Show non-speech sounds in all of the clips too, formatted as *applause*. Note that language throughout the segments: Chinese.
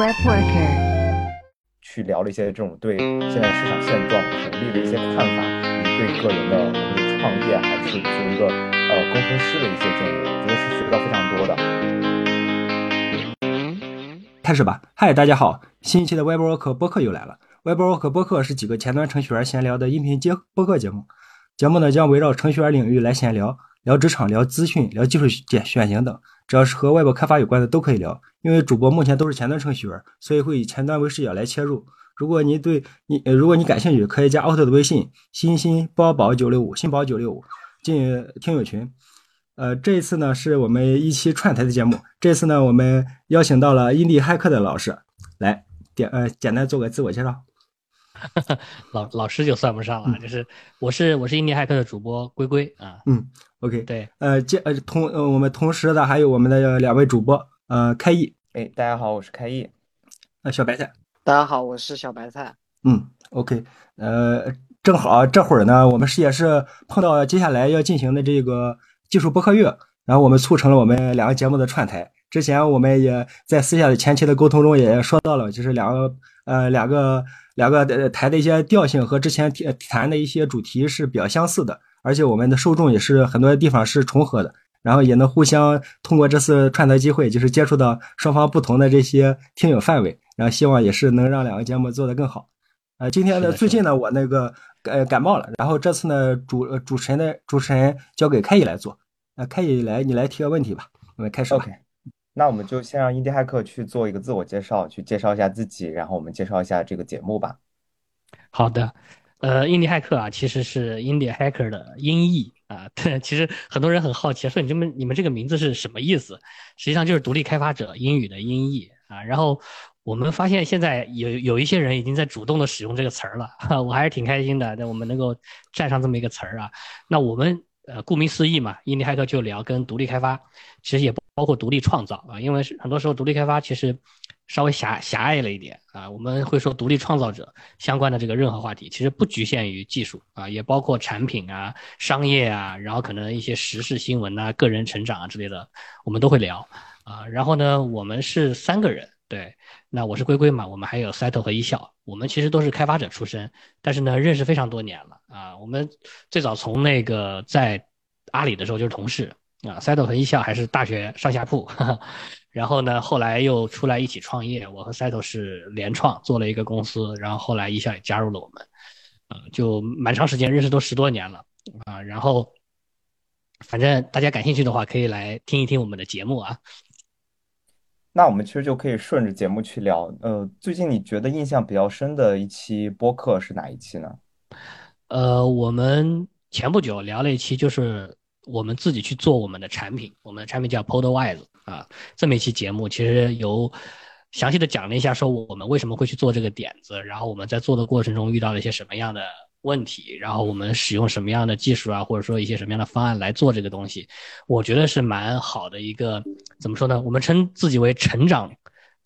Web Worker 去聊了一些这种对现在市场现状、红利的一些看法，以及对个人的无论创业还是做一个呃工程师的一些建议，我觉得是学到非常多的。开始吧，嗨，大家好，新一期的 Web Worker 播客又来了。Web Worker 播客是几个前端程序员闲聊的音频节播客节目，节目呢将围绕程序员领域来闲聊，聊职场、聊资讯、聊技术选选型等。只要是和外部开发有关的都可以聊，因为主播目前都是前端程序员，所以会以前端为视角来切入。如果你对你，如果你感兴趣，可以加奥特的微信，新新包宝九六五，新宝九六五进听友群。呃，这一次呢是我们一期串台的节目，这次呢我们邀请到了印地骇客的老师来简呃简单做个自我介绍。*laughs* 老老师就算不上了，就是我是我是印尼骇客的主播龟龟啊，嗯，OK，对，呃，接呃同呃我们同时的还有我们的两位主播，呃，开义，哎，大家好，我是开义，呃，小白菜，大家好，我是小白菜，嗯，OK，呃，正好这会儿呢，我们是也是碰到接下来要进行的这个技术播客月，然后我们促成了我们两个节目的串台。之前我们也在私下的前期的沟通中也说到了，就是两个呃两个两个台的一些调性和之前谈的一些主题是比较相似的，而且我们的受众也是很多地方是重合的，然后也能互相通过这次串台机会，就是接触到双方不同的这些听友范围，然后希望也是能让两个节目做得更好。呃，今天呢，最近呢我那个呃感冒了，然后这次呢主主持人的主持人交给开乙来做，那，开乙来你来提个问题吧，我们开始。OK。那我们就先让印第骇客去做一个自我介绍，去介绍一下自己，然后我们介绍一下这个节目吧。好的，呃，印第骇客啊，其实是印第 hacker 的音译啊。*laughs* 对，其实很多人很好奇，说你这么你们这个名字是什么意思？实际上就是独立开发者英语的音译啊。然后我们发现现在有有一些人已经在主动的使用这个词儿了，*laughs* 我还是挺开心的。那我们能够站上这么一个词儿啊，那我们。呃，顾名思义嘛，印尼骇客就聊跟独立开发，其实也包括独立创造啊。因为很多时候独立开发其实稍微狭狭隘了一点啊。我们会说独立创造者相关的这个任何话题，其实不局限于技术啊，也包括产品啊、商业啊，然后可能一些时事新闻啊、个人成长啊之类的，我们都会聊啊。然后呢，我们是三个人，对，那我是龟龟嘛，我们还有塞头和一笑，我们其实都是开发者出身，但是呢，认识非常多年了。啊，我们最早从那个在阿里的时候就是同事啊，赛斗和一笑还是大学上下铺，*laughs* 然后呢，后来又出来一起创业，我和赛斗是联创做了一个公司，然后后来一笑也加入了我们，啊，就蛮长时间认识都十多年了啊，然后反正大家感兴趣的话可以来听一听我们的节目啊。那我们其实就可以顺着节目去聊，呃，最近你觉得印象比较深的一期播客是哪一期呢？呃，我们前不久聊了一期，就是我们自己去做我们的产品，我们的产品叫 Podwise 啊，这么一期节目，其实有详细的讲了一下，说我们为什么会去做这个点子，然后我们在做的过程中遇到了一些什么样的问题，然后我们使用什么样的技术啊，或者说一些什么样的方案来做这个东西，我觉得是蛮好的一个，怎么说呢？我们称自己为成长。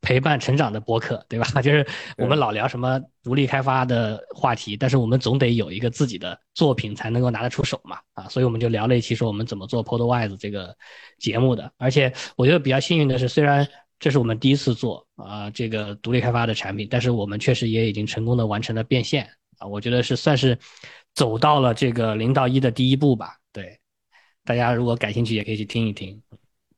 陪伴成长的播客，对吧？*laughs* 就是我们老聊什么独立开发的话题，但是我们总得有一个自己的作品才能够拿得出手嘛，啊，所以我们就聊了一期说我们怎么做 Podwise 这个节目的。而且我觉得比较幸运的是，虽然这是我们第一次做啊这个独立开发的产品，但是我们确实也已经成功的完成了变现啊，我觉得是算是走到了这个零到一的第一步吧。对，大家如果感兴趣，也可以去听一听。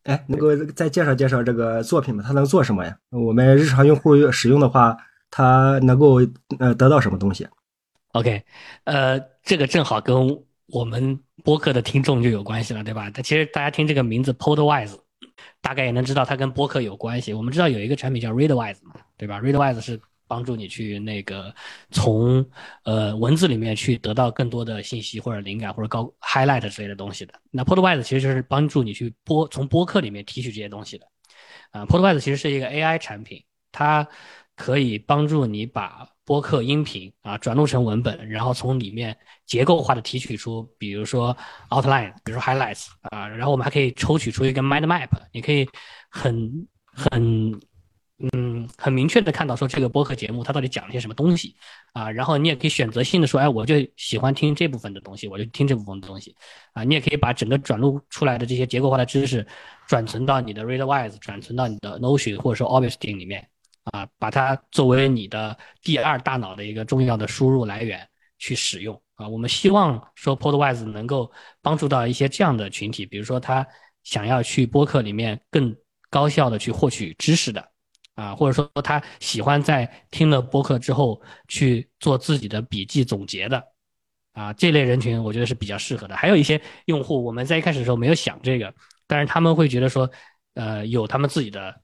哎，能够再介绍介绍这个作品吗？它能做什么呀？我们日常用户使用的话，它能够呃得到什么东西？OK，呃，这个正好跟我们播客的听众就有关系了，对吧？它其实大家听这个名字 Podwise，大概也能知道它跟播客有关系。我们知道有一个产品叫 Readwise 嘛，对吧？Readwise 是。帮助你去那个从呃文字里面去得到更多的信息或者灵感或者高 highlight 之类的东西的。那 Podwise 其实就是帮助你去播从播客里面提取这些东西的。啊，Podwise 其实是一个 AI 产品，它可以帮助你把播客音频啊转录成文本，然后从里面结构化的提取出，比如说 outline，比如说 highlights 啊，然后我们还可以抽取出一个 mind map，你可以很很。嗯，很明确的看到说这个播客节目它到底讲了些什么东西啊，然后你也可以选择性的说，哎，我就喜欢听这部分的东西，我就听这部分的东西啊。你也可以把整个转录出来的这些结构化的知识转存到你的 Readwise，转存到你的 Notion 或者说 Augustine 里面啊，把它作为你的第二大脑的一个重要的输入来源去使用啊。我们希望说 Podwise 能够帮助到一些这样的群体，比如说他想要去播客里面更高效的去获取知识的啊，或者说他喜欢在听了播客之后去做自己的笔记总结的啊，这类人群我觉得是比较适合的。还有一些用户，我们在一开始的时候没有想这个，但是他们会觉得说，呃，有他们自己的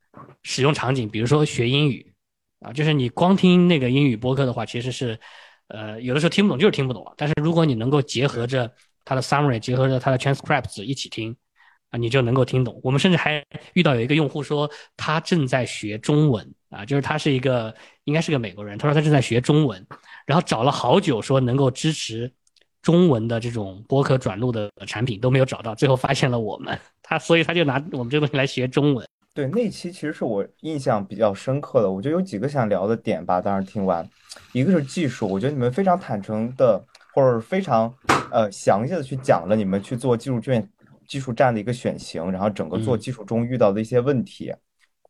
使用场景，比如说学英语啊，就是你光听那个英语播客的话，其实是呃有的时候听不懂就是听不懂。但是如果你能够结合着它的 summary，结合着它的 transcripts 一起听。啊，你就能够听懂。我们甚至还遇到有一个用户说，他正在学中文啊，就是他是一个应该是个美国人，他说他正在学中文，然后找了好久说能够支持中文的这种播客转录的产品都没有找到，最后发现了我们，他所以他就拿我们这个东西来学中文。对，那期其实是我印象比较深刻的，我觉得有几个想聊的点吧。当时听完，一个是技术，我觉得你们非常坦诚的，或者非常呃详细的去讲了你们去做技术卷。技术站的一个选型，然后整个做技术中遇到的一些问题，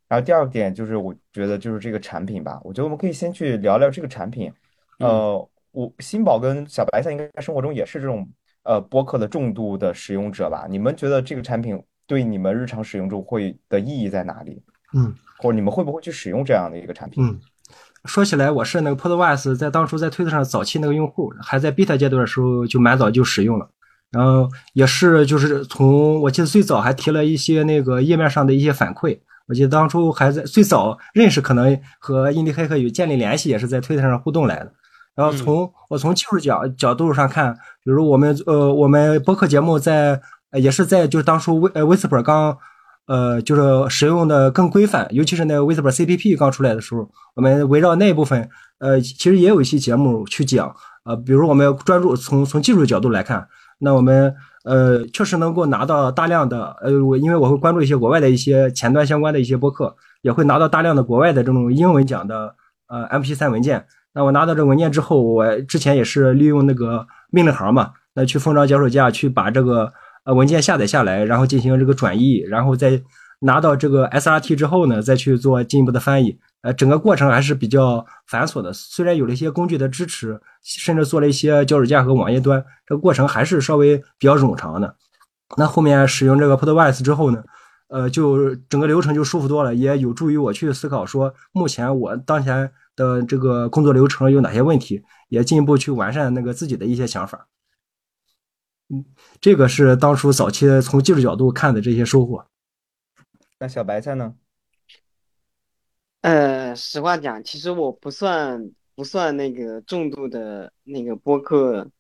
然后第二个点就是我觉得就是这个产品吧，我觉得我们可以先去聊聊这个产品。呃，我新宝跟小白菜应该在生活中也是这种呃播客的重度的使用者吧？你们觉得这个产品对你们日常使用中会的意义在哪里？嗯，或者你们会不会去使用这样的一个产品？嗯，说起来，我是那个 Podwise 在当初在推特上早期那个用户，还在 beta 阶段的时候就蛮早就使用了。然后也是，就是从我记得最早还提了一些那个页面上的一些反馈。我记得当初还在最早认识，可能和印第黑客有建立联系，也是在推特上互动来的。然后从我从技术角角度上看，比如我们呃我们播客节目在也是在就是当初 w 呃 Whisper 刚呃就是使用的更规范，尤其是那个 Whisper CPP 刚出来的时候，我们围绕那部分呃其实也有一期节目去讲呃，比如我们专注从从技术角度来看。那我们呃确实能够拿到大量的呃我因为我会关注一些国外的一些前端相关的一些播客，也会拿到大量的国外的这种英文讲的呃 MP3 文件。那我拿到这文件之后，我之前也是利用那个命令行嘛，那去蜂巢脚手架去把这个呃文件下载下来，然后进行这个转译，然后再拿到这个 SRT 之后呢，再去做进一步的翻译。呃，整个过程还是比较繁琐的。虽然有了一些工具的支持，甚至做了一些脚手架和网页端，这个过程还是稍微比较冗长的。那后面使用这个 Podwise 之后呢，呃，就整个流程就舒服多了，也有助于我去思考说，目前我当前的这个工作流程有哪些问题，也进一步去完善那个自己的一些想法。嗯，这个是当初早期从技术角度看的这些收获。那小白菜呢？呃，实话讲，其实我不算不算那个重度的那个播客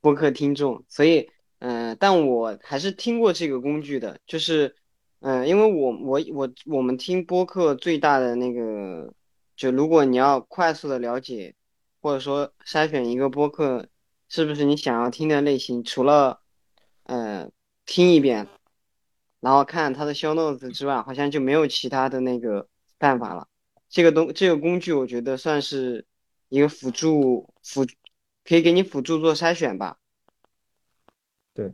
播客听众，所以，呃，但我还是听过这个工具的，就是，嗯，因为我我我我们听播客最大的那个，就如果你要快速的了解，或者说筛选一个播客是不是你想要听的类型，除了，呃，听一遍，然后看它的 show notes 之外，好像就没有其他的那个办法了。这个东这个工具，我觉得算是一个辅助辅，可以给你辅助做筛选吧。对，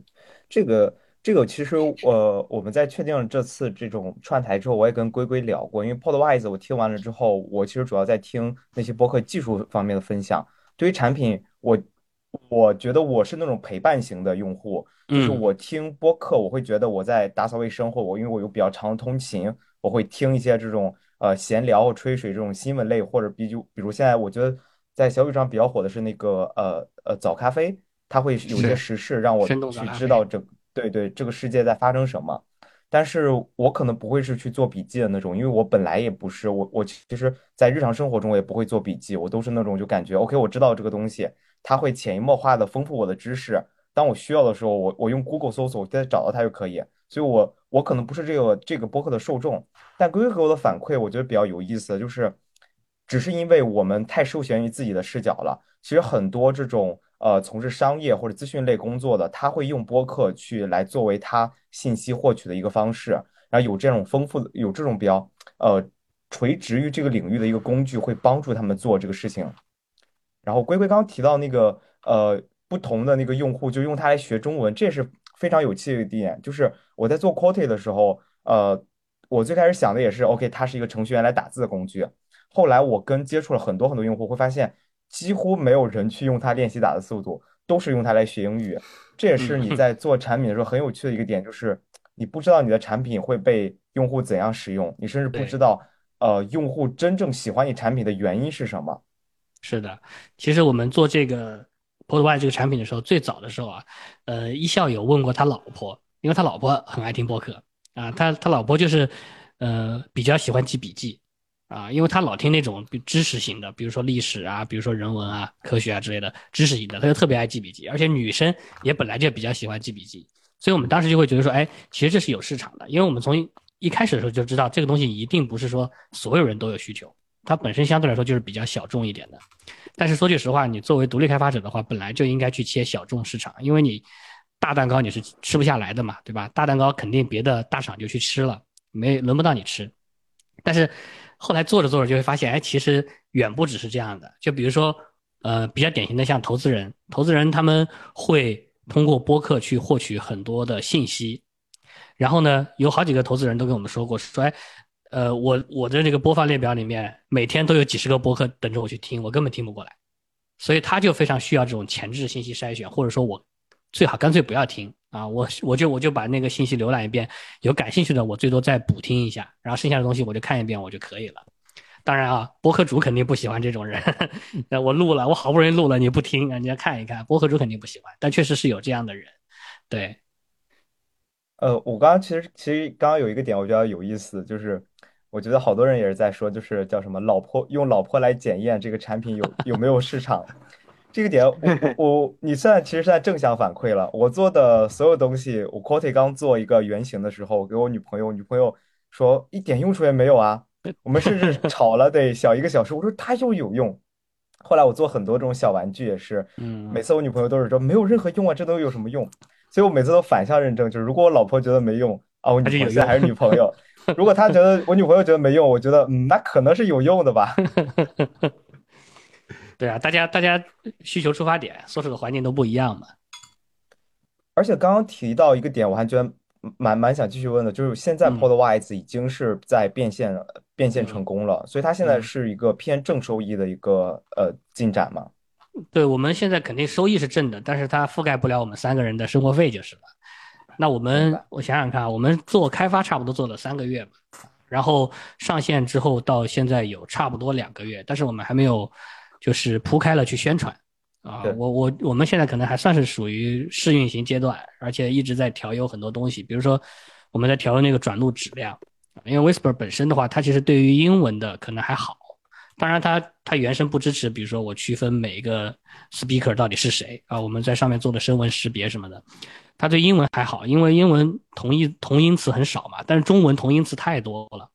这个这个其实呃，我们在确定这次这种串台之后，我也跟龟龟聊过，因为 Podwise 我听完了之后，我其实主要在听那些播客技术方面的分享。对于产品，我我觉得我是那种陪伴型的用户，就是我听播客，我会觉得我在打扫卫生，或我因为我有比较长的通勤，我会听一些这种。呃，闲聊或吹水这种新闻类，或者比就比如现在我觉得在小宇宙上比较火的是那个呃呃早咖啡，它会有一些时事让我去知道这对对这个世界在发生什么。但是我可能不会是去做笔记的那种，因为我本来也不是我我其实，在日常生活中我也不会做笔记，我都是那种就感觉 OK，我知道这个东西，它会潜移默化的丰富我的知识。当我需要的时候，我我用 Google 搜索，再找到它就可以。所以，我我可能不是这个这个播客的受众，但龟龟给我的反馈，我觉得比较有意思，就是，只是因为我们太受限于自己的视角了。其实很多这种呃从事商业或者资讯类工作的，他会用播客去来作为他信息获取的一个方式，然后有这种丰富的有这种比较呃垂直于这个领域的一个工具，会帮助他们做这个事情。然后龟龟刚刚提到那个呃不同的那个用户，就用它来学中文，这是。非常有趣的一点就是，我在做 Quoty 的时候，呃，我最开始想的也是，OK，它是一个程序员来打字的工具。后来我跟接触了很多很多用户，会发现几乎没有人去用它练习打的速度，都是用它来学英语。这也是你在做产品的时候很有趣的一个点，就是你不知道你的产品会被用户怎样使用，你甚至不知道呃用户真正喜欢你产品的原因是什么。是的，其实我们做这个 Podway 这个产品的时候，最早的时候啊，呃，一笑有问过他老婆，因为他老婆很爱听播客啊，他他老婆就是呃比较喜欢记笔记啊，因为他老听那种知识型的，比如说历史啊，比如说人文啊、科学啊之类的知识型的，他就特别爱记笔记，而且女生也本来就比较喜欢记笔记，所以我们当时就会觉得说，哎，其实这是有市场的，因为我们从一开始的时候就知道这个东西一定不是说所有人都有需求。它本身相对来说就是比较小众一点的，但是说句实话，你作为独立开发者的话，本来就应该去切小众市场，因为你大蛋糕你是吃不下来的嘛，对吧？大蛋糕肯定别的大厂就去吃了，没轮不到你吃。但是后来做着做着就会发现，哎，其实远不只是这样的。就比如说，呃，比较典型的像投资人，投资人他们会通过播客去获取很多的信息，然后呢，有好几个投资人都跟我们说过，说哎。呃，我我的这个播放列表里面，每天都有几十个播客等着我去听，我根本听不过来，所以他就非常需要这种前置信息筛选，或者说我最好干脆不要听啊，我我就我就把那个信息浏览一遍，有感兴趣的我最多再补听一下，然后剩下的东西我就看一遍我就可以了。当然啊，播客主肯定不喜欢这种人，*laughs* 那我录了，我好不容易录了你不听，人家看一看，播客主肯定不喜欢，但确实是有这样的人，对。呃，我刚刚其实其实刚刚有一个点我觉得有意思，就是。我觉得好多人也是在说，就是叫什么“老婆用老婆来检验这个产品有有没有市场”，*laughs* 这个点我我你现在其实是在正向反馈了。我做的所有东西，我 Quote 刚做一个原型的时候，给我女朋友，女朋友说一点用处也没有啊。*laughs* 我们甚至吵了得小一个小时。我说它又有用。后来我做很多这种小玩具也是，嗯，每次我女朋友都是说没有任何用啊，这东西有什么用？所以我每次都反向认证，就是如果我老婆觉得没用啊，我女朋友还是女朋友。*laughs* *laughs* 如果他觉得我女朋友觉得没用，我觉得嗯，那可能是有用的吧。*laughs* 对啊，大家大家需求出发点、所处的环境都不一样嘛。而且刚刚提到一个点，我还觉得蛮蛮想继续问的，就是现在 Podwise 已经是在变现变现成功了，所以它现在是一个偏正收益的一个呃进展嘛？对，我们现在肯定收益是正的，但是它覆盖不了我们三个人的生活费就是了。那我们我想想看啊，我们做开发差不多做了三个月嘛，然后上线之后到现在有差不多两个月，但是我们还没有就是铺开了去宣传啊。我我我们现在可能还算是属于试运行阶段，而且一直在调优很多东西，比如说我们在调优那个转录质量，因为 Whisper 本身的话，它其实对于英文的可能还好，当然它它原生不支持，比如说我区分每一个 speaker 到底是谁啊，我们在上面做的声纹识别什么的。它对英文还好，因为英文同义同音词很少嘛，但是中文同音词太多了，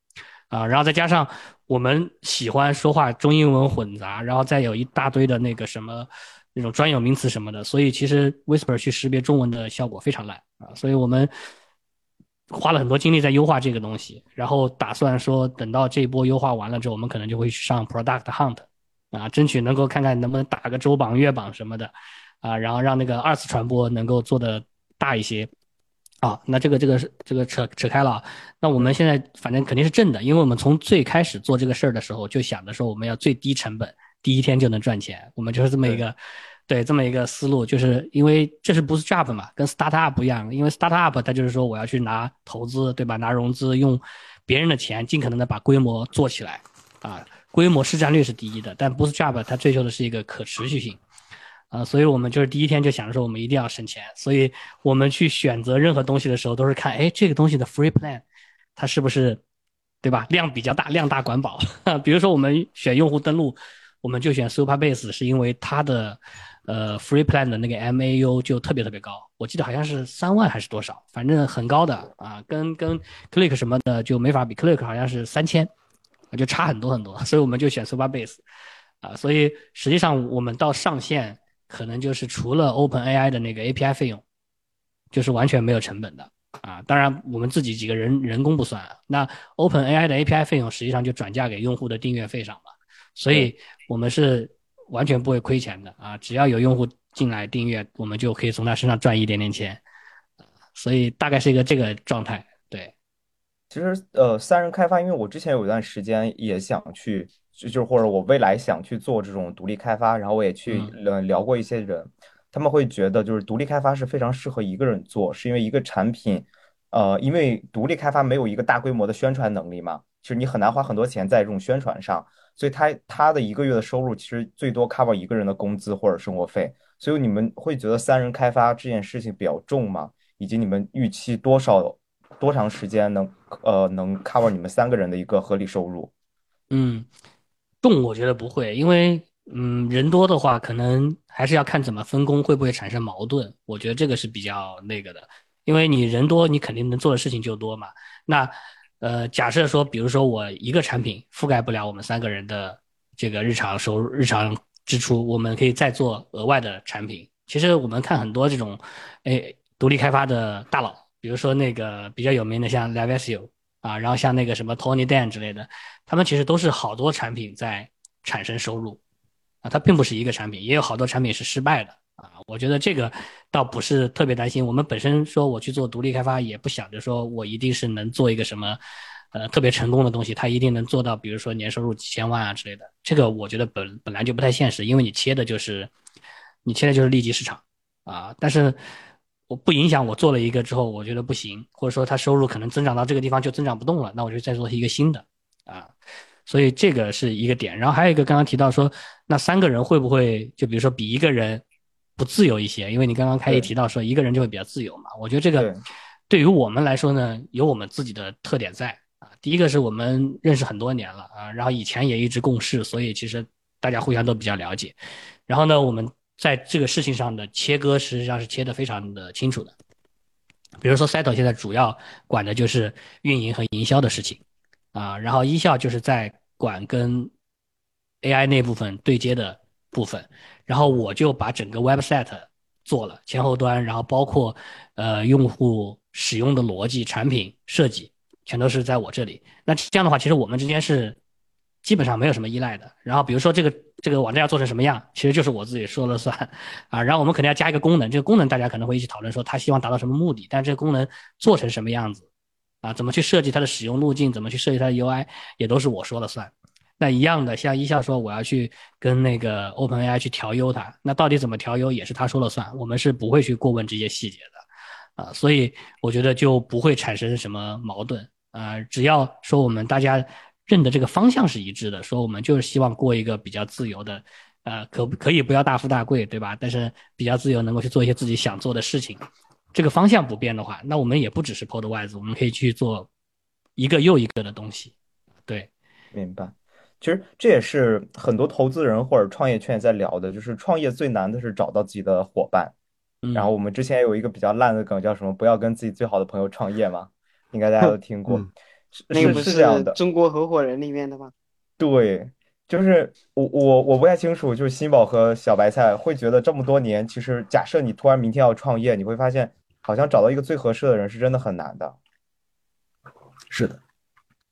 啊，然后再加上我们喜欢说话中英文混杂，然后再有一大堆的那个什么那种专有名词什么的，所以其实 Whisper 去识别中文的效果非常烂啊，所以我们花了很多精力在优化这个东西，然后打算说等到这一波优化完了之后，我们可能就会去上 Product Hunt，啊，争取能够看看能不能打个周榜、月榜什么的，啊，然后让那个二次传播能够做的。大一些，啊，那这个这个这个扯扯开了。那我们现在反正肯定是正的，因为我们从最开始做这个事儿的时候就想的说我们要最低成本，第一天就能赚钱，我们就是这么一个，对这么一个思路。就是因为这是不是 job 嘛，跟 startup 不一样，因为 startup 它就是说我要去拿投资，对吧？拿融资，用别人的钱，尽可能的把规模做起来，啊，规模市占率是第一的，但不是 job 它追求的是一个可持续性。啊，所以我们就是第一天就想着说，我们一定要省钱，所以我们去选择任何东西的时候，都是看，哎，这个东西的 free plan，它是不是，对吧？量比较大，量大管饱。*laughs* 比如说我们选用户登录，我们就选 Supabase，是因为它的，呃，free plan 的那个 MAU 就特别特别高，我记得好像是三万还是多少，反正很高的啊，跟跟 Click 什么的就没法比，Click 好像是三千，就差很多很多，所以我们就选 Supabase，啊，所以实际上我们到上线。可能就是除了 Open AI 的那个 API 费用，就是完全没有成本的啊。当然，我们自己几个人人工不算。那 Open AI 的 API 费用实际上就转嫁给用户的订阅费上了，所以我们是完全不会亏钱的啊。只要有用户进来订阅，我们就可以从他身上赚一点点钱。所以大概是一个这个状态。对，其实呃，三人开发，因为我之前有一段时间也想去。就就是或者我未来想去做这种独立开发，然后我也去呃聊过一些人，他们会觉得就是独立开发是非常适合一个人做，是因为一个产品，呃，因为独立开发没有一个大规模的宣传能力嘛，其实你很难花很多钱在这种宣传上，所以他他的一个月的收入其实最多 cover 一个人的工资或者生活费，所以你们会觉得三人开发这件事情比较重吗？以及你们预期多少多长时间能呃能 cover 你们三个人的一个合理收入？嗯。重我觉得不会，因为嗯人多的话，可能还是要看怎么分工，会不会产生矛盾。我觉得这个是比较那个的，因为你人多，你肯定能做的事情就多嘛。那呃，假设说，比如说我一个产品覆盖不了我们三个人的这个日常收入、日常支出，我们可以再做额外的产品。其实我们看很多这种诶独立开发的大佬，比如说那个比较有名的像 Levesio 啊，然后像那个什么 Tony Dan 之类的。他们其实都是好多产品在产生收入，啊，它并不是一个产品，也有好多产品是失败的啊。我觉得这个倒不是特别担心。我们本身说我去做独立开发，也不想着说我一定是能做一个什么，呃，特别成功的东西，它一定能做到，比如说年收入几千万啊之类的。这个我觉得本本来就不太现实，因为你切的就是你切的就是利基市场啊。但是我不影响我做了一个之后，我觉得不行，或者说它收入可能增长到这个地方就增长不动了，那我就再做一个新的。啊，所以这个是一个点，然后还有一个刚刚提到说，那三个人会不会就比如说比一个人不自由一些？因为你刚刚开一提到说一个人就会比较自由嘛，我觉得这个对于我们来说呢，有我们自己的特点在啊。第一个是我们认识很多年了啊，然后以前也一直共事，所以其实大家互相都比较了解。然后呢，我们在这个事情上的切割实际上是切的非常的清楚的。比如说 Settle 现在主要管的就是运营和营销的事情。啊，然后一校就是在管跟 AI 那部分对接的部分，然后我就把整个 website 做了前后端，然后包括呃用户使用的逻辑、产品设计，全都是在我这里。那这样的话，其实我们之间是基本上没有什么依赖的。然后比如说这个这个网站要做成什么样，其实就是我自己说了算啊。然后我们肯定要加一个功能，这个功能大家可能会一起讨论说他希望达到什么目的，但这个功能做成什么样子。啊，怎么去设计它的使用路径？怎么去设计它的 UI，也都是我说了算。那一样的，像一笑说我要去跟那个 OpenAI 去调优它，那到底怎么调优也是他说了算，我们是不会去过问这些细节的。啊，所以我觉得就不会产生什么矛盾。啊，只要说我们大家认的这个方向是一致的，说我们就是希望过一个比较自由的，呃，可可以不要大富大贵，对吧？但是比较自由，能够去做一些自己想做的事情。这个方向不变的话，那我们也不只是 Podwise，我们可以去做一个又一个的东西。对，明白。其实这也是很多投资人或者创业圈也在聊的，就是创业最难的是找到自己的伙伴。然后我们之前有一个比较烂的梗，叫什么？不要跟自己最好的朋友创业嘛，应该大家都听过。那个不是这样的，中国合伙人里面的吗？对，就是我我我不太清楚，就是新宝和小白菜会觉得这么多年，其实假设你突然明天要创业，你会发现。好像找到一个最合适的人是真的很难的。是的，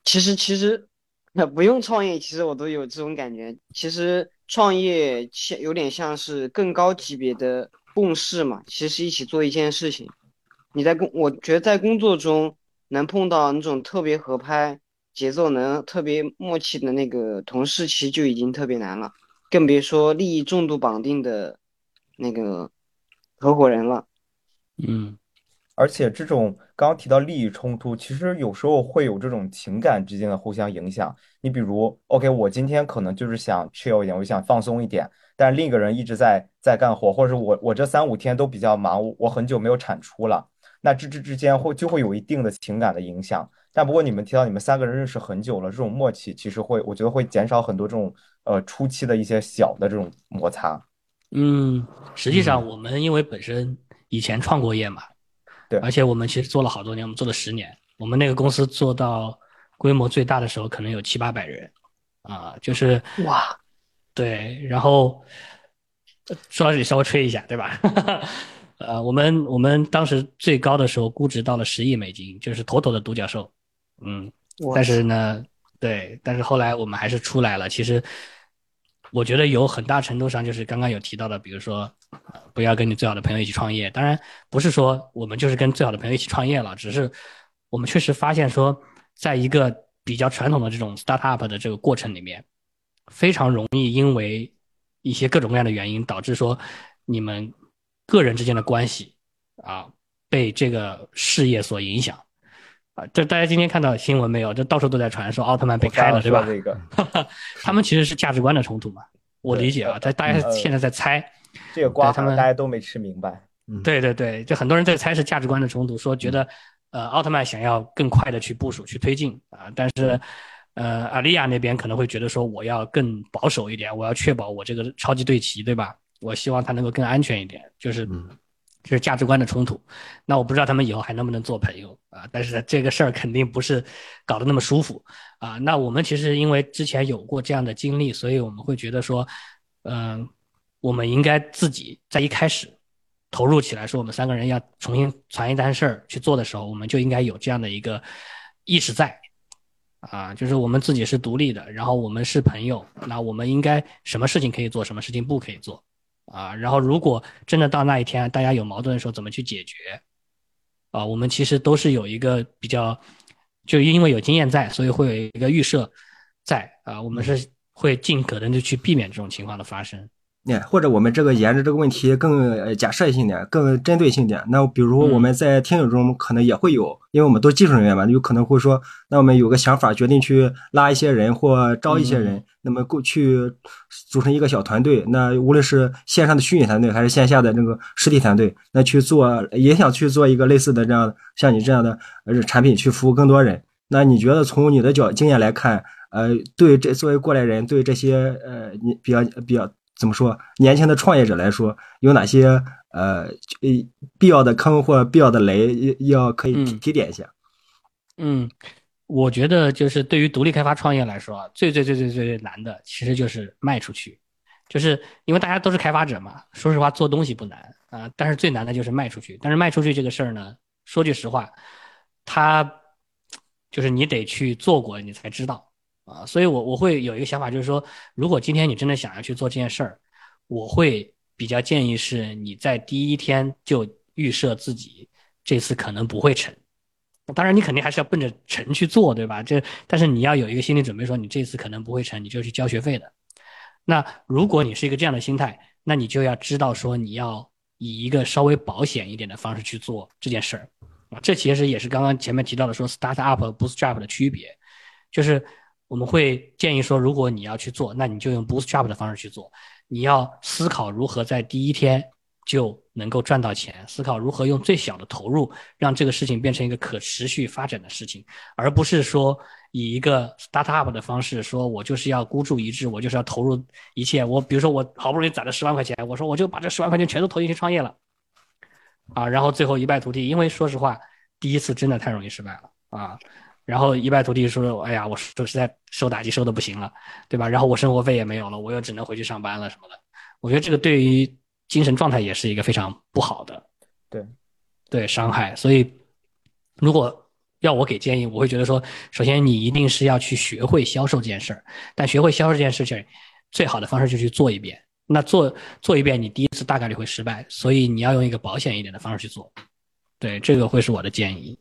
其实其实那不用创业，其实我都有这种感觉。其实创业像有点像是更高级别的共事嘛，其实一起做一件事情。你在工，我觉得在工作中能碰到那种特别合拍、节奏能特别默契的那个同事，其实就已经特别难了，更别说利益重度绑定的那个合伙人了。嗯。而且这种刚刚提到利益冲突，其实有时候会有这种情感之间的互相影响。你比如，OK，我今天可能就是想 chill 一点，我想放松一点，但是另一个人一直在在干活，或者是我我这三五天都比较忙，我很久没有产出了，那这之之间会就会有一定的情感的影响。但不过你们提到你们三个人认识很久了，这种默契其实会，我觉得会减少很多这种呃初期的一些小的这种摩擦。嗯，实际上我们因为本身以前创过业嘛。对而且我们其实做了好多年，我们做了十年。我们那个公司做到规模最大的时候，可能有七八百人，啊，就是哇，对。然后说到这里稍微吹一下，对吧？*laughs* 呃，我们我们当时最高的时候估值到了十亿美金，就是妥妥的独角兽。嗯，但是呢，对，但是后来我们还是出来了。其实。我觉得有很大程度上就是刚刚有提到的，比如说，不要跟你最好的朋友一起创业。当然，不是说我们就是跟最好的朋友一起创业了，只是我们确实发现说，在一个比较传统的这种 startup 的这个过程里面，非常容易因为一些各种各样的原因，导致说你们个人之间的关系啊被这个事业所影响啊。这大家今天看到新闻没有？这到处都在传说奥特曼被开了，对吧？这个，*laughs* 他们其实是价值观的冲突嘛。我理解啊，在大家现在在猜，这个瓜他们大家都没吃明白。对对对，就很多人在猜是价值观的冲突，说觉得呃奥特曼想要更快的去部署去推进啊，但是呃阿利亚那边可能会觉得说我要更保守一点，我要确保我这个超级对齐，对吧？我希望它能够更安全一点，就是就是价值观的冲突。那我不知道他们以后还能不能做朋友啊？但是这个事儿肯定不是搞得那么舒服啊。那我们其实因为之前有过这样的经历，所以我们会觉得说，嗯，我们应该自己在一开始。投入起来，说我们三个人要重新传一单事儿去做的时候，我们就应该有这样的一个意识在，啊，就是我们自己是独立的，然后我们是朋友，那我们应该什么事情可以做，什么事情不可以做，啊，然后如果真的到那一天大家有矛盾的时候，怎么去解决，啊，我们其实都是有一个比较，就因为有经验在，所以会有一个预设在，啊，我们是会尽可能的去避免这种情况的发生。那或者我们这个沿着这个问题更假设性点，更针对性点。那比如我们在听友中可能也会有，因为我们都技术人员嘛，有可能会说，那我们有个想法，决定去拉一些人或招一些人，那么过去组成一个小团队。那无论是线上的虚拟团队，还是线下的那个实体团队，那去做也想去做一个类似的这样像你这样的呃产品，去服务更多人。那你觉得从你的角经验来看，呃，对这作为过来人，对这些呃你比较比较。怎么说？年轻的创业者来说，有哪些呃必要的坑或必要的雷要可以提点一下？嗯，我觉得就是对于独立开发创业来说，最最最最最最难的其实就是卖出去，就是因为大家都是开发者嘛。说实话，做东西不难啊，但是最难的就是卖出去。但是卖出去这个事儿呢，说句实话，它就是你得去做过，你才知道。啊，所以，我我会有一个想法，就是说，如果今天你真的想要去做这件事儿，我会比较建议是你在第一天就预设自己这次可能不会成。当然，你肯定还是要奔着成去做，对吧？这但是你要有一个心理准备，说你这次可能不会成，你就去交学费的。那如果你是一个这样的心态，那你就要知道说你要以一个稍微保险一点的方式去做这件事儿啊。这其实也是刚刚前面提到的说 start up bootstrap 的区别，就是。我们会建议说，如果你要去做，那你就用 bootstrap 的方式去做。你要思考如何在第一天就能够赚到钱，思考如何用最小的投入让这个事情变成一个可持续发展的事情，而不是说以一个 startup 的方式说，我就是要孤注一掷，我就是要投入一切。我比如说我好不容易攒了十万块钱，我说我就把这十万块钱全都投进去创业了，啊，然后最后一败涂地。因为说实话，第一次真的太容易失败了啊。然后一败涂地，说：“哎呀，我说实在受打击受的不行了，对吧？然后我生活费也没有了，我又只能回去上班了什么的。我觉得这个对于精神状态也是一个非常不好的，对，对伤害。所以，如果要我给建议，我会觉得说，首先你一定是要去学会销售这件事儿。但学会销售这件事情，最好的方式就去做一遍。那做做一遍，你第一次大概率会失败，所以你要用一个保险一点的方式去做。对，这个会是我的建议。”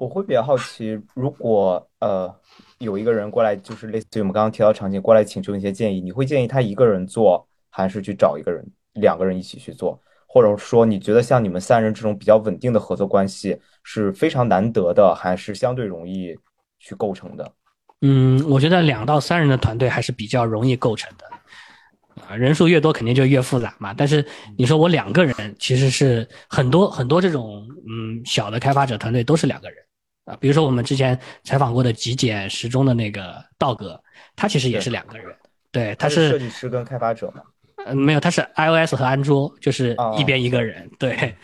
我会比较好奇，如果呃有一个人过来，就是类似于我们刚刚提到场景过来请求一些建议，你会建议他一个人做，还是去找一个人，两个人一起去做？或者说你觉得像你们三人这种比较稳定的合作关系是非常难得的，还是相对容易去构成的？嗯，我觉得两到三人的团队还是比较容易构成的，啊，人数越多肯定就越复杂嘛。但是你说我两个人，其实是很多很多这种嗯小的开发者团队都是两个人。啊，比如说我们之前采访过的极简时钟的那个道哥，他其实也是两个人，对，他是设计师跟开发者嘛？嗯，没有，他是 iOS 和安卓，就是一边一个人，对。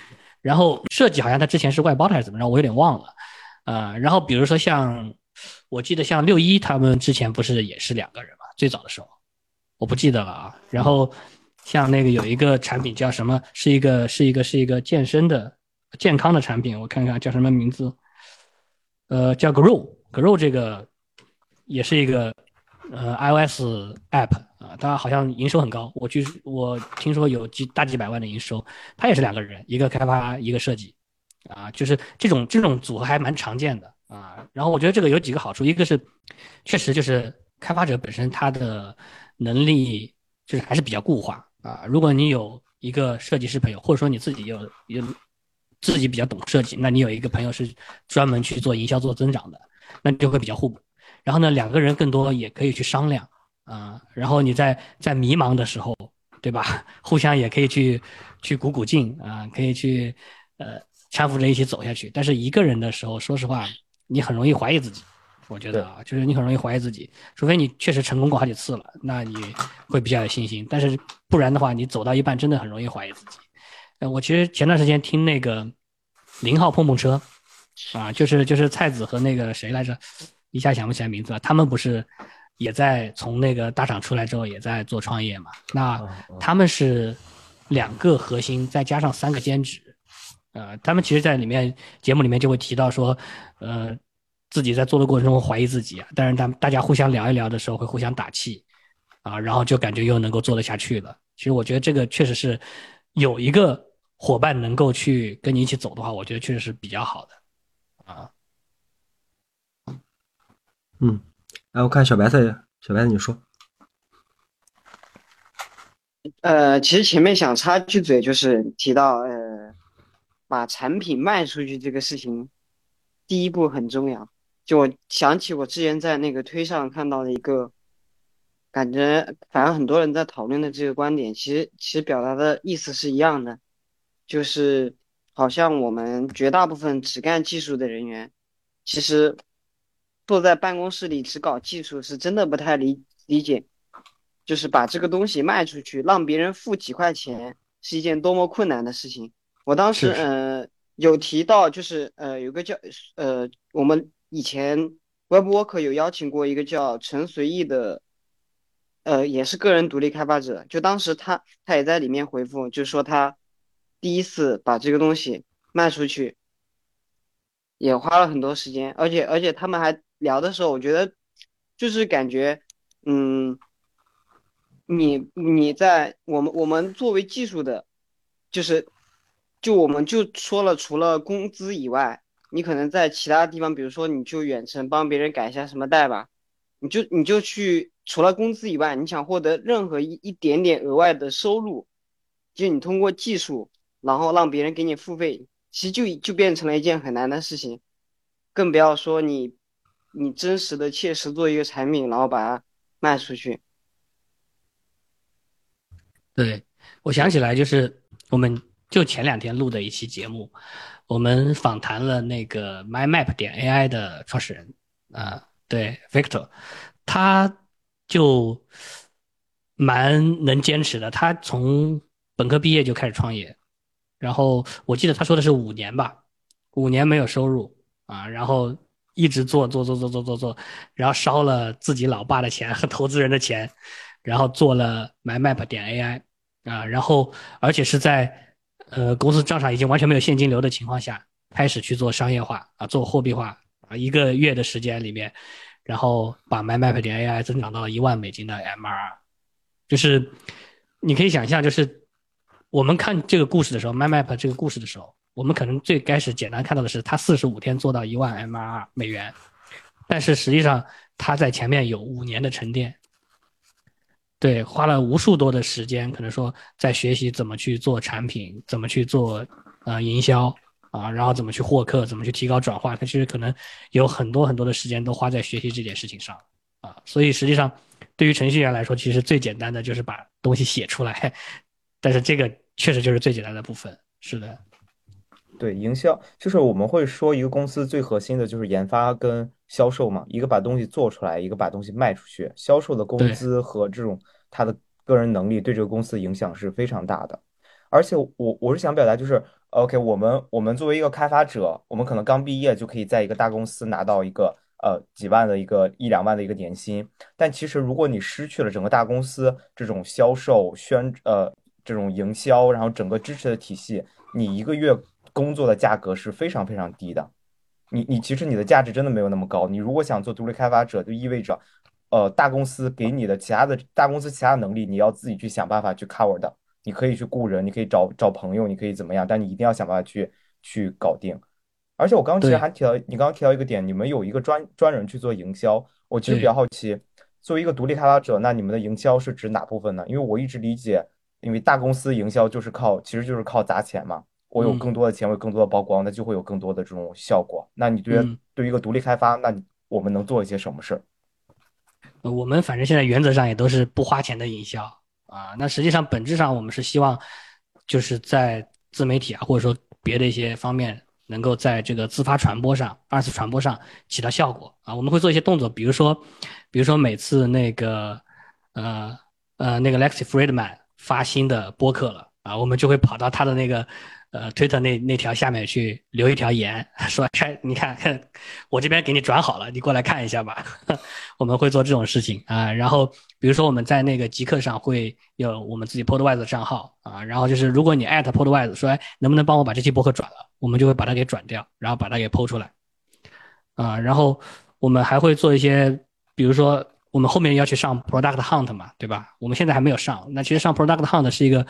然后设计好像他之前是外包的还是怎么着，我有点忘了。啊，然后比如说像，我记得像六一他们之前不是也是两个人嘛？最早的时候，我不记得了啊。然后像那个有一个产品叫什么？是一个是一个是一个健身的健康的产品，我看看叫什么名字。呃，叫 Grow，Grow 这个也是一个呃 iOS app 啊，它好像营收很高，我据我听说有几大几百万的营收，它也是两个人，一个开发一个设计，啊，就是这种这种组合还蛮常见的啊。然后我觉得这个有几个好处，一个是确实就是开发者本身他的能力就是还是比较固化啊。如果你有一个设计师朋友，或者说你自己有有自己比较懂设计，那你有一个朋友是专门去做营销、做增长的，那就会比较互补。然后呢，两个人更多也可以去商量啊。然后你在在迷茫的时候，对吧？*laughs* 互相也可以去去鼓鼓劲啊，可以去呃搀扶着一起走下去。但是一个人的时候，说实话，你很容易怀疑自己。我觉得啊，就是你很容易怀疑自己，除非你确实成功过好几次了，那你会比较有信心。但是不然的话，你走到一半真的很容易怀疑自己。呃，我其实前段时间听那个零号碰碰车，啊，就是就是蔡子和那个谁来着，一下想不起来名字了。他们不是也在从那个大厂出来之后也在做创业嘛？那他们是两个核心，再加上三个兼职。呃，他们其实，在里面节目里面就会提到说，呃，自己在做的过程中怀疑自己啊，但是他们大家互相聊一聊的时候会互相打气，啊，然后就感觉又能够做得下去了。其实我觉得这个确实是有一个。伙伴能够去跟你一起走的话，我觉得确实是比较好的，啊，嗯，来我看小白菜，小白菜你说，呃，其实前面想插句嘴，就是提到呃，把产品卖出去这个事情，第一步很重要。就我想起我之前在那个推上看到的一个，感觉反正很多人在讨论的这个观点，其实其实表达的意思是一样的。就是好像我们绝大部分只干技术的人员，其实坐在办公室里只搞技术是真的不太理理解。就是把这个东西卖出去，让别人付几块钱，是一件多么困难的事情。我当时呃有提到，就是呃有个叫呃我们以前 Webwork 有邀请过一个叫陈随意的，呃也是个人独立开发者，就当时他他也在里面回复，就说他。第一次把这个东西卖出去，也花了很多时间，而且而且他们还聊的时候，我觉得就是感觉，嗯，你你在我们我们作为技术的，就是就我们就说了，除了工资以外，你可能在其他地方，比如说你就远程帮别人改一下什么代吧，你就你就去除了工资以外，你想获得任何一一点点额外的收入，就你通过技术。然后让别人给你付费，其实就就变成了一件很难的事情，更不要说你，你真实的切实做一个产品，然后把它卖出去。对，我想起来，就是我们就前两天录的一期节目，我们访谈了那个 MyMap 点 AI 的创始人啊，对，Victor，他就蛮能坚持的，他从本科毕业就开始创业。然后我记得他说的是五年吧，五年没有收入啊，然后一直做做做做做做做，然后烧了自己老爸的钱和投资人的钱，然后做了 MyMap 点 AI 啊，然后而且是在呃公司账上已经完全没有现金流的情况下，开始去做商业化啊，做货币化啊，一个月的时间里面，然后把 MyMap 点 AI 增长到了一万美金的 MRR，就是你可以想象就是。我们看这个故事的时候，MyMap 这个故事的时候，我们可能最开始简单看到的是它四十五天做到一万 MRR 美元，但是实际上它在前面有五年的沉淀，对，花了无数多的时间，可能说在学习怎么去做产品，怎么去做呃营销啊，然后怎么去获客，怎么去提高转化，它其实可能有很多很多的时间都花在学习这件事情上啊，所以实际上对于程序员来说，其实最简单的就是把东西写出来。但是这个确实就是最简单的部分，是的，对，营销就是我们会说一个公司最核心的就是研发跟销售嘛，一个把东西做出来，一个把东西卖出去，销售的工资和这种他的个人能力对这个公司影响是非常大的。而且我我是想表达就是，OK，我们我们作为一个开发者，我们可能刚毕业就可以在一个大公司拿到一个呃几万的一个一两万的一个年薪，但其实如果你失去了整个大公司这种销售宣呃。这种营销，然后整个支持的体系，你一个月工作的价格是非常非常低的。你你其实你的价值真的没有那么高。你如果想做独立开发者，就意味着，呃，大公司给你的其他的大公司其他能力，你要自己去想办法去 cover 的。你可以去雇人，你可以找找朋友，你可以怎么样，但你一定要想办法去去搞定。而且我刚刚其实还提到，你刚刚提到一个点，你们有一个专专人去做营销，我其实比较好奇。作为一个独立开发者，那你们的营销是指哪部分呢？因为我一直理解，因为大公司营销就是靠，其实就是靠砸钱嘛。我有更多的钱，我有更多的曝光，那就会有更多的这种效果。那你觉得对于一个独立开发，那我们能做一些什么事儿？我们反正现在原则上也都是不花钱的营销啊。那实际上本质上我们是希望，就是在自媒体啊，或者说别的一些方面，能够在这个自发传播上、二次传播上起到效果啊。我们会做一些动作，比如说，比如说每次那个呃呃那个 Lexi Friedman 发新的播客了啊，我们就会跑到他的那个。呃，推特那那条下面去留一条言，*laughs* 说哎，你看，我这边给你转好了，你过来看一下吧。*laughs* 我们会做这种事情啊。然后，比如说我们在那个极客上会有我们自己 Podwise 的账号啊。然后就是，如果你艾特 Podwise 说，哎，能不能帮我把这期博客转了，我们就会把它给转掉，然后把它给抛出来啊。然后我们还会做一些，比如说我们后面要去上 Product Hunt 嘛，对吧？我们现在还没有上。那其实上 Product Hunt 是一个。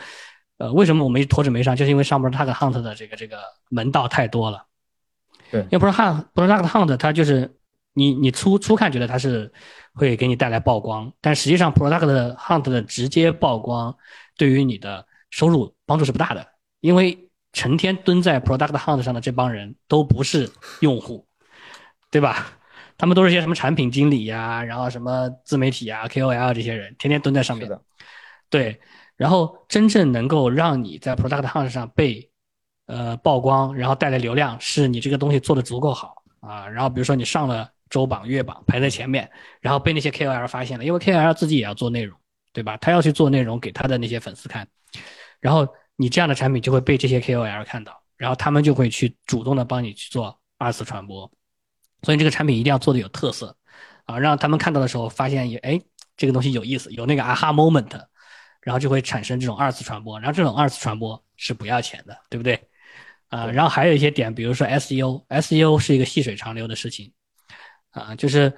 呃，为什么我们一拖着没上？就是因为上 Product Hunt 的这个这个门道太多了。对，因为不是 Hunt，Product Hunt，它就是你你初初看觉得它是会给你带来曝光，但实际上 Product Hunt 的直接曝光对于你的收入帮助是不大的，因为成天蹲在 Product Hunt 上的这帮人都不是用户，对吧？他们都是些什么产品经理呀，然后什么自媒体啊、KOL 这些人，天天蹲在上面。对。然后真正能够让你在 Product Hunt 上被，呃曝光，然后带来流量，是你这个东西做的足够好啊。然后比如说你上了周榜、月榜，排在前面，然后被那些 KOL 发现了，因为 KOL 自己也要做内容，对吧？他要去做内容给他的那些粉丝看，然后你这样的产品就会被这些 KOL 看到，然后他们就会去主动的帮你去做二次传播。所以这个产品一定要做的有特色，啊，让他们看到的时候发现也哎这个东西有意思，有那个 aha moment。然后就会产生这种二次传播，然后这种二次传播是不要钱的，对不对？啊，然后还有一些点，比如说 SEO，SEO 是一个细水长流的事情，啊，就是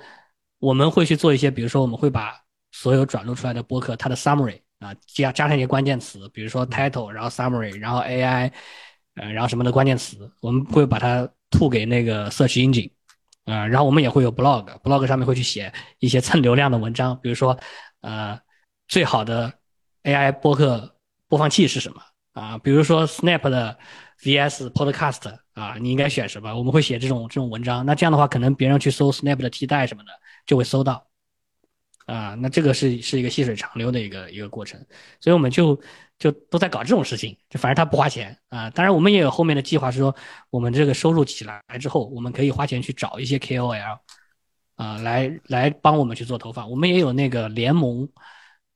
我们会去做一些，比如说我们会把所有转录出来的播客它的 summary 啊加加上一些关键词，比如说 title，然后 summary，然后 AI，呃，然后什么的关键词，我们会把它吐给那个 search engine，啊，然后我们也会有 blog，blog 上面会去写一些蹭流量的文章，比如说呃最好的。AI 播客播放器是什么啊？比如说 Snap 的 VS Podcast 啊，你应该选什么？我们会写这种这种文章。那这样的话，可能别人去搜 Snap 的替代什么的，就会搜到啊。那这个是是一个细水长流的一个一个过程，所以我们就就都在搞这种事情。就反正他不花钱啊。当然，我们也有后面的计划，是说我们这个收入起来之后，我们可以花钱去找一些 KOL 啊，来来帮我们去做投放。我们也有那个联盟。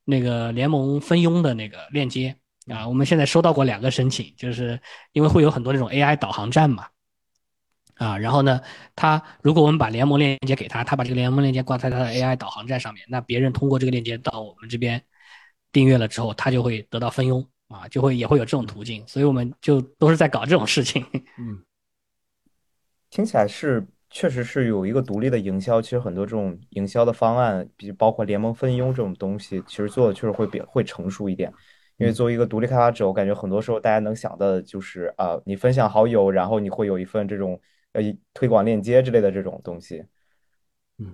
那个联盟分佣的那个链接啊，我们现在收到过两个申请，就是因为会有很多那种 AI 导航站嘛，啊，然后呢，他如果我们把联盟链接给他，他把这个联盟链接挂在他的 AI 导航站上面，那别人通过这个链接到我们这边订阅了之后，他就会得到分佣啊，就会也会有这种途径，所以我们就都是在搞这种事情。*laughs* 嗯，听起来是。确实是有一个独立的营销，其实很多这种营销的方案，比包括联盟分佣这种东西，其实做的确实会比会成熟一点。因为作为一个独立开发者，我感觉很多时候大家能想到的就是啊，你分享好友，然后你会有一份这种呃推广链接之类的这种东西。嗯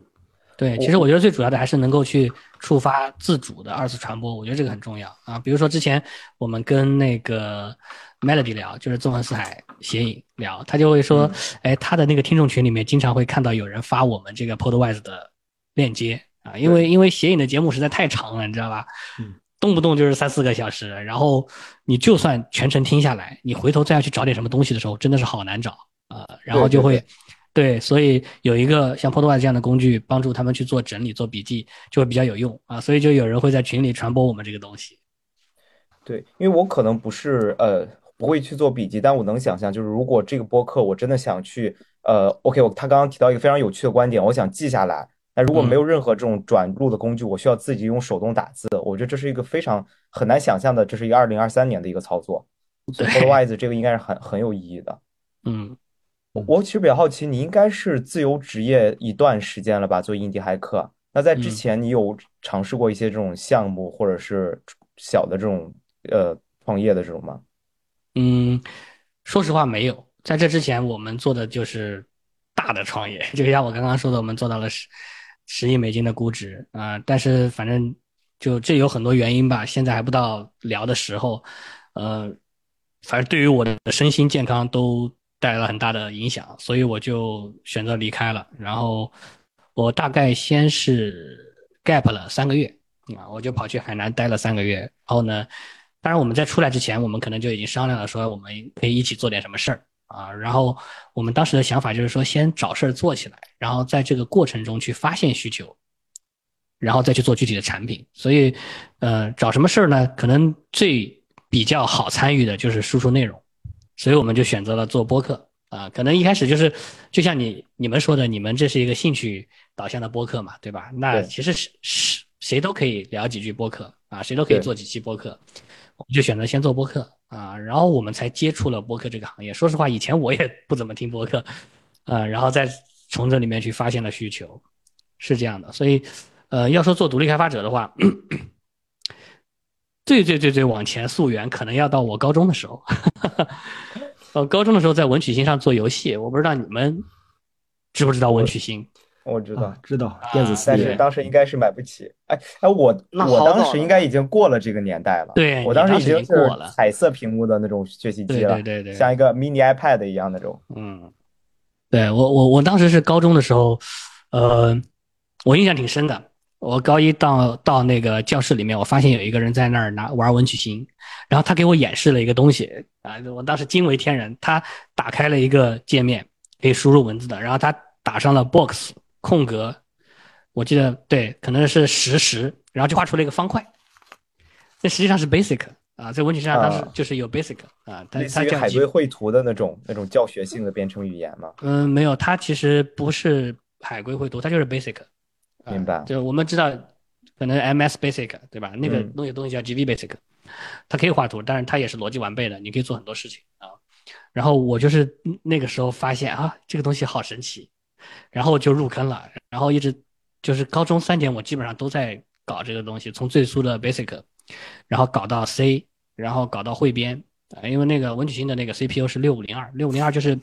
对，其实我觉得最主要的还是能够去触发自主的二次传播，我觉得这个很重要啊。比如说之前我们跟那个 Melody 聊，就是纵横四海写影聊，他就会说，哎，他的那个听众群里面经常会看到有人发我们这个 Podwise 的链接啊，因为因为写影的节目实在太长了，你知道吧？嗯，动不动就是三四个小时，然后你就算全程听下来，你回头再要去找点什么东西的时候，真的是好难找啊，然后就会。对，所以有一个像 Podwise 这样的工具，帮助他们去做整理、做笔记，就会比较有用啊。所以就有人会在群里传播我们这个东西。对，因为我可能不是呃不会去做笔记，但我能想象，就是如果这个播客我真的想去呃，OK，我他刚刚提到一个非常有趣的观点，我想记下来。那如果没有任何这种转录的工具，我需要自己用手动打字，我觉得这是一个非常很难想象的，这是一个二零二三年的一个操作。所以 Podwise 这个应该是很很有意义的。嗯。我其实比较好奇，你应该是自由职业一段时间了吧？做印第骇客，那在之前你有尝试过一些这种项目，或者是小的这种呃创业的这种吗？嗯，说实话没有。在这之前，我们做的就是大的创业，*laughs* 就像我刚刚说的，我们做到了十亿美金的估值啊、但是反正就这有很多原因吧，现在还不到聊的时候，呃，反正对于我的身心健康都带来了很大的影响，所以我就选择离开了。然后我大概先是 gap 了三个月啊，我就跑去海南待了三个月。然后呢，当然我们在出来之前，我们可能就已经商量了，说我们可以一起做点什么事儿啊。然后我们当时的想法就是说，先找事儿做起来，然后在这个过程中去发现需求，然后再去做具体的产品。所以，呃，找什么事儿呢？可能最比较好参与的就是输出内容，所以我们就选择了做播客啊。可能一开始就是，就像你你们说的，你们这是一个兴趣导向的播客嘛，对吧？那其实是是谁都可以聊几句播客啊，谁都可以做几期播客。我们就选择先做播客啊，然后我们才接触了播客这个行业。说实话，以前我也 *laughs* 不怎么听播客，呃，然后再从这里面去发现了需求，是这样的。所以，呃，要说做独立开发者的话，最最最最往前溯源，可能要到我高中的时候。呃，*laughs* 高中的时候在文曲星上做游戏，我不知道你们知不知道文曲星？我知道啊，，知道电子但是，当时应该是买不起。哎哎，我那我当时应该已经过了这个年代了。对我当时已经过了彩色屏幕的那种学习机对了，对对对像一个 mini iPad 一样那种。嗯，对我我我当时是高中的时候，呃，我印象挺深的。我高一到到那个教室里面，我发现有一个人在那儿拿玩文曲星，然后他给我演示了一个东西啊，我当时惊为天人。他打开了一个界面，可以输入文字的，然后他打上了 box 空格，我记得对，可能是十十，然后就画出了一个方块。这实际上是 basic 啊，在文曲星上当时啊就是有 basic 啊，它类似于它叫海龟绘图的那种那种教学性的编程语言嘛。嗯，没有，它其实不是海龟绘图，它就是 Basic。啊明白就我们知道，可能 MS Basic 对吧？那个嗯东西东西叫 GV Basic，它可以画图，但是它也是逻辑完备的，你可以做很多事情啊。然后我就是那个时候发现啊，这个东西好神奇，然后就入坑了，然后一直就是高中三年我基本上都在搞这个东西，从最初的 Basic，然后搞到 C，然后搞到汇编啊，因为那个文曲星的那个 CPU 是六五零二，六五零二就是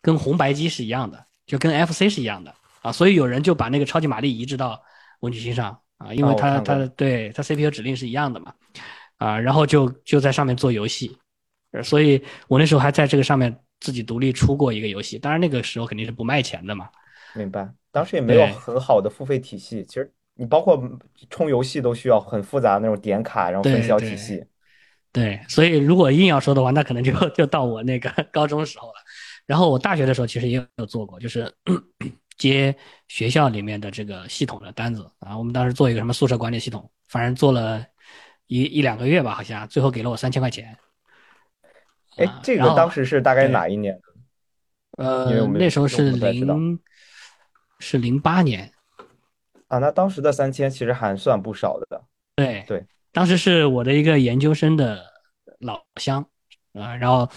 跟红白机是一样的，就跟 FC 是一样的啊，所以有人就把那个超级玛丽移植到文曲星上啊，因为它、它对它 CPU 指令是一样的嘛，啊，然后就就在上面做游戏，呃所以我那时候还在这个上面自己独立出过一个游戏，当然那个时候肯定是不卖钱的嘛，明白，当时也没有很好的付费体系。其实你包括充游戏都需要很复杂的那种点卡，然后分销体系。对，所以如果硬要说的话，那可能就就到我那个 *laughs* 高中时候了。然后我大学的时候其实也有做过，就是接学校里面的这个系统的单子啊。我们当时做一个什么宿舍管理系统，反正做了一一两个月吧，好像最后给了我三千块钱。哎啊，这个当时是大概哪一年？呃那时候是零是零八年，啊，那当时的三千其实还算不少的。对对，当时是我的一个研究生的老乡啊、然后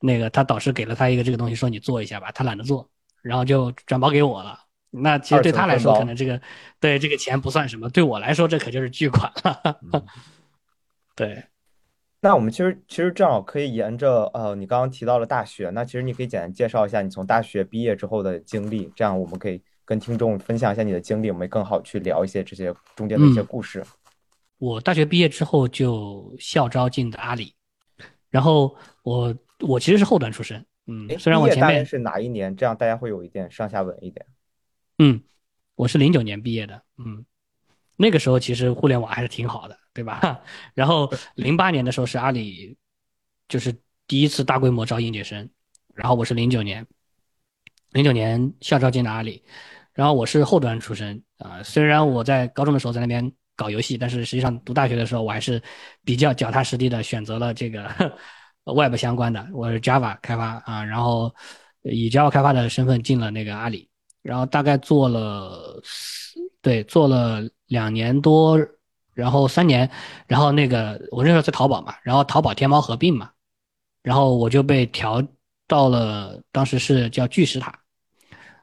那个他导师给了他一个这个东西，说你做一下吧，他懒得做，然后就转包给我了。那其实对他来说，可能这个对这个钱不算什么，对我来说这可就是巨款了。*laughs* 对，那我们其实其实正好可以沿着呃，你刚刚提到了大学，那其实你可以简单介绍一下你从大学毕业之后的经历，这样我们可以跟听众分享一下你的经历，我们也更好去聊一些这些中间的一些嗯故事。我大学毕业之后就校招进的阿里，然后我我其实是后端出身，嗯哎，，虽然我前面是哪一年？这样大家会有一点上下文一点。嗯，我是零九年毕业的，嗯，那个时候其实互联网还是挺好的，对吧？*laughs* 然后零八年的时候是阿里，就是第一次大规模招应届生，然后我是零九年，零九年校招进的阿里，然后我是后端出身啊、虽然我在高中的时候在那边搞游戏，但是实际上读大学的时候我还是比较脚踏实地的选择了这个 Web 相关的，我是 Java 开发啊，然后以 Java 开发的身份进了那个阿里。然后大概做了，对，做了两年多，然后三年，然后那个我那时候在淘宝嘛，然后淘宝天猫合并嘛，然后我就被调到了当时是叫巨石塔，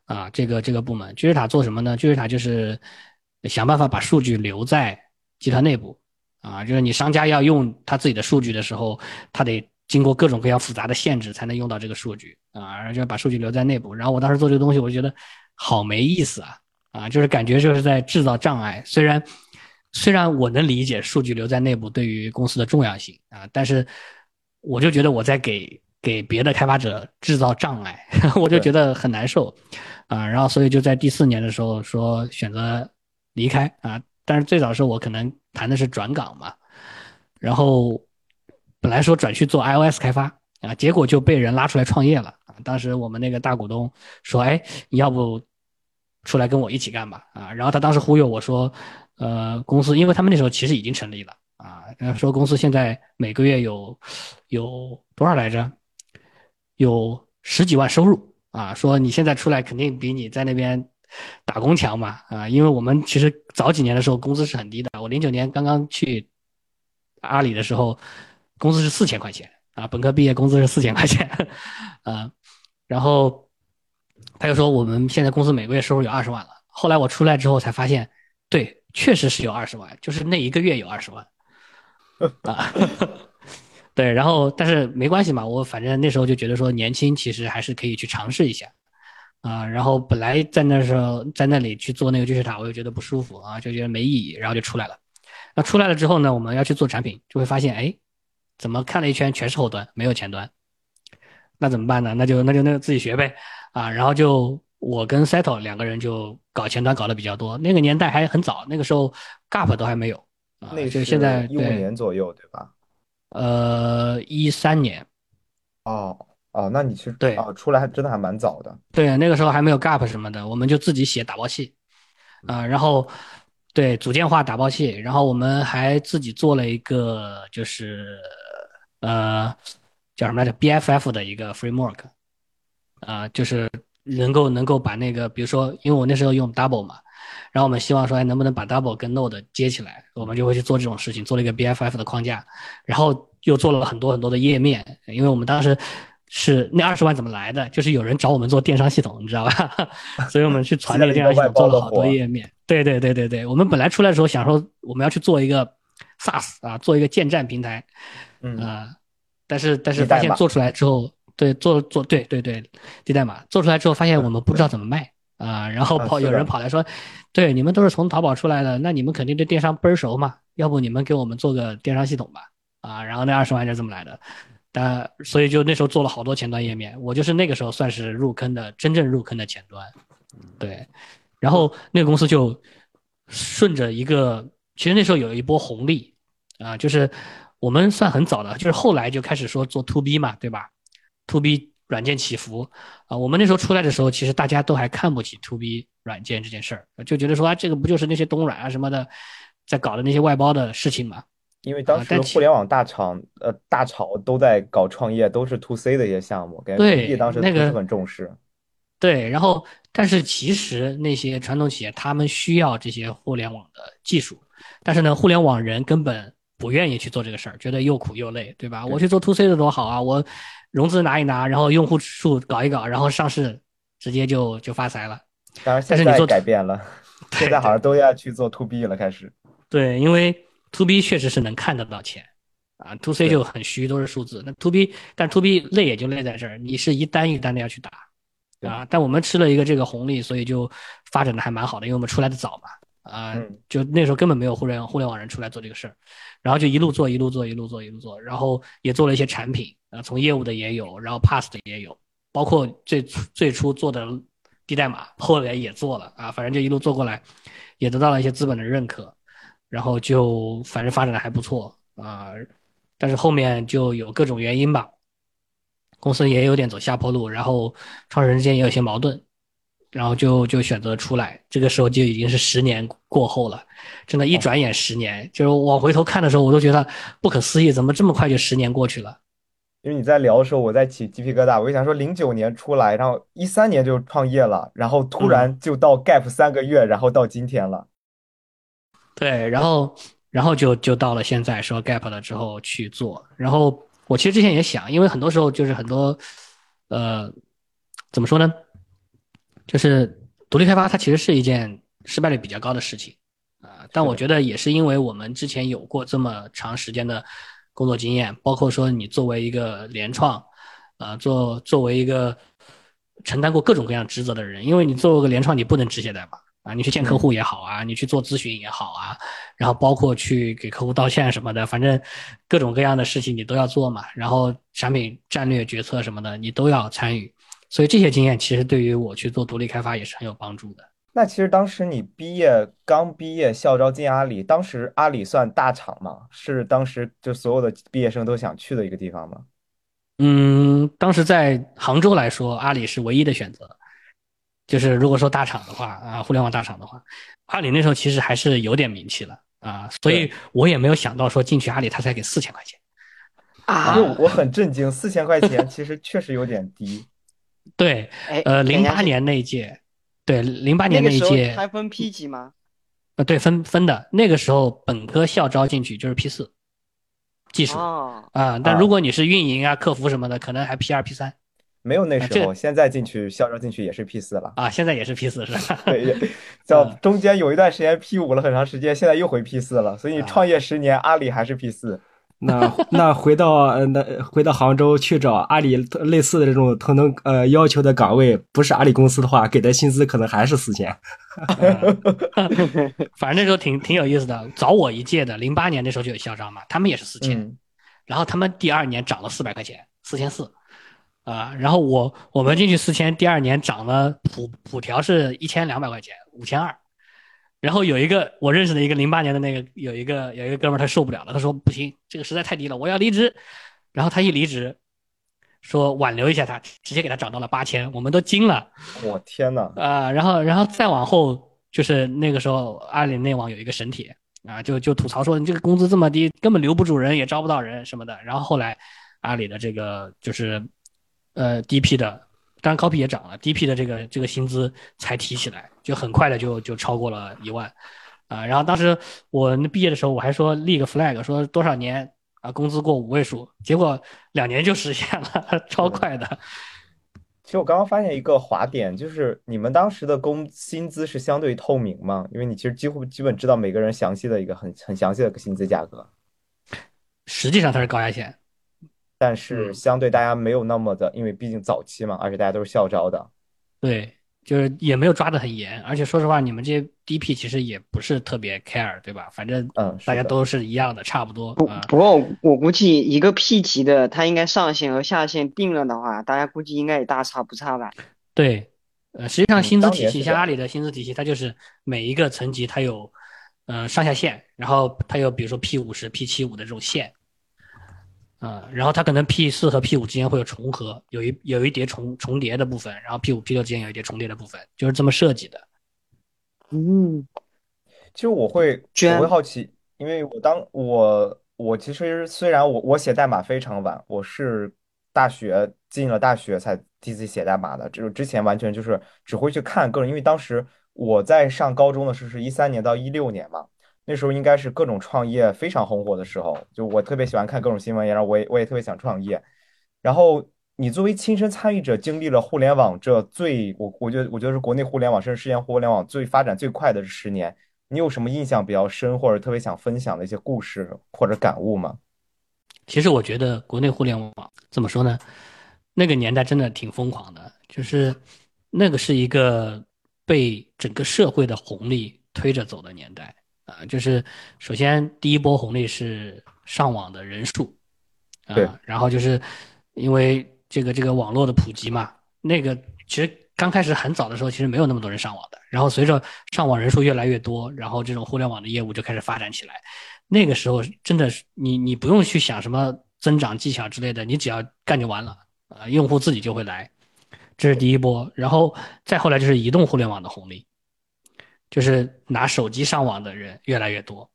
啊，这个这个部门，巨石塔做什么呢？巨石塔就是想办法把数据留在集团内部，啊，就是你商家要用他自己的数据的时候，他得经过各种各样复杂的限制才能用到这个数据啊，然后就把数据留在内部。然后我当时做这个东西，我就觉得好没意思啊啊，就是感觉就是在制造障碍。虽然虽然我能理解数据留在内部对于公司的重要性啊，但是我就觉得我在给给别的开发者制造障碍，*laughs* 我就觉得很难受啊。然后所以就在第四年的时候说选择离开啊，但是最早时候我可能谈的是转岗嘛，然后本来说转去做 iOS 开发啊，结果就被人拉出来创业了啊。当时我们那个大股东说：“哎，你要不出来跟我一起干吧？”啊，然后他当时忽悠我说：“呃，公司因为他们那时候其实已经成立了啊，说公司现在每个月有有多少来着？有十几万收入啊，说你现在出来肯定比你在那边打工强嘛啊，因为我们其实早几年的时候工资是很低的，我零九年刚刚去阿里的时候，工资是四千块钱啊，本科毕业工资是四千块钱，啊，*laughs* 然后他就说我们现在公司每个月收入有二十万了，后来我出来之后才发现，对，确实是有二十万，就是那一个月有二十万，*laughs* 啊。*laughs* 对，然后但是没关系嘛，我反正那时候就觉得说年轻其实还是可以去尝试一下，啊，然后本来在那时候在那里去做那个巨石塔，我又觉得不舒服啊，就觉得没意义，然后就出来了。那出来了之后呢，我们要去做产品，就会发现，哎，怎么看了一圈全是后端，没有前端，那怎么办呢？那就那就那就自己学呗，啊，然后就我跟 Settle 两个人就搞前端搞的比较多，那个年代还很早，那个时候 Gap 都还没有，啊，那就现在一五年左右，对吧？呃，一三年，哦哦，那你其实对。啊，出来还真的还蛮早的。对，那个时候还没有 Gap 什么的，我们就自己写打包器，啊，然后对组件化打包器，然后我们还自己做了一个就是呃叫什么来着 BFF 的一个 framework，啊，就是能够能够把那个比如说，因为我那时候用 Double 嘛。然后我们希望说，哎，能不能把 Double 跟 Node 接起来？我们就会去做这种事情，做了一个 BFF 的框架，然后又做了很多很多的页面。因为我们当时是那二十万怎么来的？就是有人找我们做电商系统，你知道吧？*laughs* 所以我们去传那个电商系统，做了好多页面。对对对对对，我们本来出来的时候想说，我们要去做一个 SaaS 啊，做一个建站平台，嗯。啊，但是但是发现做出来之后，对做做对对对，低代码。做出来之后，发现我们不知道怎么卖。啊，然后跑有人跑来说，对，你们都是从淘宝出来的，那你们肯定对电商倍儿熟嘛，要不你们给我们做个电商系统吧？啊，然后那二十万就这么来的，但所以就那时候做了好多前端页面，我就是那个时候算是入坑的，真正入坑的前端，对，然后那个公司就顺着一个，其实那时候有一波红利，啊，就是我们算很早的，就是后来就开始说做 to B 嘛，对吧？to B。软件起伏啊，我们那时候出来的时候，其实大家都还看不起 to B 软件这件事儿，就觉得说啊，这个不就是那些东软啊什么的在搞的那些外包的事情嘛？因为当时互联网大厂呃大潮都在搞创业，都是 to C 的一些项目，感觉 to B 当时不是很重视。对，然后但是其实那些传统企业他们需要这些互联网的技术，但是呢，互联网人根本不愿意去做这个事儿，觉得又苦又累，对吧？我去做 to C 的多好啊，我。融资拿一拿，然后用户数搞一搞，然后上市，直接就就发财了。当然，现在改变了，*laughs* 现在好像都要去做 to B 了，开始。对，因为 to B 确实是能看得到钱啊，to C 就很虚，都是数字。那 to B，但 to B 累也就累在这儿，你是一单一单的要去打啊。但我们吃了一个这个红利，所以就发展的还蛮好的，因为我们出来的早嘛。啊，就那时候根本没有互联互联网人出来做这个事儿，然后就一路做一路做一路做一路做，然后也做了一些产品。啊，从业务的也有，然后 pass 的也有，包括最最初做的低代码，后来也做了啊，反正就一路做过来，也得到了一些资本的认可，然后就反正发展的还不错啊，但是后面就有各种原因吧，公司也有点走下坡路，然后创始人之间也有些矛盾，然后就就选择出来，这个时候就已经是十年过后了，真的，一转眼十年，就是往回头看的时候，我都觉得不可思议，怎么这么快就十年过去了。因为你在聊的时候，我在起鸡皮疙瘩。我就想说，零九年出来，然后一三年就创业了，然后突然就到 Gap 三个月，然后到今天了。对，然后然后就就到了现在说 Gap 了之后去做。然后我其实之前也想，因为很多时候就是很多呃怎么说呢，就是独立开发它其实是一件失败率比较高的事情啊。但我觉得也是因为我们之前有过这么长时间的。工作经验，包括说你作为一个联创，啊，作作为一个承担过各种各样职责的人，因为你作为个联创，你不能只写代码啊，你去见客户也好啊，你去做咨询也好啊，然后包括去给客户道歉什么的，反正各种各样的事情你都要做嘛。然后产品战略决策什么的你都要参与，所以这些经验其实对于我去做独立开发也是很有帮助的。那其实当时你毕业刚毕业，校招进阿里，当时阿里算大厂吗？是当时就所有的毕业生都想去的一个地方吗？嗯，当时在杭州来说，阿里是唯一的选择。就是如果说大厂的话啊，互联网大厂的话，阿里那时候其实还是有点名气了啊，所以我也没有想到说进去阿里他才给四千块钱啊，我很震惊，四千块钱其实确实有点低。对，呃，零八年那一届，对，零八年那一届还分 P 级吗？呃，对，分分的。那个时候本科校招进去就是 P 四，技术啊，但如果你是运营啊、客服什么的，可能还 P 二、P 三。没有那时候，现在进去校招进去也是 P 四了啊，现在也是 P 四是吧？对，叫 *laughs* 中间有一段时间 P 五了很长时间，现在又回 P 四了。所以你创业十年，阿里还是 P 四。那 *laughs* 那回到那回到杭州去找阿里类似的这种同等呃要求的岗位，不是阿里公司的话，给的薪资可能还是四千。反正那时候挺挺有意思的，早我一届的，零八年那时候就有校招嘛，他们也是四千，然后他们第二年涨了四百块钱，四千四。啊，然后我我们进去四千，第二年涨了普普调是一千两百块钱，五千二。然后有一个我认识的一个零八年的那个有一个有一个哥们儿他受不了了，他说不行，这个实在太低了，我要离职。然后他一离职，说挽留一下他，直接给他涨到了八千，我们都惊了。我天呐，啊，然后然后再往后就是那个时候阿里内网有一个神帖啊，就就吐槽说你这个工资这么低，根本留不住人，也招不到人什么的。然后后来阿里的这个就是。呃，DP 的，当然 copy 也涨了，DP 的这个这个薪资才提起来，就很快的就就超过了一万，啊，然后当时我那毕业的时候，我还说立个 flag，说多少年啊工资过五位数，结果两年就实现了，*laughs* 超快的。其实我刚刚发现一个滑点，就是你们当时的工薪资是相对透明吗？因为你其实几乎基本知道每个人详细的一个很很详细的薪资价格。实际上它是高压线。但是相对大家没有那么的，因为毕竟早期嘛，而且大家都是校招的，对，就是也没有抓得很严。而且说实话，你们这些 DP 其实也不是特别 care，对吧？反正嗯，大家都是一样的，差不多。不不过我估计一个 P 级的，它应该上限和下限定了的话，大家估计应该也大差不差吧？对，呃，实际上薪资体系像阿里的薪资体系，它就是每一个层级它有嗯上下限，然后它有比如说 P 五十、P 七五的这种线。啊，然后它可能 P 四和 P 五之间会有重合，有一有一叠重重叠的部分，然后 P 五 P 六之间有一叠重叠的部分，就是这么设计的。嗯，其实我会我会好奇，因为我当我我其实虽然我我写代码非常晚，我是大学进了大学才第一次写代码的，就是之前完全就是只会去看个人，因为当时我在上高中的时候是一三年到一六年嘛。那时候应该是各种创业非常红火的时候，就我特别喜欢看各种新闻，然后我也我也特别想创业。然后你作为亲身参与者，经历了互联网这最我我觉得我觉得是国内互联网甚至世界互联网最发展最快的十年，你有什么印象比较深或者特别想分享的一些故事或者感悟吗？其实我觉得国内互联网怎么说呢？那个年代真的挺疯狂的，就是那个是一个被整个社会的红利推着走的年代。啊，就是首先第一波红利是上网的人数，啊，然后就是因为这个这个网络的普及嘛，那个其实刚开始很早的时候其实没有那么多人上网的，然后随着上网人数越来越多，然后这种互联网的业务就开始发展起来。那个时候真的是你你不用去想什么增长技巧之类的，你只要干就完了，啊，用户自己就会来，这是第一波，然后再后来就是移动互联网的红利。就是拿手机上网的人越来越多，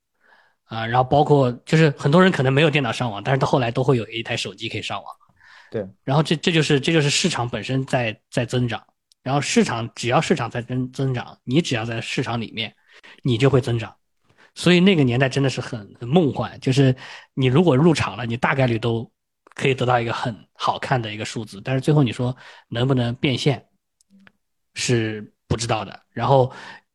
啊，然后包括就是很多人可能没有电脑上网，但是到后来都会有一台手机可以上网。对，然后这这就是这就是市场本身在在增长，然后市场只要市场在增增长，你只要在市场里面，你就会增长。所以那个年代真的是很很梦幻，就是你如果入场了，你大概率都可以得到一个很好看的一个数字，但是最后你说能不能变现，是不知道的。然后。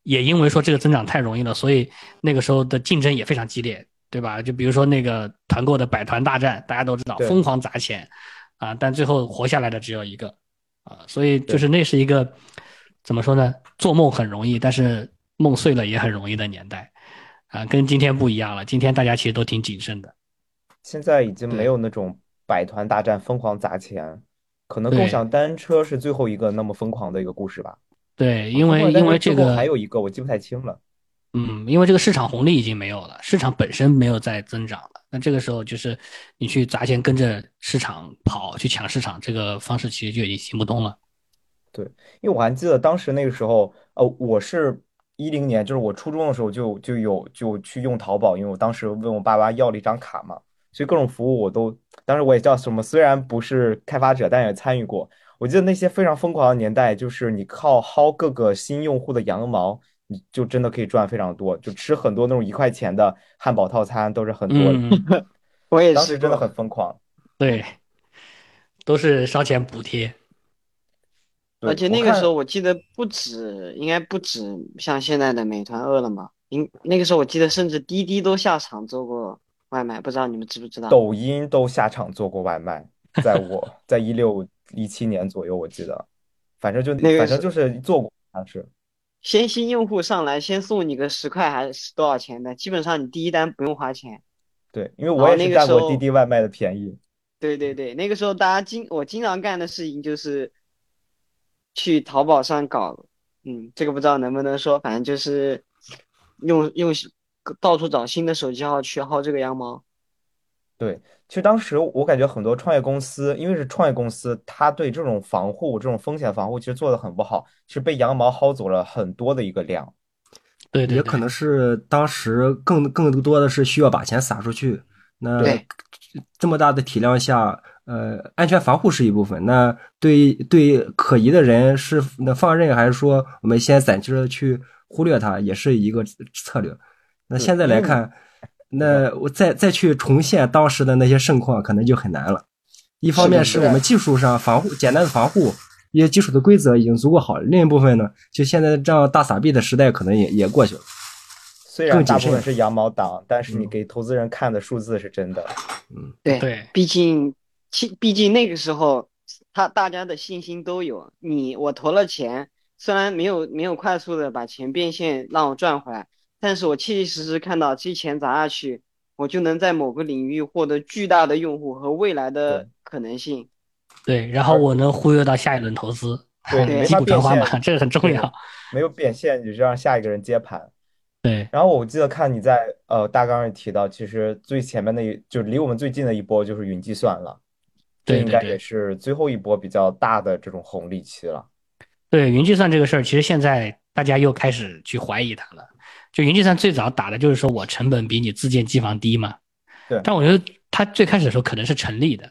也因为说这个增长太容易了，所以那个时候的竞争也非常激烈，对吧？就比如说那个团购的百团大战，大家都知道，疯狂砸钱，啊，但最后活下来的只有一个，啊，所以就是那是一个怎么说呢？做梦很容易，但是梦碎了也很容易的年代，啊，跟今天不一样了。今天大家其实都挺谨慎的。现在已经没有那种百团大战疯狂砸钱，可能共享单车是最后一个那么疯狂的一个故事吧。对，因为因为这个还有一个我记不太清了。嗯，因为这个市场红利已经没有了，市场本身没有在增长了。那这个时候就是你去砸钱跟着市场跑，去抢市场，这个方式其实就已经行不通了。对因为我还记得当时那个时候，呃，我是一零年，就是我初中的时候就就有就去用淘宝，因为我当时问我爸妈要了一张卡嘛，所以各种服务我都，当时我也叫什么，虽然不是开发者，但也参与过。我记得那些非常疯狂的年代，就是你靠薅各个新用户的羊毛，你就真的可以赚非常多，就吃很多那种一块钱的汉堡套餐都是很多的，嗯，*laughs* 我也是当时真的很疯狂。*laughs* 对，都是烧钱补贴。而且那个时候我记得不止，应该不止像现在的美团、饿了么，应那个时候我记得甚至滴滴都下场做过外卖，不知道你们知不知道？抖音都下场做过外卖，在我在一六一七年左右，我记得，反正就那个反正就是做过，好像是先新用户上来，先送你个十块还是多少钱的，基本上你第一单不用花钱。对，因为我也是占过滴滴外卖的便宜。对对对，那个时候大家经我经常干的事情就是去淘宝上搞，嗯，这个不知道能不能说，反正就是用用到处找新的手机号去薅这个羊毛。对，其实当时我感觉很多创业公司，因为是创业公司，它对这种防护、这种风险防护其实做的很不好，其实被羊毛薅走了很多的一个量。对对对也可能是当时更更多的是需要把钱撒出去。那对这么大的体量下，呃，安全防护是一部分。那对对可疑的人是那放任，还是说我们先暂时的去忽略它，也是一个策略。那现在来看，那我再再去重现当时的那些盛况，可能就很难了。一方面是我们技术上防护简单的防护，一些基础的规则已经足够好了。另一部分呢，就现在这样大撒币的时代，可能也也过去了。虽然大部分是羊毛党，但是你嗯给投资人看的数字是真的。对，对毕竟，其毕竟那个时候，他大家的信心都有。你我投了钱，虽然没有没有快速的把钱变现让我赚回来，但是我切切实实看到这些钱砸下去，我就能在某个领域获得巨大的用户和未来的可能性。对，然后我能忽悠到下一轮投资，对 *laughs* 击法变鼓传花嘛，现这个很重要。没有变现，你就让下一个人接盘。对然后我记得看你在呃大纲里提到，其实最前面的一就离我们最近的一波就是云计算了，这应该也是最后一波比较大的这种红利期了。对，云计算这个事儿，其实现在大家又开始去怀疑它了。就云计算最早打的就是说我成本比你自建机房低嘛。对但我觉得它最开始的时候可能是成立的，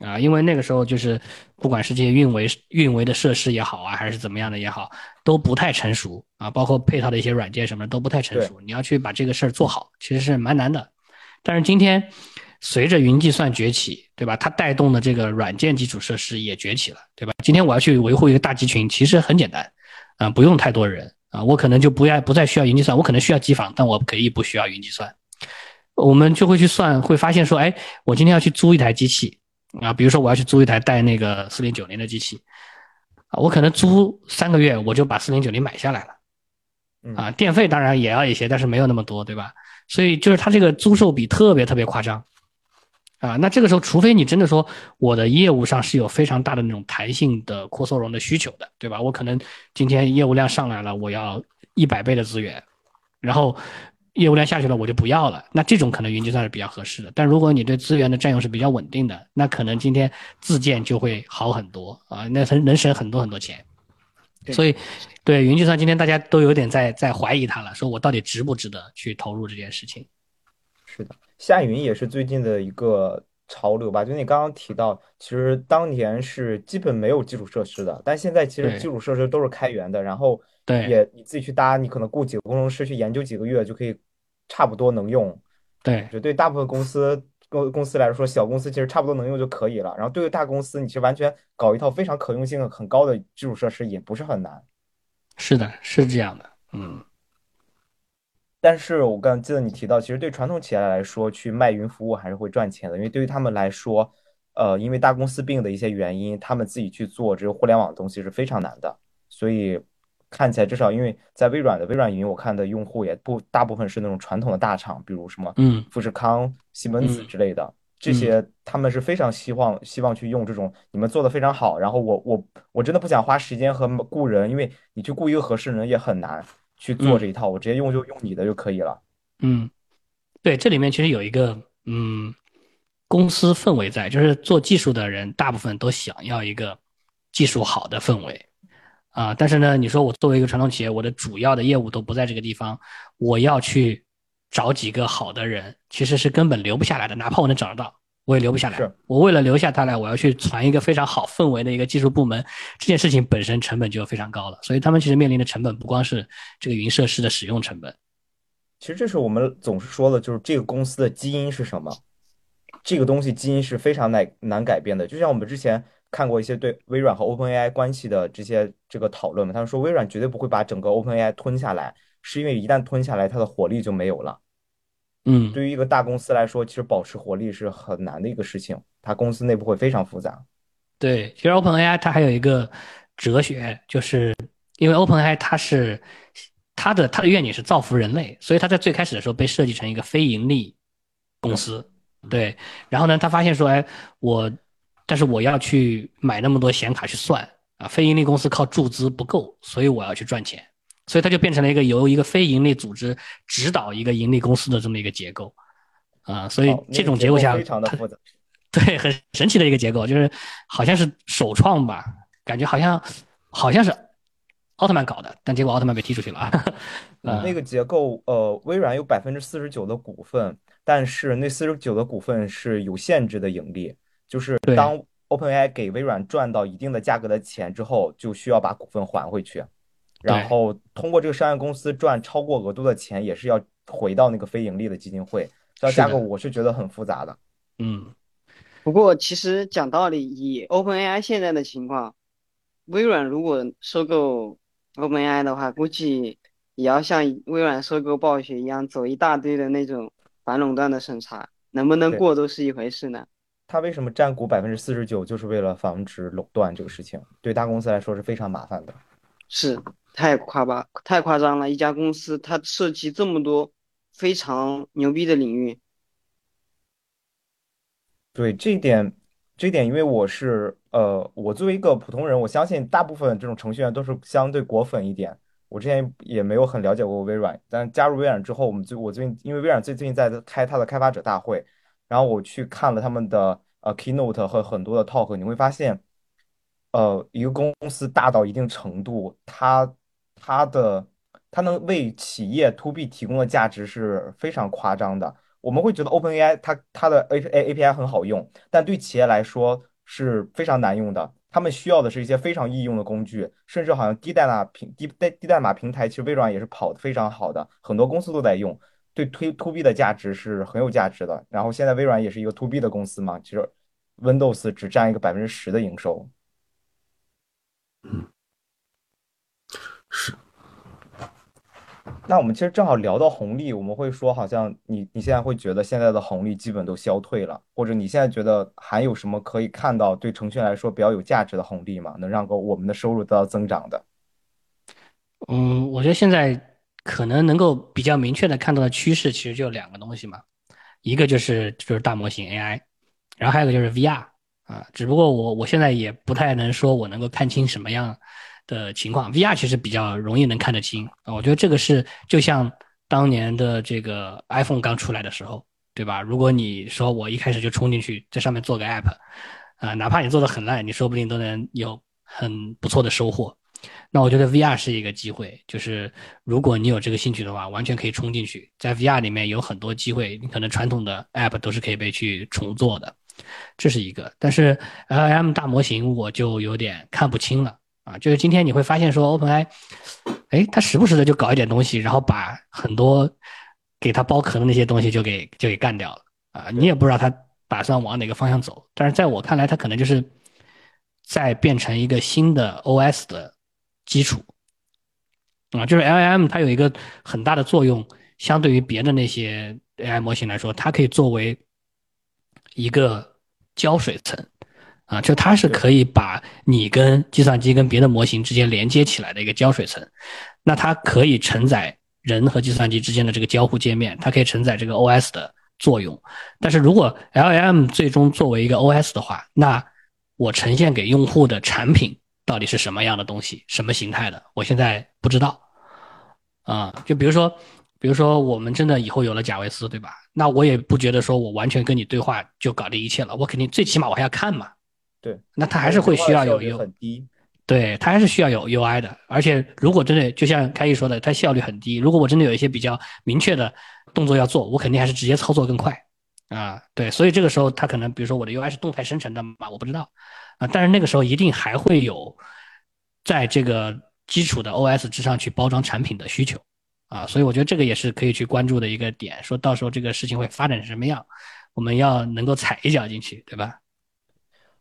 啊，因为那个时候就是不管是这些运维运维的设施也好啊，还是怎么样的也好，都不太成熟啊，包括配套的一些软件什么的都不太成熟。你要去把这个事儿做好，其实是蛮难的。但是今天随着云计算崛起，对吧？它带动的这个软件基础设施也崛起了，对吧？今天我要去维护一个大集群，其实很简单，啊，不用太多人啊，我可能就不要不再需要云计算，我可能需要机房，但我可以不需要云计算。我们就会去算，会发现说，哎，我今天要去租一台机器啊，比如说我要去租一台带那个四零九零的机器啊，我可能租三个月，我就把四零九零买下来了。嗯啊，电费当然也要一些，但是没有那么多，对吧？所以就是它这个租售比特别特别夸张，啊，那这个时候，除非你真的说我的业务上是有非常大的那种弹性的扩缩容的需求的，对吧？我可能今天业务量上来了，我要一百倍的资源，然后业务量下去了，我就不要了。那这种可能云计算是比较合适的。但如果你对资源的占用是比较稳定的，那可能今天自建就会好很多啊，那能能省很多很多钱。所以，对云计算，今天大家都有点在在怀疑它了，说我到底值不值得去投入这件事情？是的，下云也是最近的一个潮流吧。就你刚刚提到，其实当年是基本没有基础设施的，但现在其实基础设施都是开源的，然后对也你自己去搭，你可能雇几个工程师去研究几个月就可以差不多能用。对就对大部分公司公公司来说，小公司其实差不多能用就可以了。然后对于大公司，你其实完全搞一套非常可用性很高的基础设施也不是很难。是的，是这样的，嗯，但是我刚记得你提到，其实对传统企业来说，去卖云服务还是会赚钱的，因为对于他们来说，呃，因为大公司病的一些原因，他们自己去做这个互联网的东西是非常难的，所以看起来至少因为在微软的微软云，我看的用户也不大部分是那种传统的大厂，比如什么嗯富士康、西门子嗯之类的，这些他们是非常希望希望去用这种你们做的非常好，然后我我我真的不想花时间和雇人，因为你去雇一个合适人也很难去做嗯这一套，我直接用就用你的就可以了。嗯，对，这里面其实有一个嗯公司氛围在，就是做技术的人大部分都想要一个技术好的氛围啊。但是呢，你说我作为一个传统企业，我的主要的业务都不在这个地方，我要去找几个好的人，其实是根本留不下来的，哪怕我能找得到。我也留不下来是。我为了留下他来，我要去传一个非常好氛围的一个技术部门，这件事情本身成本就非常高了。所以他们其实面临的成本不光是这个云设施的使用成本，其实这是我们总是说的，就是这个公司的基因是什么？这个东西基因是非常难难改变的。就像我们之前看过一些对微软和 OpenAI 关系的这些这个讨论嘛，他们说微软绝对不会把整个 OpenAI 吞下来，是因为一旦吞下来，它的活力就没有了。嗯，对于一个大公司来说，其实保持活力是很难的一个事情，它公司内部会非常复杂。对，其实 OpenAI 它还有一个哲学，就是因为 OpenAI 它是它的它的愿景是造福人类，所以它在最开始的时候被设计成一个非盈利公司。对，然后呢，他发现说，哎，我，但是我要去买那么多显卡去算啊，非盈利公司靠注资不够，所以我要去赚钱，所以它就变成了一个由一个非盈利组织指导一个盈利公司的这么一个结构啊，所以这种结构下，非常的复杂。对，很神奇的一个结构，就是好像是首创吧，感觉好像好像是奥特曼搞的，但结果奥特曼被踢出去了啊。*laughs* 嗯那个结构，呃，微软有百分之四十九的股份，但是那四十九的股份是有限制的盈利，就是当 OpenAI 给微软赚到一定的价格的钱之后，就需要把股份还回去，然后通过这个商业公司赚超过额度的钱，也是要回到那个非盈利的基金会，这架构我是觉得很复杂的。嗯，不过其实讲道理，以 OpenAI 现在的情况，微软如果收购 OpenAI 的话，估计也要像微软收购暴雪一样，走一大堆的那种反垄断的审查，能不能过都是一回事呢。它为什么占股百分之四十九，就是为了防止垄断这个事情，对大公司来说是非常麻烦的。是太夸吧，太夸张了！一家公司它涉及这么多非常牛逼的领域，对这一点，这一点，因为我是呃，我作为一个普通人，我相信大部分这种程序员都是相对果粉一点。我之前也没有很了解过微软，但加入微软之后，我们最我最近因为微软最最近在开它的开发者大会，然后我去看了他们的呃 keynote 和很多的 talk，你会发现，呃，一个公司大到一定程度，它它的它能为企业 to B 提供的价值是非常夸张的。我们会觉得 OpenAI 它它的 A A API 很好用，但对企业来说是非常难用的。他们需要的是一些非常易用的工具，甚至好像低代码平低低代码平台，其实微软也是跑的非常好的，很多公司都在用。对推 to B 的价值是很有价值的。然后现在微软也是一个 to B 的公司嘛，其实 Windows 只占一个百分之十的营收。是。那我们其实正好聊到红利，我们会说，好像你你现在会觉得现在的红利基本都消退了，或者你现在觉得还有什么可以看到对程序员来说比较有价值的红利吗？能让个我们的收入得到增长的？嗯，我觉得现在可能能够比较明确的看到的趋势，其实就两个东西嘛，一个就是就是大模型 AI，然后还有一个就是 VR 啊，只不过我我现在也不太能说我能够看清什么样的情况，VR 其实比较容易能看得清啊，我觉得这个是就像当年的这个 iPhone 刚出来的时候，对吧？如果你说我一开始就冲进去在上面做个 App，啊，哪怕你做的很烂，你说不定都能有很不错的收获。那我觉得 VR 是一个机会，就是如果你有这个兴趣的话，完全可以冲进去。在 VR 里面有很多机会，你可能传统的 App 都是可以被去重做的，这是一个。但是 LLM 大模型我就有点看不清了啊，就是今天你会发现说 OpenAI，哎，它时不时的就搞一点东西，然后把很多给它剥壳的那些东西就给就给干掉了啊，你也不知道它打算往哪个方向走。但是在我看来，它可能就是在变成一个新的 OS 的。基础啊，就是 LLM 它有一个很大的作用，相对于别的那些 AI 模型来说，它可以作为一个胶水层啊，就它是可以把你跟计算机跟别的模型之间连接起来的一个胶水层，那它可以承载人和计算机之间的这个交互界面，它可以承载这个 OS 的作用。但是如果 LLM 最终作为一个 OS 的话，那我呈现给用户的产品到底是什么样的东西，什么形态的，我现在不知道。啊，就比如说，比如说我们真的以后有了贾维斯，对吧？那我也不觉得说我完全跟你对话就搞定一切了，我肯定最起码我还要看嘛。对，那它还是会需要有 U，很低，对，它还是需要有 UI 的。而且如果真的就像开一说的，它效率很低。如果我真的有一些比较明确的动作要做，我肯定还是直接操作更快啊。对，所以这个时候它可能，比如说我的 UI 是动态生成的嘛，我不知道啊。但是那个时候一定还会有在这个基础的 OS 之上去包装产品的需求啊。所以我觉得这个也是可以去关注的一个点，说到时候这个事情会发展成什么样，我们要能够踩一脚进去，对吧？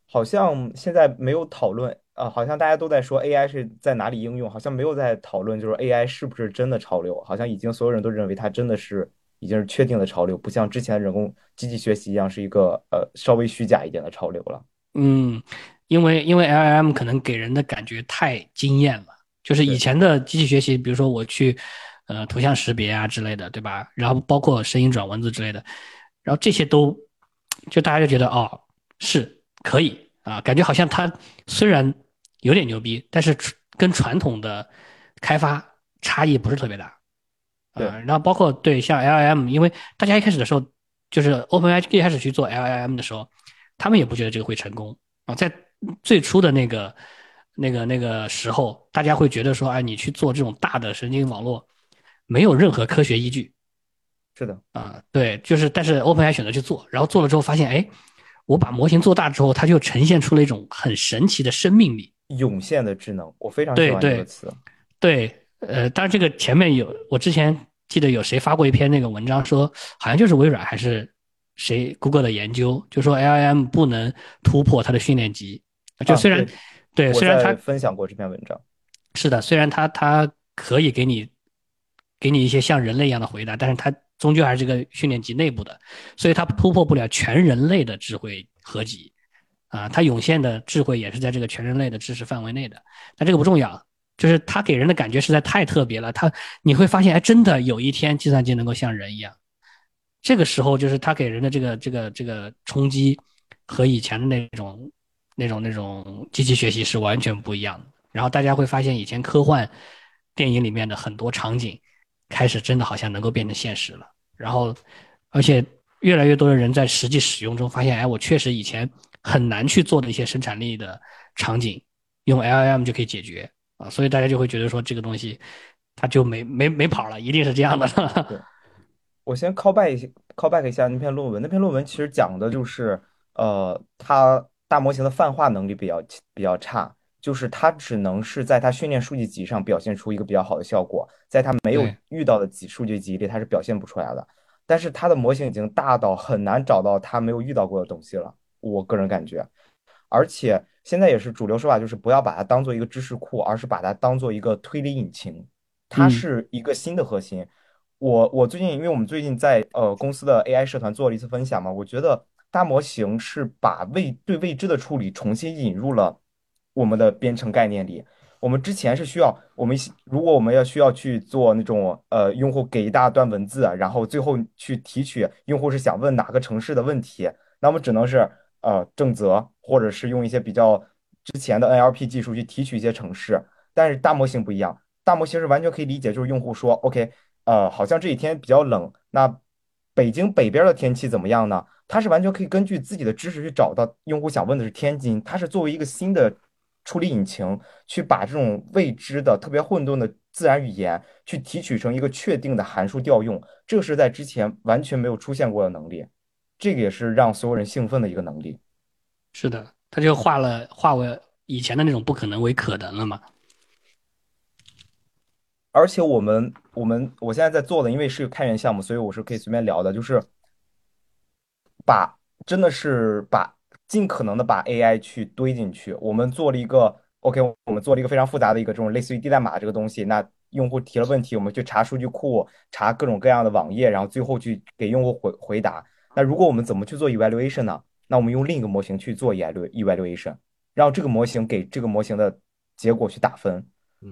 好像现在没有讨论啊，好像大家都在说 AI 是在哪里应用，好像没有在讨论就是 AI 是不是真的潮流，好像已经所有人都认为它真的是已经是确定的潮流，不像之前人工机器学习一样是一个呃稍微虚假一点的潮流了。嗯，因为因为 LLM 可能给人的感觉太惊艳了，就是以前的机器学习，比如说我去呃图像识别啊之类的，对吧？然后包括声音转文字之类的，然后这些都就大家就觉得哦是。可以啊，感觉好像它虽然有点牛逼，但是跟传统的开发差异不是特别大。对，然后包括对像 LLM，因为大家一开始的时候，就是 OpenAI 一开始去做 LLM 的时候，他们也不觉得这个会成功啊。在最初的那个、那个、那个时候，大家会觉得说，哎，你去做这种大的神经网络，没有任何科学依据。是的，啊，对，就是，但是 OpenAI 选择去做，然后做了之后发现，哎。我把模型做大之后，它就呈现出了一种很神奇的生命力，涌现的智能。我非常喜欢这个词。对，呃，当然这个前面有，我之前记得有谁发过一篇那个文章，说好像就是微软还是谁 Google 的研究，就说 LLM 不能突破它的训练集。就虽然对，虽然他分享过这篇文章，是的，虽然它它可以给你给你一些像人类一样的回答，但是它。终究还是这个训练集内部的，所以它突破不了全人类的智慧合集，啊，它涌现的智慧也是在这个全人类的知识范围内的。但这个不重要，就是它给人的感觉实在太特别了。它你会发现，哎，真的有一天计算机能够像人一样，这个时候就是它给人的这个这个这个冲击和以前的那种那种那种机器学习是完全不一样的。然后大家会发现，以前科幻电影里面的很多场景。开始真的好像能够变成现实了，然后，而且越来越多的人在实际使用中发现，哎，我确实以前很难去做的一些生产力的场景，用 LLM 就可以解决啊，所以大家就会觉得说这个东西它就没没没跑了，一定是这样的。*laughs* 对，我先 call back 一下，call back 一下那篇论文，那篇论文其实讲的就是，呃，它大模型的泛化能力比较比较差。就是它只能是在它训练数据集上表现出一个比较好的效果，在它没有遇到的几数据集里，它是表现不出来的。但是它的模型已经大到很难找到它没有遇到过的东西了，我个人感觉。而且现在也是主流说法，就是不要把它当做一个知识库，而是把它当做一个推理引擎。它是一个新的核心。我我最近，因为我们最近在呃公司的 AI 社团做了一次分享嘛，我觉得大模型是把未对未知的处理重新引入了。我们的编程概念里，我们之前是需要我们如果我们要需要去做那种呃，用户给一大段文字，然后最后去提取用户是想问哪个城市的问题，那我们只能是呃正则，或者是用一些比较之前的 NLP 技术去提取一些城市。但是大模型不一样，大模型是完全可以理解，就是用户说 OK，呃，好像这几天比较冷，那北京北边的天气怎么样呢？它是完全可以根据自己的知识去找到用户想问的是天津，它是作为一个新的。处理引擎去把这种未知的、特别混沌的自然语言去提取成一个确定的函数调用，这个是在之前完全没有出现过的能力，这个也是让所有人兴奋的一个能力。是的，他就化了化为以前的那种不可能为可能了嘛。而且我们我们我现在在做的，因为是个开源项目，所以我是可以随便聊的，就是把真的是把。尽可能的把 AI 去堆进去。我们做了一个 OK，我们做了一个非常复杂的一个这种类似于低代码这个东西。那用户提了问题，我们去查数据库，查各种各样的网页，然后最后去给用户回回答。那如果我们怎么去做 evaluation 呢？那我们用另一个模型去做 evaluation，让这个模型给这个模型的结果去打分。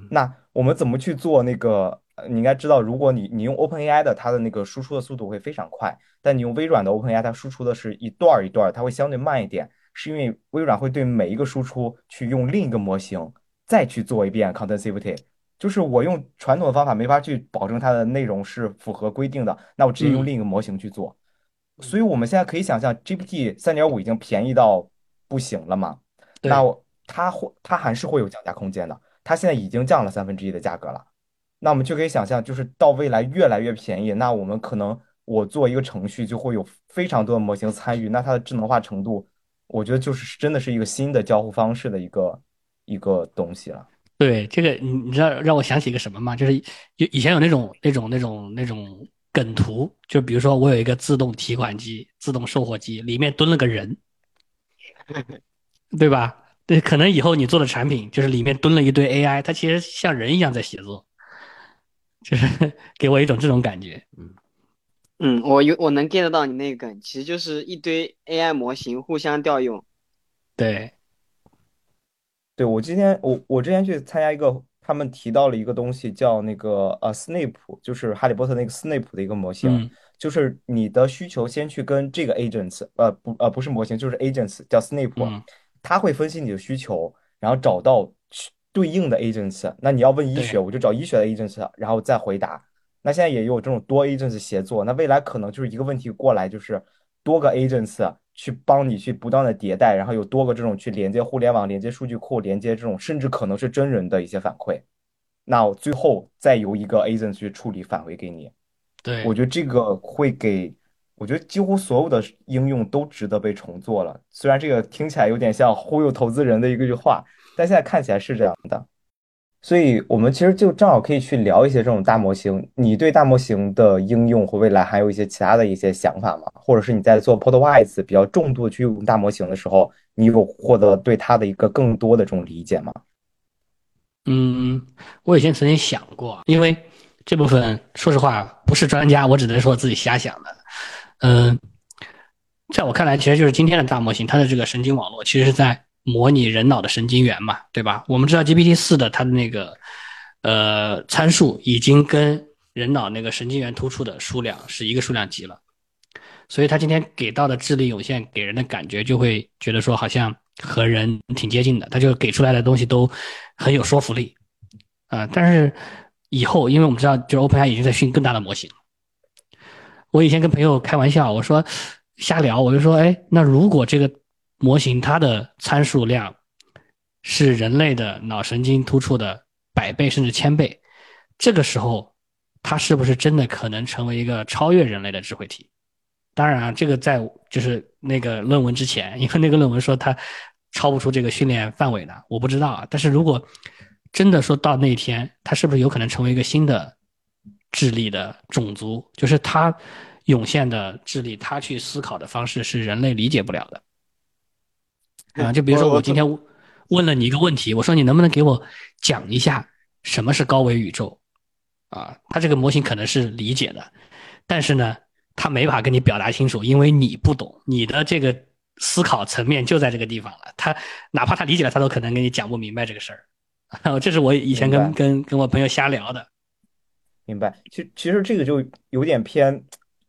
那我们怎么去做那个？你应该知道，如果你你用 OpenAI 的，它的那个输出的速度会非常快，但你用微软的 OpenAI，它输出的是一段一段，它会相对慢一点，是因为微软会对每一个输出去用另一个模型再去做一遍 contensivity，就是我用传统的方法没法去保证它的内容是符合规定的，那我直接用另一个模型去做。所以我们现在可以想象，GPT 三点五已经便宜到不行了嘛？那它会它还是会有降价空间的。它现在已经降了三分之一的价格了，那我们就可以想象，就是到未来越来越便宜，那我们可能我做一个程序就会有非常多的模型参与，那它的智能化程度，我觉得就是真的是一个新的交互方式的一个一个东西了。对这个，你你知道让我想起一个什么吗？就是以以前有那种那种那种那种梗图，就比如说我有一个自动提款机、自动售货机，里面蹲了个人，*laughs* 对吧？对，可能以后你做的产品就是里面蹲了一堆 AI，它其实像人一样在写作，就是 *laughs* 给我一种这种感觉。嗯嗯，我有我能 get 到你那个，其实就是一堆 AI 模型互相调用。对，对我今天我我之前去参加一个，他们提到了一个东西叫那个呃 Snape，就是哈利波特那个 Snape 的一个模型，就是你的需求先去跟这个 agents，呃不呃不是模型，就是 agents 叫 Snape。他会分析你的需求，然后找到对应的 agents。那你要问医学，我就找医学的 agents，然后再回答。那现在也有这种多 agents 协作。那未来可能就是一个问题过来，就是多个 agents 去帮你去不断的迭代，然后有多个这种去连接互联网、连接数据库、连接这种，甚至可能是真人的一些反馈。那我最后再由一个 agent 去处理返回给你。对，我觉得这个会给。我觉得几乎所有的应用都值得被重做了。虽然这个听起来有点像忽悠投资人的一个句话，但现在看起来是这样的。所以，我们其实就正好可以去聊一些这种大模型。你对大模型的应用和未来还有一些其他的一些想法吗？或者是你在做 Podwise 比较重度去用大模型的时候，你有获得对它的一个更多的这种理解吗？嗯，我以前曾经想过，因为这部分说实话不是专家，我只能说自己瞎想的。嗯，在我看来，其实就是今天的大模型，它的这个神经网络其实是在模拟人脑的神经元嘛，对吧？我们知道 GPT 四的它的那个呃参数已经跟人脑那个神经元突触的数量是一个数量级了，所以它今天给到的智力涌现给人的感觉就会觉得说好像和人挺接近的，它就给出来的东西都很有说服力啊。但是以后，因为我们知道，就是 OpenAI 已经在训更大的模型。我以前跟朋友开玩笑，我说瞎聊，我就说，哎，那如果这个模型它的参数量是人类的脑神经突触的百倍甚至千倍，这个时候它是不是真的可能成为一个超越人类的智慧体？当然啊，这个在就是那个论文之前，因为那个论文说它超不出这个训练范围的，我不知道啊。但是如果真的说到那一天，它是不是有可能成为一个新的？智力的种族，就是他涌现的智力，他去思考的方式是人类理解不了的。啊，就比如说我今天问了你一个问题，我说你能不能给我讲一下什么是高维宇宙？啊，他这个模型可能是理解的，但是呢，他没法跟你表达清楚，因为你不懂，你的这个思考层面就在这个地方了。他哪怕他理解了，他都可能跟你讲不明白这个事儿。*laughs* 这是我以前跟跟跟我朋友瞎聊的。明白，其其实这个就有点偏，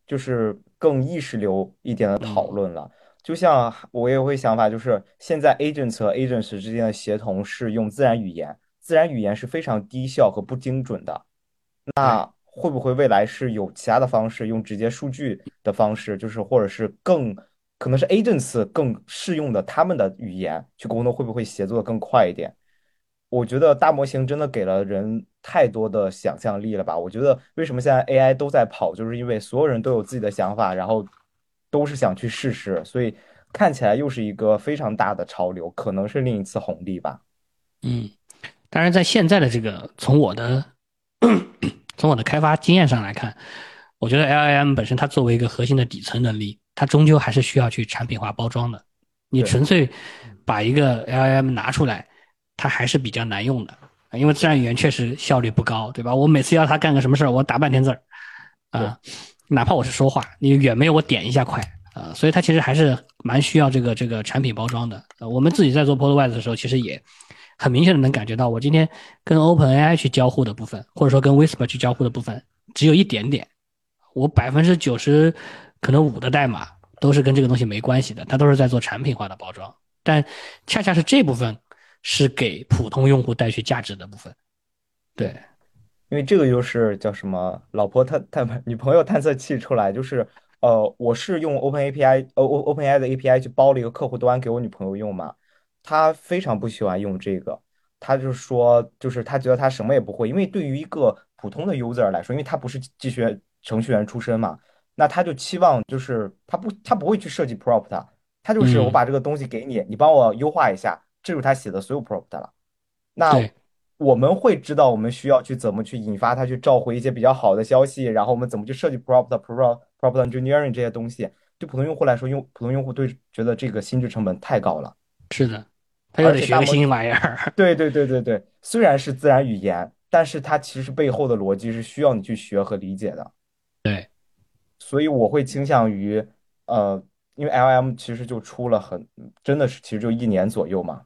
就是更意识流一点的讨论了。就像我也会想法，就是现在 agents 和 agents 之间的协同是用自然语言，自然语言是非常低效和不精准的。那会不会未来是有其他的方式，用直接数据的方式，就是或者是更可能是 agents 更适用的他们的语言去沟通，会不会协作的更快一点？我觉得大模型真的给了人太多的想象力了吧？我觉得为什么现在 AI 都在跑，就是因为所有人都有自己的想法，然后都是想去试试，所以看起来又是一个非常大的潮流，可能是另一次红利吧。嗯，当然，在现在的这个从我的 *clears throat* *coughs* 从我的开发经验上来看，我觉得 LLM 本身它作为一个核心的底层能力，它终究还是需要去产品化包装的。你纯粹把一个 LLM 拿出来。它还是比较难用的，因为自然语言确实效率不高，对吧？我每次要它干个什么事儿，我打半天字儿，啊，哪怕我是说话，你远没有我点一下快呃，所以它其实还是蛮需要这个这个产品包装的。我们自己在做 Podwise 的时候，其实也很明显的能感觉到，我今天跟 OpenAI 去交互的部分，或者说跟 Whisper 去交互的部分，只有一点点，我百分之九十可能五的代码都是跟这个东西没关系的，它都是在做产品化的包装，但恰恰是这部分是给普通用户带去价值的部分。对，因为这个就是叫什么，老婆探探女朋友探测器出来，就是呃，我是用 Open API，呃，O OpenAI 的 API 去包了一个客户端给我女朋友用嘛，她非常不喜欢用这个，她就说，就是她觉得她什么也不会，因为对于一个普通的 user 来说，因为她不是技术员程序员出身嘛，那她就期望就是她不她不会去设计 prompt，她就是我把这个东西给你，你帮我优化一下，这就是她写的所有 prompt 了。那对我们会知道我们需要去怎么去引发它去召回一些比较好的消息，然后我们怎么去设计 prompt、prompt、prompt engineering 这些东西。对普通用户来说，用普通用户对觉得这个心智成本太高了。是的，他又得学个新玩意儿。对对对对对，虽然是自然语言，但是它其实背后的逻辑是需要你去学和理解的。对，所以我会倾向于，呃，因为 LM 其实就出了很，真的是其实就一年左右嘛，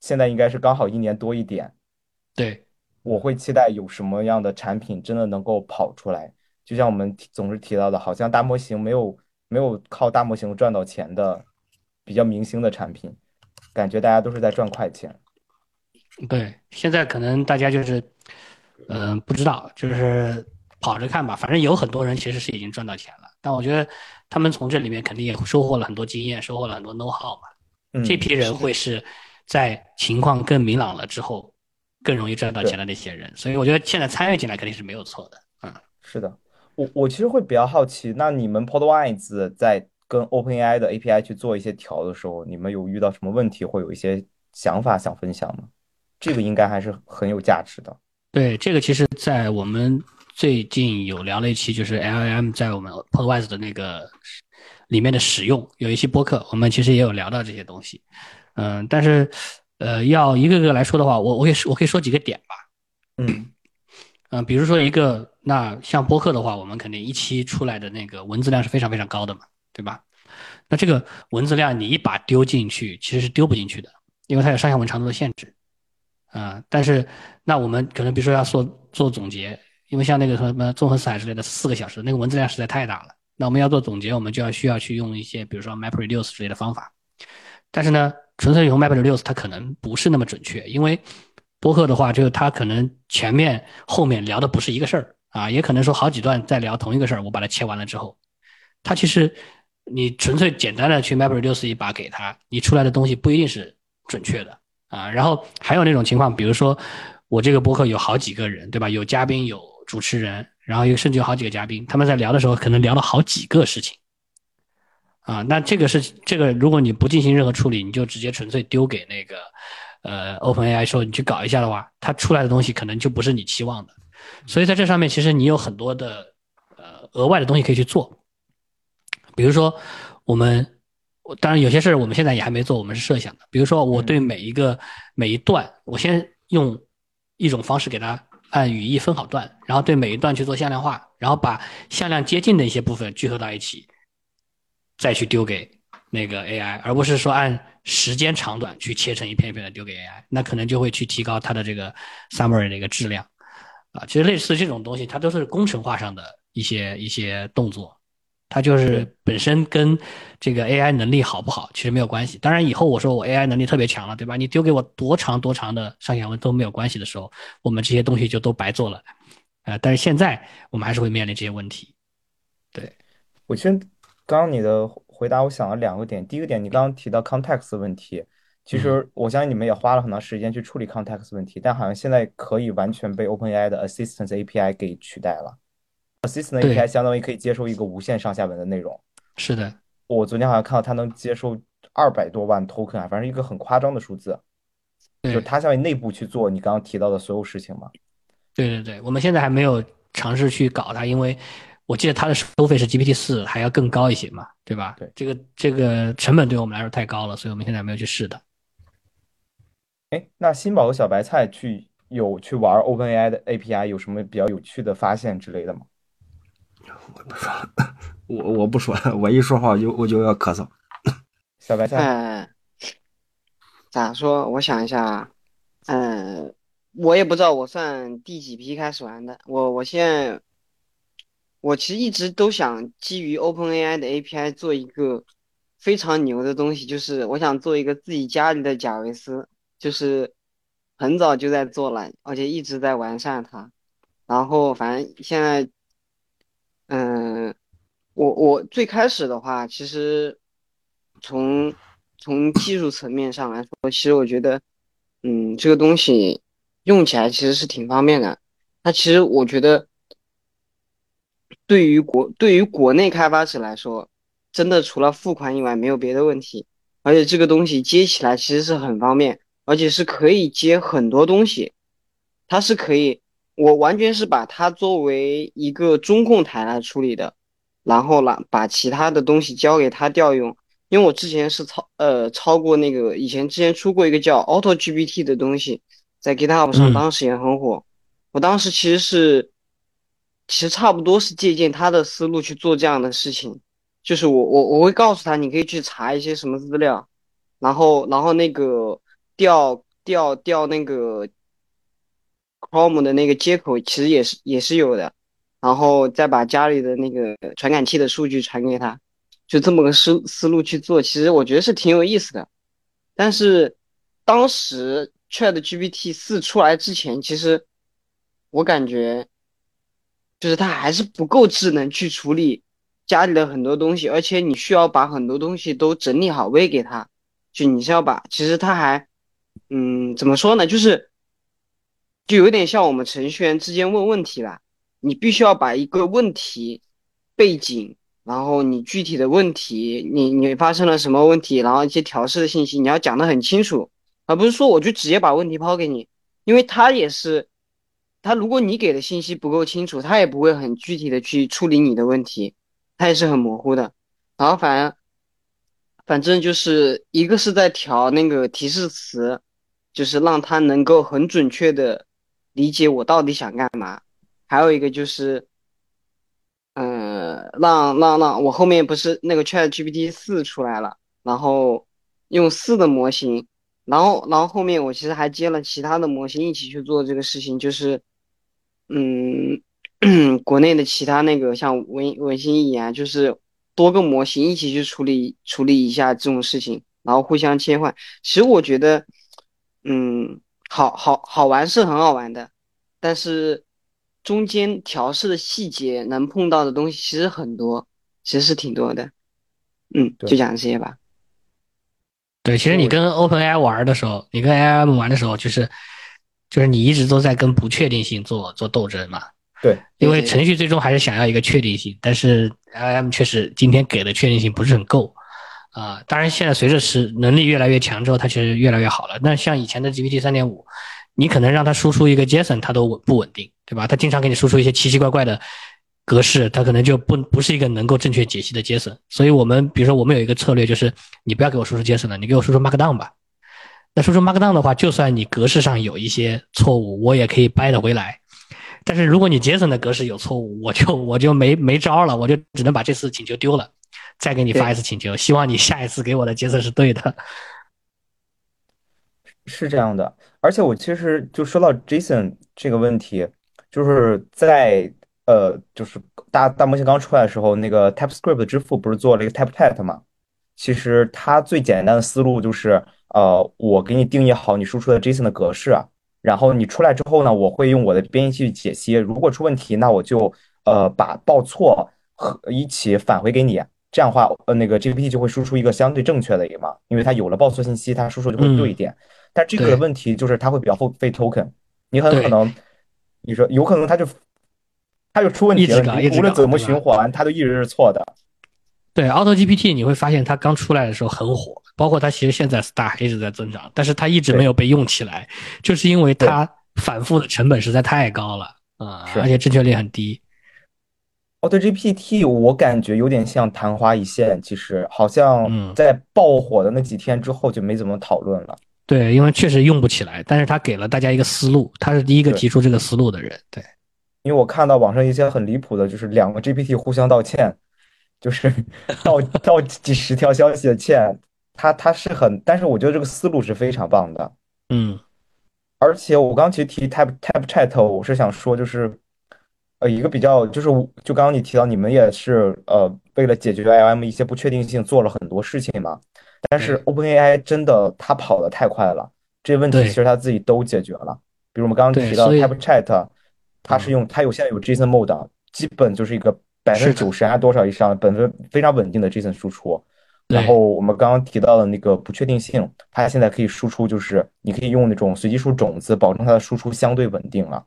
现在应该是刚好一年多一点。对，我会期待有什么样的产品真的能够跑出来，就像我们总是提到的，好像大模型没有没有靠大模型赚到钱的比较明星的产品，感觉大家都是在赚快钱。对，现在可能大家就是，嗯、不知道，就是跑着看吧。反正有很多人其实是已经赚到钱了，但我觉得他们从这里面肯定也收获了很多经验，收获了很多 know how 嘛。嗯，这批人会是在情况更明朗了之后，更容易赚到钱的那些人。所以我觉得现在参与进来肯定是没有错的。嗯，是的，我我其实会比较好奇，那你们 Podwise 在跟 OpenAI 的 API 去做一些调的时候，你们有遇到什么问题，会有一些想法想分享吗？这个应该还是很有价值的。对，这个其实，在我们最近有聊了一期，就是 LLM 在我们 Podwise 的那个里面的使用，有一期播客，我们其实也有聊到这些东西。嗯，但是呃，要一个个来说的话，我我可以说我可以说几个点吧。嗯嗯，比如说一个，那像播客的话，我们肯定一期出来的那个文字量是非常非常高的嘛，对吧？那这个文字量你一把丢进去，其实是丢不进去的，因为它有上下文长度的限制。啊、但是那我们可能比如说要做做总结，因为像那个什么综合四海之类的四个小时，那个文字量实在太大了。那我们要做总结，我们就要需要去用一些比如说 MapReduce 之类的方法。但是呢，纯粹用 MapReduce 它可能不是那么准确，因为播客的话，就是它可能前面后面聊的不是一个事儿啊，也可能说好几段在聊同一个事儿，我把它切完了之后，它其实你纯粹简单的去 MapReduce 一把给它，你出来的东西不一定是准确的啊。然后还有那种情况，比如说我这个播客有好几个人，对吧？有嘉宾，有主持人，然后有甚至有好几个嘉宾，他们在聊的时候可能聊了好几个事情。啊，那这个是这个，如果你不进行任何处理，你就直接纯粹丢给那个呃 OpenAI 说你去搞一下的话，它出来的东西可能就不是你期望的。所以在这上面，其实你有很多的呃额外的东西可以去做，比如说我们我当然有些事儿我们现在也还没做，我们是设想的。比如说我对每一个、每一段，我先用一种方式给它按语义分好段，然后对每一段去做向量化，然后把向量接近的一些部分聚合到一起，再去丢给那个 AI，而不是说按时间长短去切成一片一片的丢给 AI，那可能就会去提高它的这个 summary 的一个质量啊。其实类似这种东西，它都是工程化上的一些一些动作，它就是本身跟这个 AI 能力好不好其实没有关系。当然，以后我说我 AI 能力特别强了，对吧？你丢给我多长多长的上下文都没有关系的时候，我们这些东西就都白做了。呃，但是现在我们还是会面临这些问题。我其实刚刚你的回答，我想了两个点。第一个点，你刚刚提到 context 问题，其实我相信你们也花了很长时间去处理 context 问题，但好像现在可以完全被 OpenAI 的 Assistant API 给取代了。Assistant 对 API 相当于可以接收一个无限上下文的内容。是的，我昨天好像看到它能接收二百多万 token 啊，反正一个很夸张的数字。就是对它相当于内部去做你刚刚提到的所有事情嘛。对对对，我们现在还没有尝试去搞它，因为我记得它的收费是 GPT 四还要更高一些嘛，对吧？对这个这个成本对我们来说太高了，所以我们现在没有去试的。哎，那新宝和小白菜去有去玩 OpenAI 的 API 有什么比较有趣的发现之类的吗？*laughs* 我不说了。我我不说，我一说话我就我就要咳嗽。*laughs* 小白菜，哎，咋说？我想一下啊，嗯，我也不知道我算第几批开始玩的。我我现在，我其实一直都想基于 OpenAI 的 API 做一个非常牛的东西，就是我想做一个自己家里的贾维斯，就是很早就在做了，而且一直在完善它。然后反正现在，嗯，我我最开始的话，其实从从技术层面上来说，其实我觉得，嗯，这个东西用起来其实是挺方便的。它其实我觉得，对于国对于国内开发者来说，真的除了付款以外没有别的问题。而且这个东西接起来其实是很方便，而且是可以接很多东西，它是可以。我完全是把它作为一个中控台来处理的，然后呢，把其他的东西交给它调用。因为我之前是超呃超过那个以前之前出过一个叫 Auto GPT 的东西，在 GitHub 上当时也很火。我当时其实是其实差不多是借鉴他的思路去做这样的事情，就是我我我会告诉他，你可以去查一些什么资料，然后然后那个调调调那个。Chrome 的那个接口其实也是也是有的，然后再把家里的那个传感器的数据传给他，就这么个思思路去做，其实我觉得是挺有意思的。但是当时 ChatGPT 四出来之前，其实我感觉就是它还是不够智能去处理家里的很多东西，而且你需要把很多东西都整理好喂给他，就你是要把，其实他还，嗯，怎么说呢，就是。就有点像我们程序员之间问问题了，你必须要把一个问题背景，然后你具体的问题，你你发生了什么问题，然后一些调试的信息，你要讲得很清楚，而不是说我就直接把问题抛给你，因为他也是，他如果你给的信息不够清楚，他也不会很具体的去处理你的问题，他也是很模糊的，然后反正反正就是一个是在调那个提示词，就是让他能够很准确的。理解我到底想干嘛，还有一个就是，嗯，让让让我后面不是那个 Chat GPT 四出来了，然后用四的模型，然后然后后面我其实还接了其他的模型一起去做这个事情，就是，嗯，*clears throat* 国内的其他那个像文文心一言，就是多个模型一起去处理处理一下这种事情，然后互相切换。其实我觉得，嗯。好好好玩是很好玩的，但是中间调试的细节能碰到的东西其实很多，其实是挺多的。嗯，就讲这些吧。对，其实你跟 OpenAI 玩的时候，你跟 IM 玩的时候，就是就是你一直都在跟不确定性做做斗争嘛。对，因为程序最终还是想要一个确定性，但是 IM 确实今天给的确定性不是很够。啊，当然，现在随着是能力越来越强之后，它其实越来越好了。那像以前的 GPT 三点五，你可能让它输出一个 JSON，它都稳不稳定，对吧？它经常给你输出一些奇奇怪怪的格式，它可能就不不是一个能够正确解析的 JSON。所以我们比如说，我们有一个策略，就是你不要给我输出 JSON 了，你给我输出 Markdown 吧。那输出 Markdown 的话，就算你格式上有一些错误，我也可以掰得回来。但是如果你 JSON 的格式有错误，我就我就没没招了，我就只能把这次请求丢了。再给你发一次请求，希望你下一次给我的 JSON 是对的。*laughs* 是这样的，而且我其实就说到 JSON 这个问题，就是在呃，就是大大模型刚出来的时候，那个 TypeScript 支付不是做了一个 TypeTet 嘛？其实它最简单的思路就是，呃，我给你定义好你输出的 JSON 的格式，然后你出来之后呢，我会用我的编译器解析，如果出问题，那我就呃把报错和一起返回给你。这样的话，呃，那个 GPT 就会输出一个相对正确的一个嘛，因为它有了报错信息，它输出就会对一点。但这个的问题就是它会比较费 token，你很可能，你说有可能它就它就出问题了，你无论怎么循环，它都一直是错的。对，Auto GPT 你会发现它刚出来的时候很火，包括它其实现在 star 一直在增长，但是它一直没有被用起来，就是因为它反复的成本实在太高了啊，而且正确率很低。哦，对，GPT 我感觉有点像昙花一现，其实好像在爆火的那几天之后就没怎么讨论了。对，因为确实用不起来，但是他给了大家一个思路，他是第一个提出这个思路的人。对，因为我看到网上一些很离谱的，就是两个 GPT 互相道歉，就是 *laughs* 道道几十条消息的歉，它它是很，但是我觉得这个思路是非常棒的。嗯而且我刚刚其实提 Type Type Chat，我是想说就是。呃，一个比较就是，就刚刚你提到，你们也是呃，为了解决 LM 一些不确定性，做了很多事情嘛。但是 OpenAI 真的它跑得太快了，这些问题对其实它自己都解决了。比如我们刚刚提到 Type Chat，它是用它有现在有 JSON mode，啊基本就是一个百分之九十还多少以上本分非常稳定的 JSON 输出。对然后我们刚刚提到的那个不确定性，它现在可以输出，就是你可以用那种随机数种子，保证它的输出相对稳定了。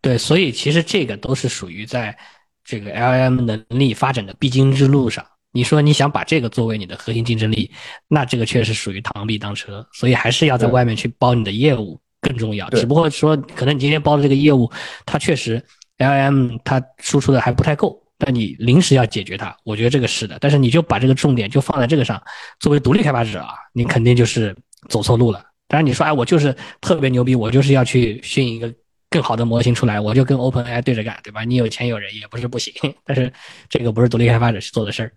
对，所以其实这个都是属于在这个 LLM 能力发展的必经之路上。你说你想把这个作为你的核心竞争力，那这个确实属于螳臂当车，所以还是要在外面去包你的业务更重要。只不过说，可能你今天包的这个业务，它确实 LLM 它输出的还不太够，但你临时要解决它，我觉得这个是的。但是你就把这个重点就放在这个上，作为独立开发者啊，你肯定就是走错路了。当然你说，哎，我就是特别牛逼，我就是要去训一个更好的模型出来，我就跟 OpenAI 对着干，对吧？你有钱有人也不是不行，*laughs* 但是这个不是独立开发者去做的事儿。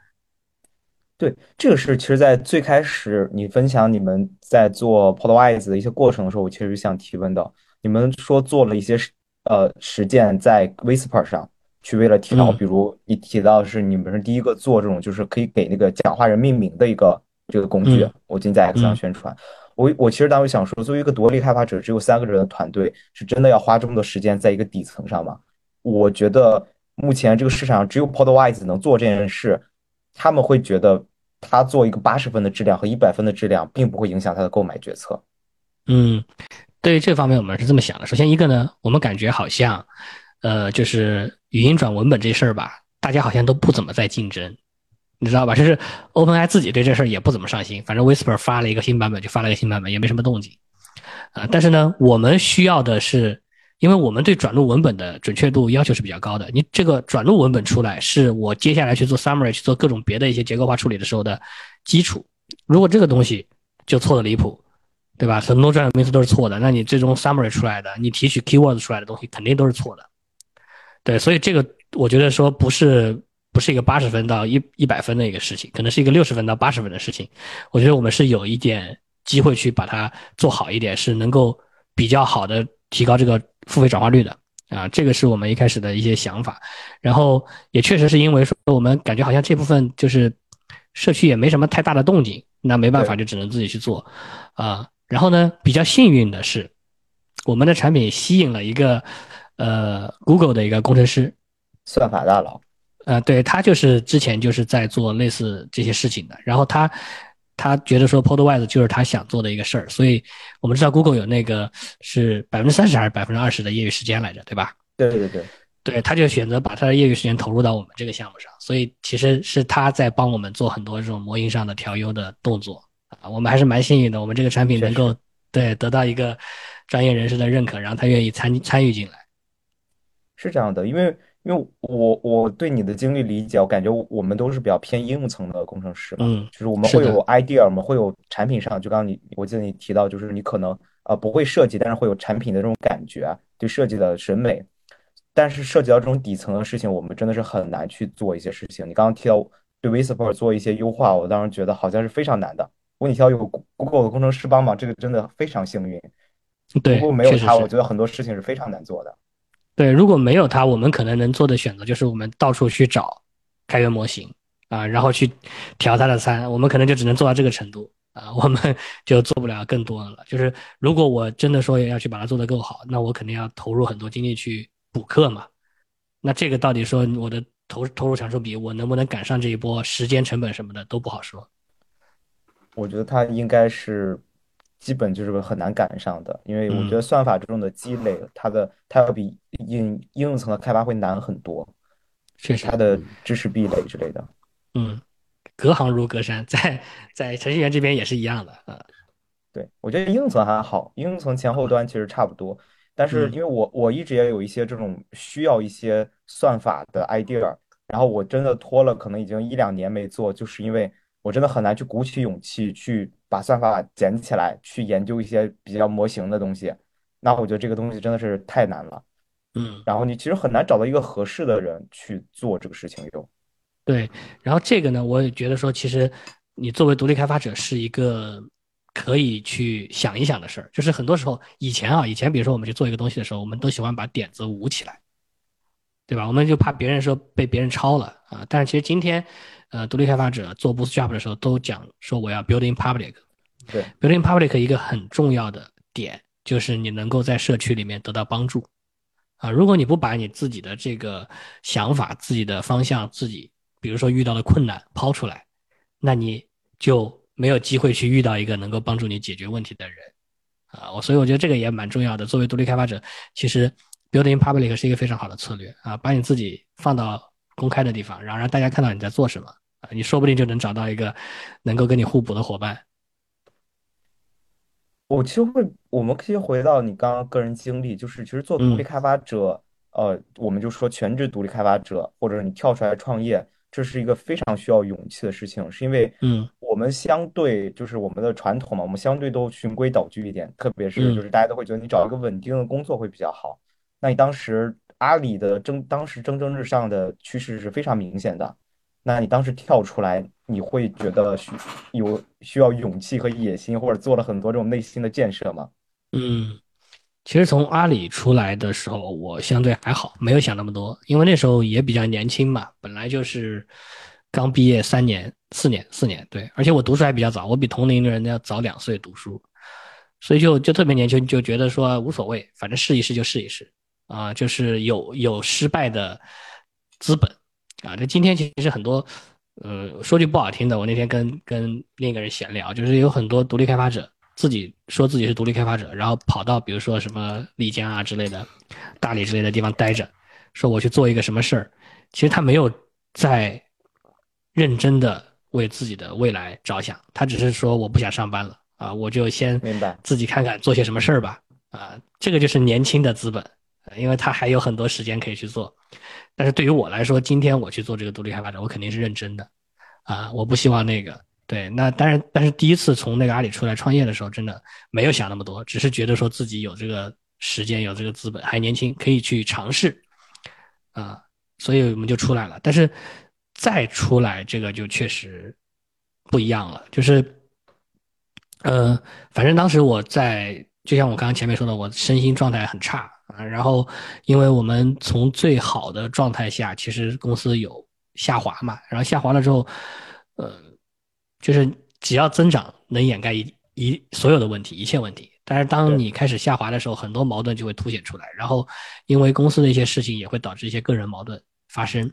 对，这个是其实，在最开始你分享你们在做 Podwise 的一些过程的时候，我其实想提问的。你们说做了一些呃实践在 Whisper 上，去为了调，嗯比如你提到是你们是第一个做这种就是可以给那个讲话人命名的一个这个工具嗯，我今天在 X 上嗯宣传。我我其实当时想说，作为一个独立开发者，只有三个人的团队，是真的要花这么多时间在一个底层上吗？我觉得目前这个市场上只有 Podwise 能做这件事，他们会觉得他做一个八十分的质量和一百分的质量，并不会影响他的购买决策。嗯，对于这方面我们是这么想的。首先一个呢，我们感觉好像，呃，就是语音转文本这事儿吧，大家好像都不怎么在竞争，你知道吧？就是 OpenAI 自己对这事儿也不怎么上心，反正 Whisper 发了一个新版本就发了一个新版本，也没什么动静。啊、但是呢，我们需要的是，因为我们对转录文本的准确度要求是比较高的。你这个转录文本出来，是我接下来去做 summary、去做各种别的一些结构化处理的时候的基础。如果这个东西就错的离谱，对吧？很多专有名词都是错的，那你最终 summary 出来的，你提取 keywords 出来的东西肯定都是错的。对，所以这个我觉得说不是不是一个八十分到一一百分的一个事情，可能是一个六十分到八十分的事情。我觉得我们是有一点机会去把它做好一点，是能够比较好的提高这个付费转化率的啊，这个是我们一开始的一些想法。然后也确实是因为说我们感觉好像这部分就是社区也没什么太大的动静，那没办法就只能自己去做啊。然后呢，比较幸运的是，我们的产品吸引了一个呃 Google 的一个工程师，算法大佬，呃，对他就是之前就是在做类似这些事情的，然后他他觉得说 Podwise 就是他想做的一个事儿，所以我们知道 Google 有那个是百分之三十还是百分之二十的业余时间来着，对吧？对对对，对，他就选择把他的业余时间投入到我们这个项目上，所以其实是他在帮我们做很多这种模型上的调优的动作啊，我们还是蛮幸运的，我们这个产品能够对得到一个专业人士的认可，然后他愿意参参与进来。是这样的，因为因为我我对你的经历理解，我感觉我们都是比较偏应用层的工程师嘛，嗯就是我们是会有 idea，我们会有产品上，就刚刚你我记得你提到，就是你可能呃不会设计，但是会有产品的这种感觉啊，对设计的审美，但是涉及到这种底层的事情，我们真的是很难去做一些事情。你刚刚提到对 Whisper 做一些优化，我当时觉得好像是非常难的。如果你提到有 Google 的工程师帮忙，这个真的非常幸运。对，如果没有他，我觉得很多事情是非常难做的。对，如果没有它，我们可能能做的选择就是我们到处去找开源模型啊，然后去调它的参，我们可能就只能做到这个程度啊，我们 *laughs* 就做不了更多的了。就是如果我真的说要去把它做得够好，那我肯定要投入很多精力去补课嘛。那这个到底说我的投投入产出比，我能不能赶上这一波时间成本什么的都不好说。我觉得它应该是基本就是很难赶上的，因为我觉得嗯算法这种的积累，它的它要比应应用层的开发会难很多，确实它，的知识壁垒之类的。嗯，隔行如隔山，在在程序员这边也是一样的啊。对，我觉得应用层还好，应用层前后端其实差不多，但是嗯因为我我一直也有一些这种需要一些算法的 idea，然后我真的拖了可能已经一两年没做，就是因为我真的很难去鼓起勇气去把算法捡起来，去研究一些比较模型的东西。那我觉得这个东西真的是太难了，嗯，然后你其实很难找到一个合适的人去做这个事情又。对，然后这个呢，我也觉得说，其实你作为独立开发者是一个可以去想一想的事儿。就是很多时候，以前啊，以前比如说我们去做一个东西的时候，我们都喜欢把点子捂起来，对吧？我们就怕别人说被别人抄了啊。但是其实今天，呃，独立开发者做 Bootstrap 的时候，都讲说我要 building public。对，building public 一个很重要的点就是你能够在社区里面得到帮助啊。如果你不把你自己的这个想法、自己的方向、自己比如说遇到的困难抛出来，那你就没有机会去遇到一个能够帮助你解决问题的人啊。我所以我觉得这个也蛮重要的。作为独立开发者，其实 building public 是一个非常好的策略啊，把你自己放到公开的地方，然后让大家看到你在做什么啊，你说不定就能找到一个能够跟你互补的伙伴。我其实会，我们可以回到你刚刚个人经历，就是其实做独立开发者，呃，我们就说全职独立开发者，或者你跳出来创业，这是一个非常需要勇气的事情，是因为，嗯，我们相对就是我们的传统嘛，我们相对都循规蹈矩一点，特别是就是大家都会觉得你找一个稳定的工作会比较好。那你当时阿里的蒸，当时蒸蒸日上的趋势是非常明显的。那你当时跳出来，你会觉得需有需要勇气和野心，或者做了很多这种内心的建设吗？嗯，其实从阿里出来的时候，我相对还好，没有想那么多，因为那时候也比较年轻嘛，本来就是刚毕业三年、四年、四年，对，而且我读书还比较早，我比同龄的人要早两岁读书，所以就就特别年轻，就觉得说无所谓，反正试一试就试一试啊，就是有有失败的资本。啊，这今天其实很多，呃，说句不好听的，我那天跟跟另一个人闲聊，就是有很多独立开发者自己说自己是独立开发者，然后跑到比如说什么丽江啊之类的、大理之类的地方待着，说我去做一个什么事儿，其实他没有在认真的为自己的未来着想，他只是说我不想上班了啊，我就先自己看看做些什么事儿吧，啊，这个就是年轻的资本，因为他还有很多时间可以去做。但是对于我来说，今天我去做这个独立开发者，我肯定是认真的，啊，我不希望那个对。那当然，但是第一次从那个阿里出来创业的时候，真的没有想那么多，只是觉得说自己有这个时间，有这个资本，还年轻，可以去尝试，啊，所以我们就出来了。但是再出来，这个就确实不一样了，就是，呃，反正当时我在，就像我刚刚前面说的，我身心状态很差。啊，然后，因为我们从最好的状态下，其实公司有下滑嘛，然后下滑了之后，呃，就是只要增长能掩盖一一所有的问题，一切问题。但是当你开始下滑的时候，很多矛盾就会凸显出来，然后因为公司的一些事情也会导致一些个人矛盾发生，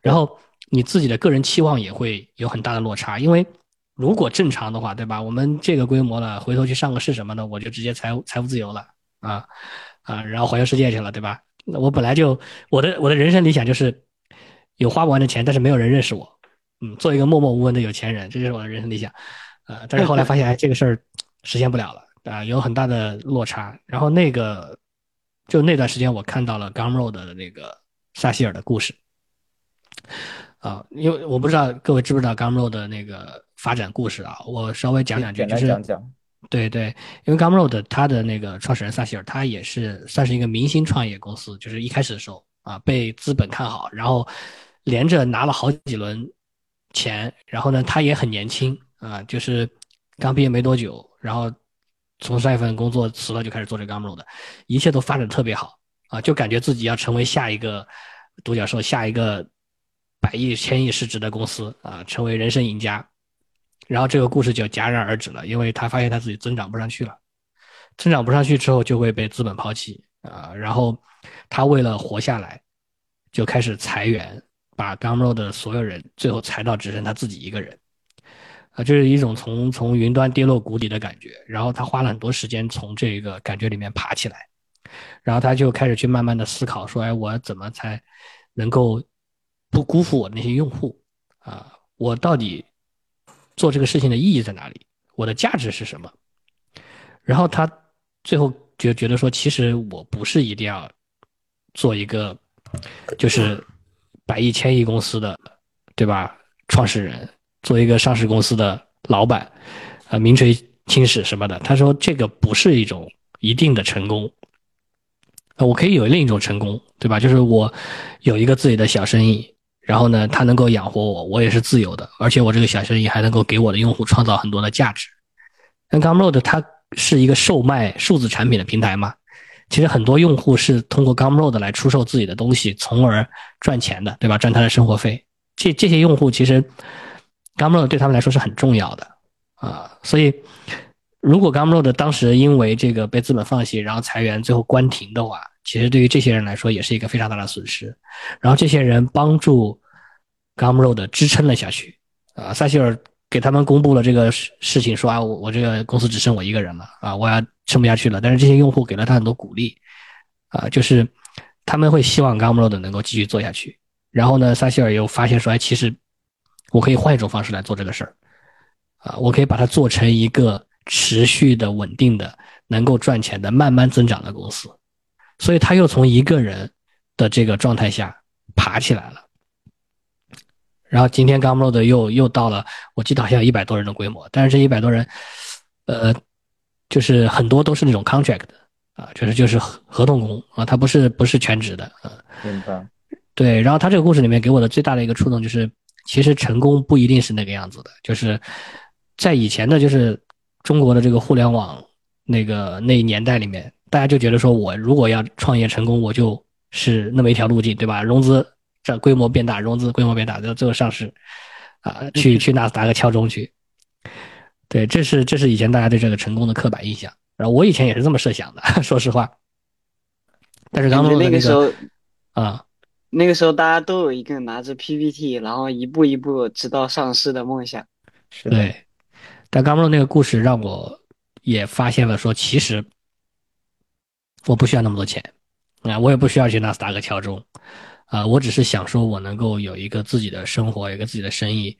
然后你自己的个人期望也会有很大的落差。因为如果正常的话，对吧？我们这个规模了，回头去上个市什么的，我就直接财务财务自由了啊。啊，然后环游世界去了，对吧？那我本来就我的我的人生理想就是有花不完的钱，但是没有人认识我，嗯，做一个默默无闻的有钱人，这就是我的人生理想。呃，但是后来发现，哎，这个事儿实现不了了啊，有很大的落差。然后那个就那段时间，我看到了 Gumroad 的那个萨希尔的故事啊，因为我不知道各位知不知道 Gumroad 的那个发展故事啊，我稍微讲两句，就是讲讲。对对，因为 Gumroad 它的那个创始人萨希尔，他也是算是一个明星创业公司，就是一开始的时候啊，被资本看好，然后连着拿了好几轮钱，然后呢，他也很年轻啊，就是刚毕业没多久，然后从上一份工作辞了就开始做这 Gumroad，一切都发展特别好啊，就感觉自己要成为下一个独角兽，下一个百亿、千亿市值的公司啊，成为人生赢家。然后这个故事就戛然而止了，因为他发现他自己增长不上去了，增长不上去之后就会被资本抛弃啊。然后他为了活下来，就开始裁员，把 Gumroad 的所有人最后裁到只剩他自己一个人，啊，这是一种从从云端跌落谷底的感觉。然后他花了很多时间从这个感觉里面爬起来，然后他就开始去慢慢的思考说，哎，我怎么才能够不辜负我那些用户啊？我到底？做这个事情的意义在哪里？我的价值是什么？然后他最后就觉得说，其实我不是一定要做一个就是百亿、千亿公司的，对吧？创始人做一个上市公司的老板，啊，名垂青史什么的。他说这个不是一种一定的成功，我可以有另一种成功，对吧？就是我有一个自己的小生意然后呢，它能够养活我，我也是自由的，而且我这个小生意还能够给我的用户创造很多的价值。那 Gumroad 它是一个售卖数字产品的平台嘛？其实很多用户是通过 Gumroad 来出售自己的东西，从而赚钱的，对吧？赚他的生活费。这这些用户其实 Gumroad 对他们来说是很重要的啊。所以，如果 Gumroad 当时因为这个被资本放弃，然后裁员，最后关停的话，其实对于这些人来说也是一个非常大的损失。然后这些人帮助 Gumroad 支撑了下去啊。撒切尔给他们公布了这个事事情，说啊，我我这个公司只剩我一个人了啊，我要。撑不下去了，但是这些用户给了他很多鼓励，啊，就是他们会希望 Gumroad 能够继续做下去。然后呢，撒切尔又发现说，哎，其实我可以换一种方式来做这个事儿，啊，我可以把它做成一个持续的、稳定的、能够赚钱的、慢慢增长的公司。所以他又从一个人的这个状态下爬起来了。然后今天 Gumroad 又又到了，我记得好像有一百多人的规模，但是这一百多人，呃。就是很多都是那种 contract 的啊，就是就是合合同工啊，他不是不是全职的啊。明白。对，然后他这个故事里面给我的最大的一个触动就是，其实成功不一定是那个样子的。就是在以前的，就是中国的这个互联网那个那一年代里面，大家就觉得说我如果要创业成功，我就是那么一条路径，对吧？融资这规模变大，融资规模变大，最后最后上市啊，去去纳斯达克敲钟去。对，这是这是以前大家对这个成功的刻板印象，然后我以前也是这么设想的，*laughs* 说实话。但是刚刚那个时候啊，那个时候大家都有一个拿着 PPT，然后一步一步直到上市的梦想。对，但刚刚那个故事让我也发现了，说其实我不需要那么多钱啊，我也不需要去纳斯达克敲钟啊，我只是想说我能够有一个自己的生活，有一个自己的生意，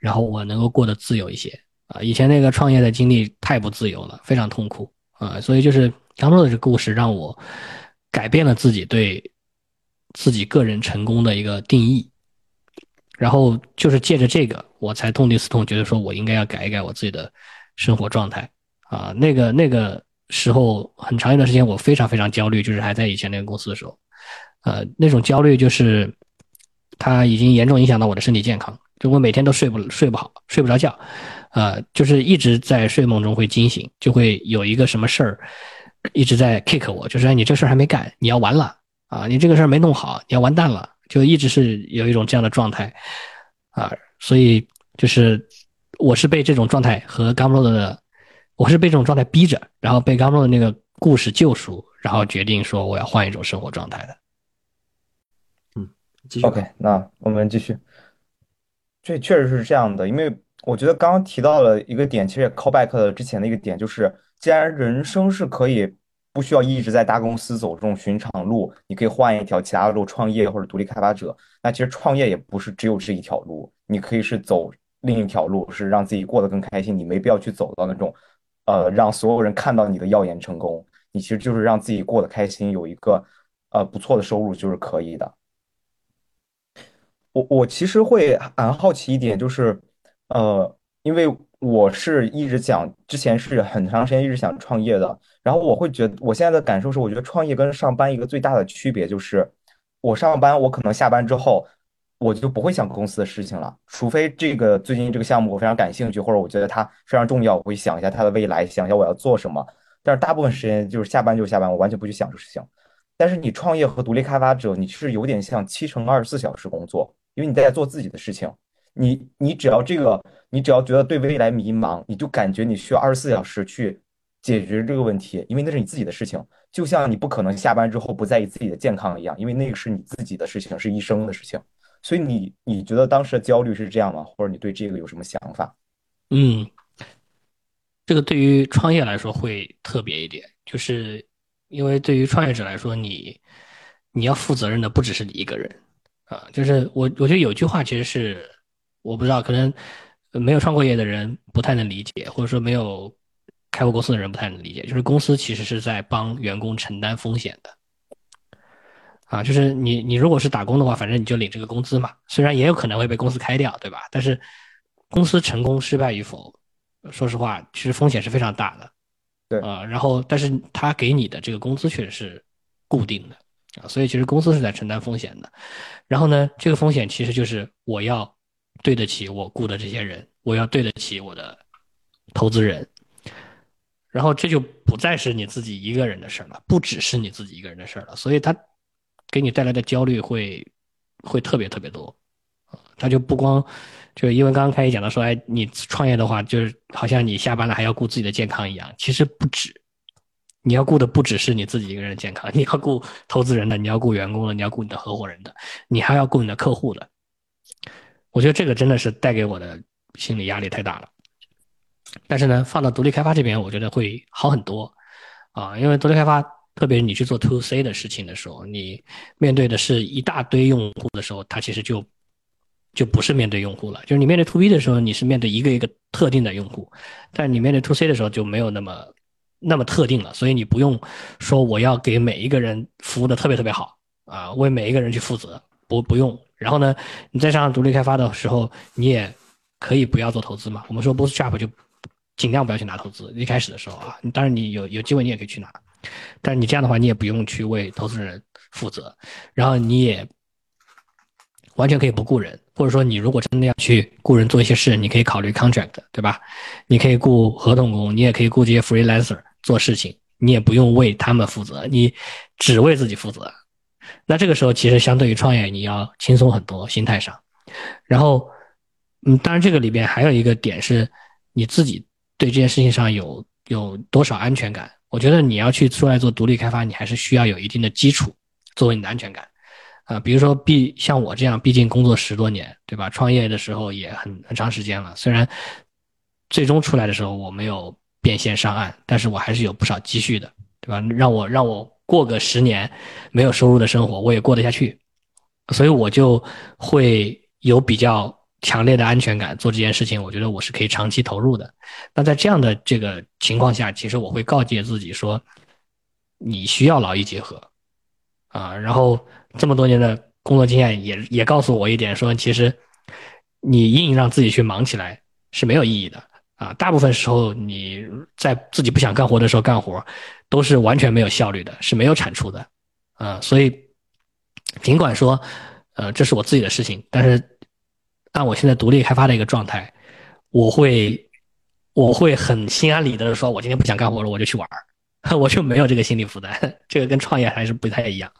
然后我能够过得自由一些。啊，以前那个创业的经历太不自由了，非常痛苦啊，所以就是刚洛的这故事让我改变了自己对自己个人成功的一个定义，然后就是借着这个，我才痛定思痛，觉得说我应该要改一改我自己的生活状态啊。那个那个时候很长一段时间我非常非常焦虑，就是还在以前那个公司的时候，呃，那种焦虑就是它已经严重影响到我的身体健康，就我每天都睡不睡不好，睡不着觉。呃，就是一直在睡梦中会惊醒，就会有一个什么事儿一直在 kick 我，就是你这事儿还没干，你要完了啊！你这个事儿没弄好，你要完蛋了，就一直是有一种这样的状态啊。所以就是我是被这种状态和 Gumroad 的，我是被这种状态逼着，然后被 Gumroad 的那个故事救赎，然后决定说我要换一种生活状态的。嗯，继续。OK，那我们继续。这确实是这样的，因为。我觉得刚刚提到了一个点，其实也 call back 了之前的一个点，就是既然人生是可以不需要一直在大公司走这种寻常路，你可以换一条其他的路，创业或者独立开发者。那其实创业也不是只有这一条路，你可以是走另一条路，是让自己过得更开心。你没必要去走到那种，呃，让所有人看到你的耀眼成功。你其实就是让自己过得开心，有一个呃不错的收入就是可以的。我我其实会蛮好奇一点，就是。呃，因为我是一直想，之前是很长时间一直想创业的，然后我会觉得，我现在的感受是，我觉得创业跟上班一个最大的区别就是，我上班，我可能下班之后，我就不会想公司的事情了，除非这个最近这个项目我非常感兴趣，或者我觉得它非常重要，我会想一下它的未来，想一下我要做什么。但是大部分时间就是下班就下班，我完全不去想这个事情。但是你创业和独立开发者，你是有点像七乘二十四小时工作，因为你在做自己的事情。你你只要这个，你只要觉得对未来迷茫，你就感觉你需要二十四小时去解决这个问题，因为那是你自己的事情。就像你不可能下班之后不在意自己的健康一样，因为那个是你自己的事情，是医生的事情。所以你你觉得当时的焦虑是这样吗？或者你对这个有什么想法？嗯，这个对于创业来说会特别一点，就是因为对于创业者来说，你你要负责任的不只是你一个人啊。就是我我觉得有句话其实是。我不知道，可能没有创过业的人不太能理解，或者说没有开过公司的人不太能理解。就是公司其实是在帮员工承担风险的，啊，就是你你如果是打工的话，反正你就领这个工资嘛，虽然也有可能会被公司开掉，对吧？但是公司成功失败与否，说实话，其实风险是非常大的，对啊。然后，但是他给你的这个工资确实是固定的啊，所以其实公司是在承担风险的。然后呢，这个风险其实就是我要对得起我雇的这些人，我要对得起我的投资人。然后这就不再是你自己一个人的事儿了，不只是你自己一个人的事儿了。所以它给你带来的焦虑会会特别特别多。他就不光，就因为刚刚开始讲到说，哎，你创业的话，就是好像你下班了还要顾自己的健康一样。其实不止，你要顾的不只是你自己一个人的健康，*laughs* 你要顾投资人的，你要顾员工的，你要顾你的合伙人的，你还要顾你的客户的。我觉得这个真的是带给我的心理压力太大了。但是呢，放到独立开发这边，我觉得会好很多啊，因为独立开发，特别是你去做 To C 的事情的时候，你面对的是一大堆用户的时候，它其实就。就不是面对用户了，就是你面对 to B 的时候，你是面对一个一个特定的用户，但你面对 to C 的时候就没有那么那么特定了，所以你不用说我要给每一个人服务的特别特别好啊，为每一个人去负责，不不用。然后呢，你在上独立开发的时候，你也可以不要做投资嘛。我们说 Bootstrap 就尽量不要去拿投资，一开始的时候啊，当然你有有机会你也可以去拿，但是你这样的话，你也不用去为投资人负责，然后你也。完全可以不雇人，或者说你如果真的要去雇人做一些事，你可以考虑 contract，对吧？你可以雇合同工，你也可以雇这些 freelancer 做事情，你也不用为他们负责，你只为自己负责。那这个时候其实相对于创业，你要轻松很多，心态上。然后，嗯，当然这个里边还有一个点是，你自己对这件事情上有有多少安全感？我觉得你要去出来做独立开发，你还是需要有一定的基础作为你的安全感。啊，比如说，毕像我这样，毕竟工作十多年，对吧？创业的时候也很很长时间了。虽然最终出来的时候我没有变现上岸，但是我还是有不少积蓄的，对吧？让我让我过个十年没有收入的生活，我也过得下去。所以我就会有比较强烈的安全感，做这件事情，我觉得我是可以长期投入的。那在这样的这个情况下，其实我会告诫自己说，你需要劳逸结合啊，然后。这么多年的工作经验也也告诉我一点，说其实你硬让自己去忙起来是没有意义的啊。大部分时候你在自己不想干活的时候干活，都是完全没有效率的，是没有产出的啊。所以尽管说，呃，这是我自己的事情，但是按我现在独立开发的一个状态，我会我会很心安理得的说，我今天不想干活了，我就去玩儿 *laughs* 我就没有这个心理负担。*laughs* 这个跟创业还是不太一样。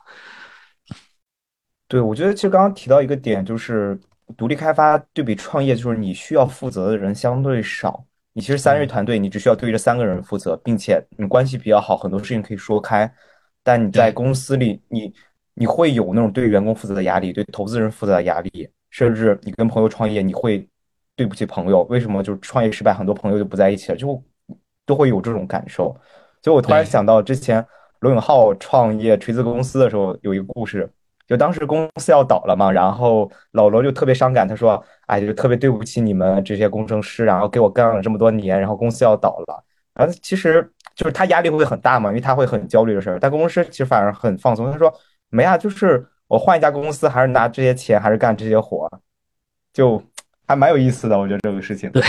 对，我觉得其实刚刚提到一个点，就是独立开发对比创业，就是你需要负责的人相对少。你其实三人团队，你只需要对这三个人负责，并且你关系比较好，很多事情可以说开。但你在公司里，你你会有那种对员工负责的压力，对投资人负责的压力，甚至你跟朋友创业，你会对不起朋友。为什么？就是创业失败，很多朋友就不在一起了，就都会有这种感受。所以我突然想到，之前罗永浩创业锤子公司的时候，有一个故事。就当时公司要倒了嘛，然后老罗就特别伤感，他说：“哎，就特别对不起你们这些工程师，然后给我干了这么多年，然后公司要倒了。”然后其实就是他压力会很大嘛，因为他会很焦虑的事儿。但公司其实反而很放松，他说：“没啊，就是我换一家公司，还是拿这些钱，还是干这些活，就还蛮有意思的。”我觉得这个事情对，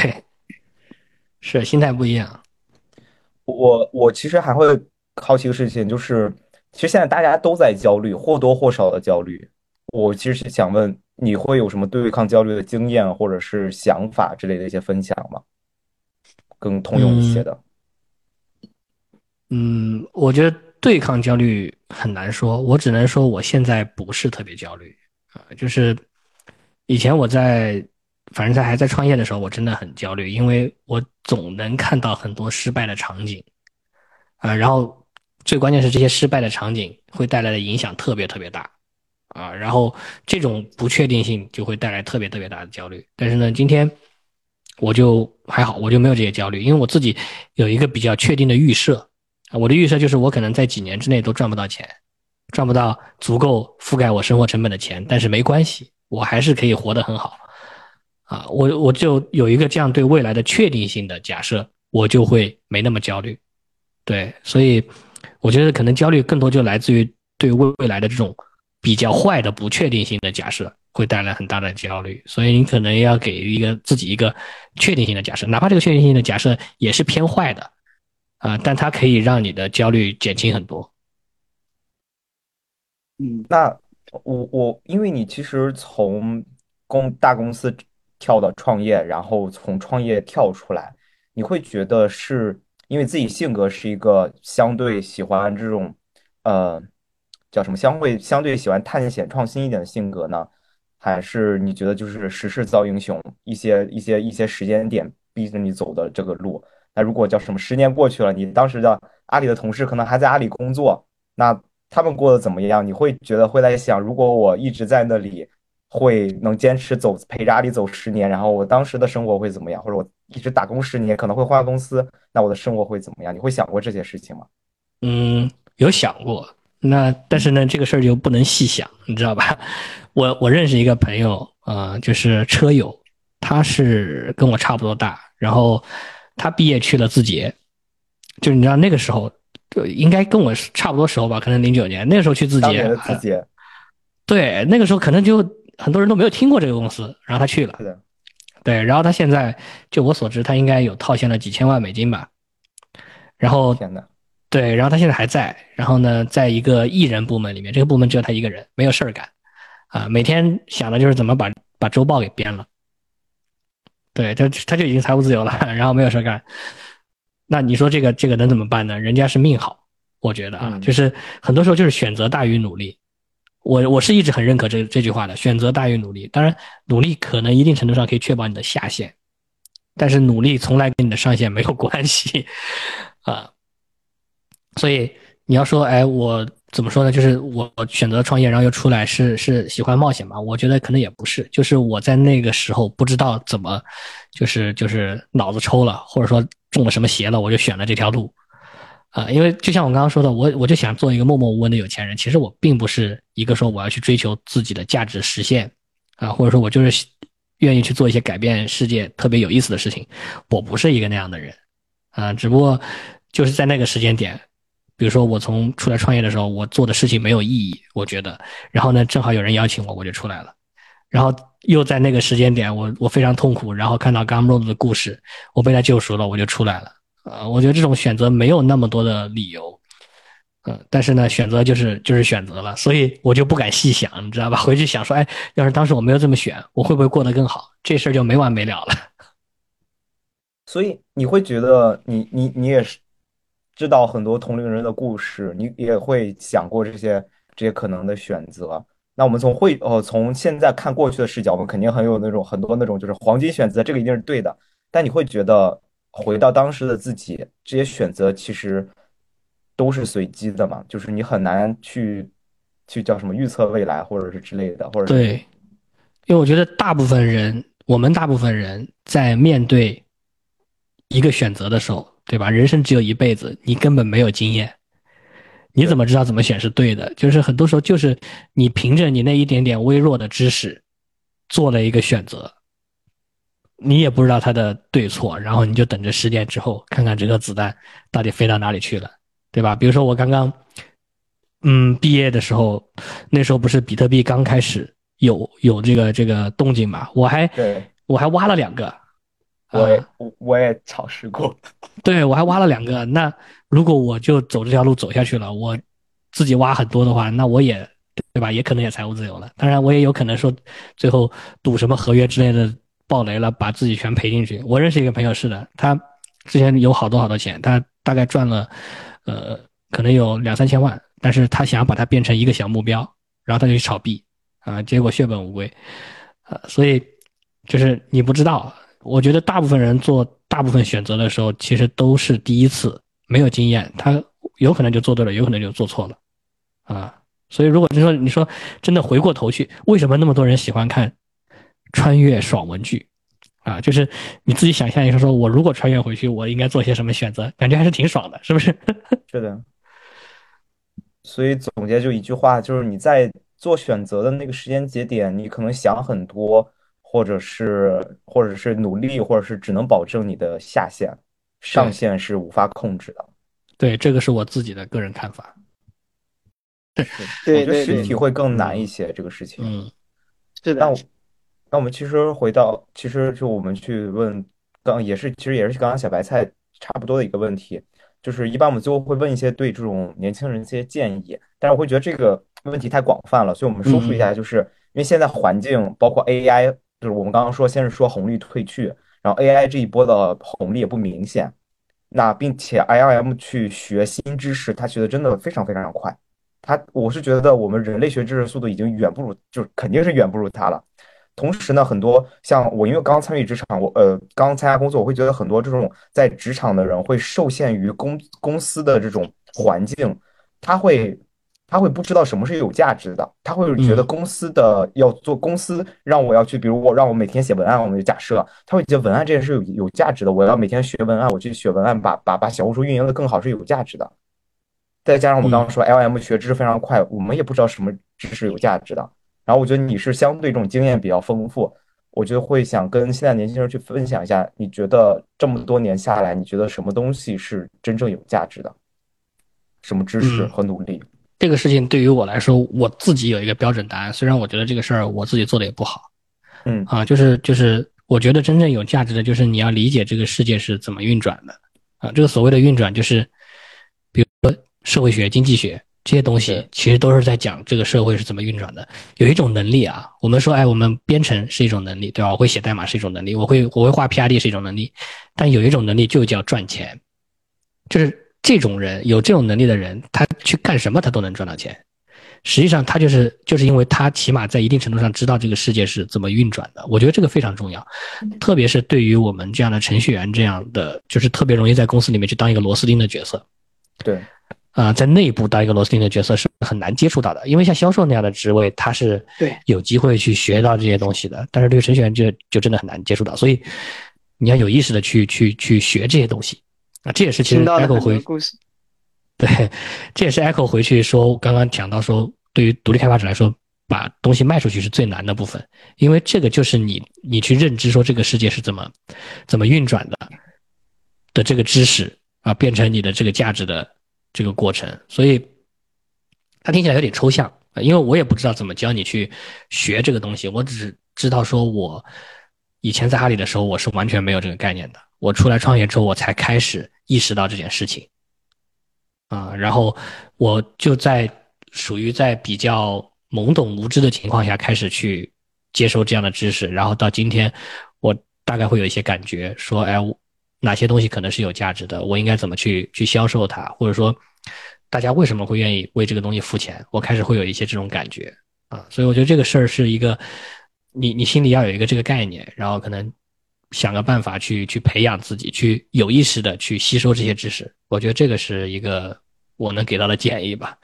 是心态不一样。我我其实还会好奇个事情，就是。其实现在大家都在焦虑，或多或少的焦虑。我其实是想问，你会有什么对抗焦虑的经验或者是想法之类的一些分享吗？更通用一些的。嗯，我觉得对抗焦虑很难说，我只能说我现在不是特别焦虑啊。就是以前我在，反正在还在创业的时候，我真的很焦虑，因为我总能看到很多失败的场景啊，然后。最关键是这些失败的场景会带来的影响特别特别大，啊，然后这种不确定性就会带来特别特别大的焦虑。但是呢，今天我就还好，我就没有这些焦虑，因为我自己有一个比较确定的预设，我的预设就是我可能在几年之内都赚不到钱，赚不到足够覆盖我生活成本的钱，但是没关系，我还是可以活得很好，啊，我我就有一个这样对未来的确定性的假设，我就会没那么焦虑，对，所以。我觉得可能焦虑更多就来自于对未未来的这种比较坏的不确定性的假设，会带来很大的焦虑。所以你可能要给予一个自己一个确定性的假设，哪怕这个确定性的假设也是偏坏的，啊，但它可以让你的焦虑减轻很多。嗯那我我因为你其实从公大公司跳到创业，然后从创业跳出来，你会觉得是因为自己性格是一个相对喜欢这种呃叫什么相会相对喜欢探险创新一点的性格呢？还是你觉得就是时势造英雄，一些一些一些时间点逼着你走的这个路？那如果叫什么十年过去了，你当时的阿里的同事可能还在阿里工作。那他们过得怎么样？你会觉得会在想，如果我一直在那里，会能坚持走陪着阿里走十年，然后我当时的生活会怎么样？或者我一直打工十年，可能会换公司，那我的生活会怎么样？你会想过这些事情吗？嗯，有想过，那但是呢，这个事儿就不能细想，你知道吧？*laughs* 我我认识一个朋友，呃，就是车友，他是跟我差不多大，然后他毕业去了字节，就是你知道那个时候，就应该跟我差不多时候吧，可能零九年。那个时候去字节字节，对，那个时候可能就很多人都没有听过这个公司，然后他去了。对，然后他现在就我所知，他应该有套现了几千万美金吧，然后天呐，对，然后他现在还在，然后呢，在一个艺人部门里面，这个部门只有他一个人，没有事儿干，啊，每天想的就是怎么把把周报给编了。对，他他就已经财务自由了，然后没有事干。那你说这个这个能怎么办呢？人家是命好，我觉得啊，嗯就是很多时候就是选择大于努力。我我是一直很认可这这句话的，选择大于努力。当然，努力可能一定程度上可以确保你的下限，但是努力从来跟你的上限没有关系 *laughs* 啊。所以你要说，哎，我怎么说呢？就是我选择创业，然后又出来，是是喜欢冒险吗？我觉得可能也不是，就是我在那个时候不知道怎么，就是就是脑子抽了，或者说中了什么邪了，我就选了这条路。啊、因为就像我刚刚说的，我我就想做一个默默无闻的有钱人。其实我并不是一个说我要去追求自己的价值实现，啊，或者说我就是愿意去做一些改变世界特别有意思的事情。我不是一个那样的人，啊，只不过就是在那个时间点，比如说我从出来创业的时候，我做的事情没有意义，我觉得，然后呢，正好有人邀请我，我就出来了。然后又在那个时间点，我我非常痛苦，然后看到 Gamro 的故事，我被他救赎了，我就出来了。啊、我觉得这种选择没有那么多的理由，嗯、但是呢，选择就是就是选择了，所以我就不敢细想，你知道吧？*laughs* 回去想说，哎，要是当时我没有这么选，我会不会过得更好？这事儿就没完没了了。所以你会觉得你你你也是知道很多同龄人的故事，你也会想过这些这些可能的选择。那我们从会呃从现在看过去的视角，我们肯定很有那种很多那种就是黄金选择，这个一定是对的。但你会觉得回到当时的自己，这些选择其实都是随机的嘛？就是你很难去去叫什么预测未来，或者是之类的，或者对，因为我觉得大部分人，我们大部分人在面对一个选择的时候，对吧？人生只有一辈子，你根本没有经验，你怎么知道怎么选是对的？就是很多时候，就是你凭着你那一点点微弱的知识，做了一个选择，你也不知道它的对错，然后你就等着十年之后，看看这颗子弹到底飞到哪里去了，对吧？比如说我刚刚，嗯，毕业的时候，那时候不是比特币刚开始有有这个这个动静嘛，我还，我还挖了两个，我也啊我我也尝试过。*laughs* 对我还挖了两个。那如果我就走这条路走下去了，我自己挖很多的话，那我也对吧？也可能也财务自由了。当然，我也有可能说最后赌什么合约之类的爆雷了，把自己全赔进去。我认识一个朋友是的，他之前有好多好多钱，他大概赚了呃可能有两三千万，但是他想要把它变成一个小目标，然后他就去炒币啊，结果血本无归。呃，所以就是你不知道，我觉得大部分人做大部分选择的时候，其实都是第一次，没有经验，他有可能就做对了，有可能就做错了，啊，所以如果你说你说真的回过头去，为什么那么多人喜欢看穿越爽文剧？啊，就是你自己想象一下，说我如果穿越回去，我应该做些什么选择？感觉还是挺爽的，是不是？*laughs* 是的，所以总结就一句话，就是你在做选择的那个时间节点，你可能想很多，或者是或者是努力，或者是只能保证你的下限，上限是无法控制的。对，这个是我自己的个人看法。我觉得对对对实体会更难一些，这个事情。嗯是的那我，那我们其实回到，其实就我们去问，刚也是，其实也是刚刚小白菜差不多的一个问题，就是一般我们最后会问一些对这种年轻人一些建议，但是我会觉得这个问题太广泛了，所以我们收束一下，就是因为现在环境包括 AI，就是我们刚刚说，先是说红利退去，然后 AI 这一波的红利也不明显，那并且 ILM 去学新知识，他学的真的非常非常快，他我是觉得我们人类学知识速度已经远不如，就是肯定是远不如他了。同时呢，很多像我，因为刚参与职场，我呃刚参加工作，我会觉得很多这种在职场的人会受限于公公司的这种环境，他会他会不知道什么是有价值的，他会觉得公司的要做公司让我要去，比如我让我每天写文案，我们就假设他会觉得文案这件事有有价值的，我要每天学文案，我去学文案，把把把小红书运营的更好是有价值的。再加上我们刚刚说 LM 学知识非常快，我们也不知道什么知识有价值的。然后我觉得你是相对这种经验比较丰富，我觉得会想跟现在年轻人去分享一下，你觉得这么多年下来，你觉得什么东西是真正有价值的？什么知识和努力？这个事情对于我来说，我自己有一个标准答案。虽然我觉得这个事儿我自己做的也不好，嗯啊，就是就是，我觉得真正有价值的就是你要理解这个世界是怎么运转的啊。这个所谓的运转，就是比如说社会学、经济学。这些东西其实都是在讲这个社会是怎么运转的。有一种能力啊，我们说，哎，我们编程是一种能力，对吧？我会写代码是一种能力，我会我会画 PRD 是一种能力。但有一种能力就叫赚钱，就是这种人有这种能力的人，他去干什么他都能赚到钱。实际上他就是就是因为他起码在一定程度上知道这个世界是怎么运转的。我觉得这个非常重要，特别是对于我们这样的程序员这样的，就是特别容易在公司里面去当一个螺丝钉的角色。对。啊，在内部当一个螺丝钉的角色是很难接触到的，因为像销售那样的职位，他是对有机会去学到这些东西的。但是对于程序员，就就真的很难接触到，所以你要有意识的去去去学这些东西啊。这也是其实 Echo 回 *laughs* 对，这也是 Echo 回去说刚刚讲到说，对于独立开发者来说，把东西卖出去是最难的部分，因为这个就是你你去认知说这个世界是怎么怎么运转的的这个知识啊，变成你的这个价值的。这个过程，所以它听起来有点抽象啊，因为我也不知道怎么教你去学这个东西，我只知道说我以前在阿里的时候，我是完全没有这个概念的。我出来创业之后，我才开始意识到这件事情啊，然后我就在属于在比较懵懂无知的情况下开始去接收这样的知识，然后到今天，我大概会有一些感觉，说，哎。哪些东西可能是有价值的？我应该怎么去去销售它？或者说，大家为什么会愿意为这个东西付钱？我开始会有一些这种感觉啊，所以我觉得这个事儿是一个，你你心里要有一个这个概念，然后可能想个办法去去培养自己，去有意识的去吸收这些知识。我觉得这个是一个我能给到的建议吧。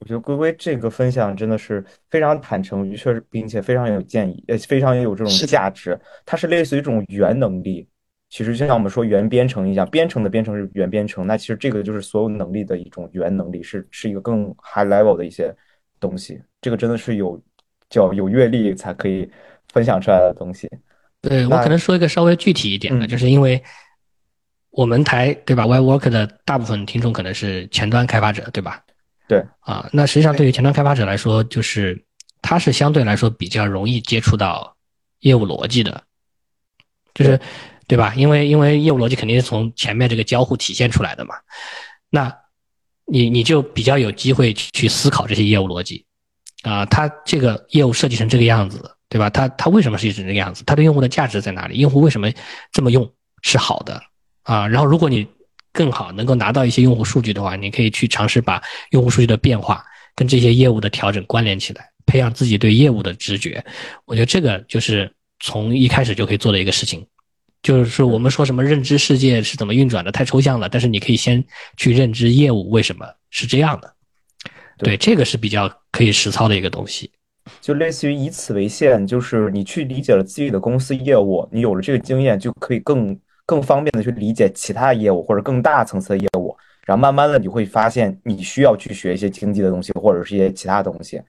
我觉得龟龟这个分享真的是非常坦诚，确实并且非常有建议，呃，非常有这种价值。它是类似于一种原能力。其实就像我们说原编程一样，编程的编程是原编程，那其实这个就是所有能力的一种原能力，是是一个更 high level 的一些东西。这个真的是有叫有阅历才可以分享出来的东西。对我可能说一个稍微具体一点的，就是因为我们台对吧，Y Work 的大部分听众可能是前端开发者，对吧？对啊，那实际上对于前端开发者来说，就是他是相对来说比较容易接触到业务逻辑的，就是。对吧？因为因为业务逻辑肯定是从前面这个交互体现出来的嘛，那，你你就比较有机会去去思考这些业务逻辑，啊，他这个业务设计成这个样子，对吧？它它为什么是一直这个样子？它对用户的价值在哪里？用户为什么这么用是好的？啊，然后如果你更好能够拿到一些用户数据的话，你可以去尝试把用户数据的变化跟这些业务的调整关联起来，培养自己对业务的直觉。我觉得这个就是从一开始就可以做的一个事情。就是我们说什么认知世界是怎么运转的，太抽象了。但是你可以先去认知业务为什么是这样的，对，这个是比较可以实操的一个东西。就类似于以此为线，就是你去理解了自己的公司业务，你有了这个经验，就可以更更方便的去理解其他业务或者更大层次的业务。然后慢慢的你会发现，你需要去学一些经济的东西，或者是一些其他东西。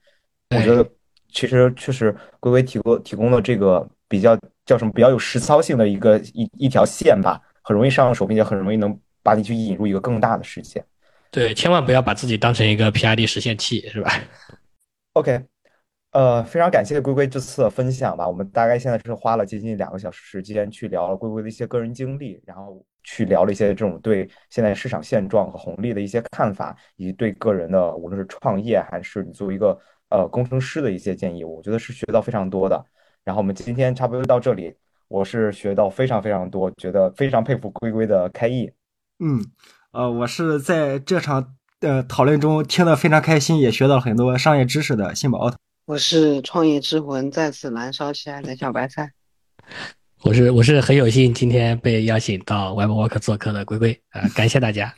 我觉得其实确实龟龟提供提供的这个比较。叫什么比较有实操性的一个一一条线吧，很容易上手，并且很容易能把你去引入一个更大的世界。对，千万不要把自己当成一个 PID 实现器，是吧？OK，呃，非常感谢龟龟这次的分享吧。我们大概现在是花了接近两个小时时间去聊了龟龟的一些个人经历，然后去聊了一些这种对现在市场现状和红利的一些看法，以及对个人的无论是创业还是你作为一个呃工程师的一些建议。我觉得是学到非常多的。然后我们今天差不多就到这里，我是学到非常非常多，觉得非常佩服龟龟的开业。嗯，呃，我是在这场呃讨论中听得非常开心，也学到了很多商业知识的新宝奥特。我是创业之魂再次燃烧起来的小白菜。我是我是很有幸今天被邀请到 WebWork 做客的龟龟啊、感谢大家。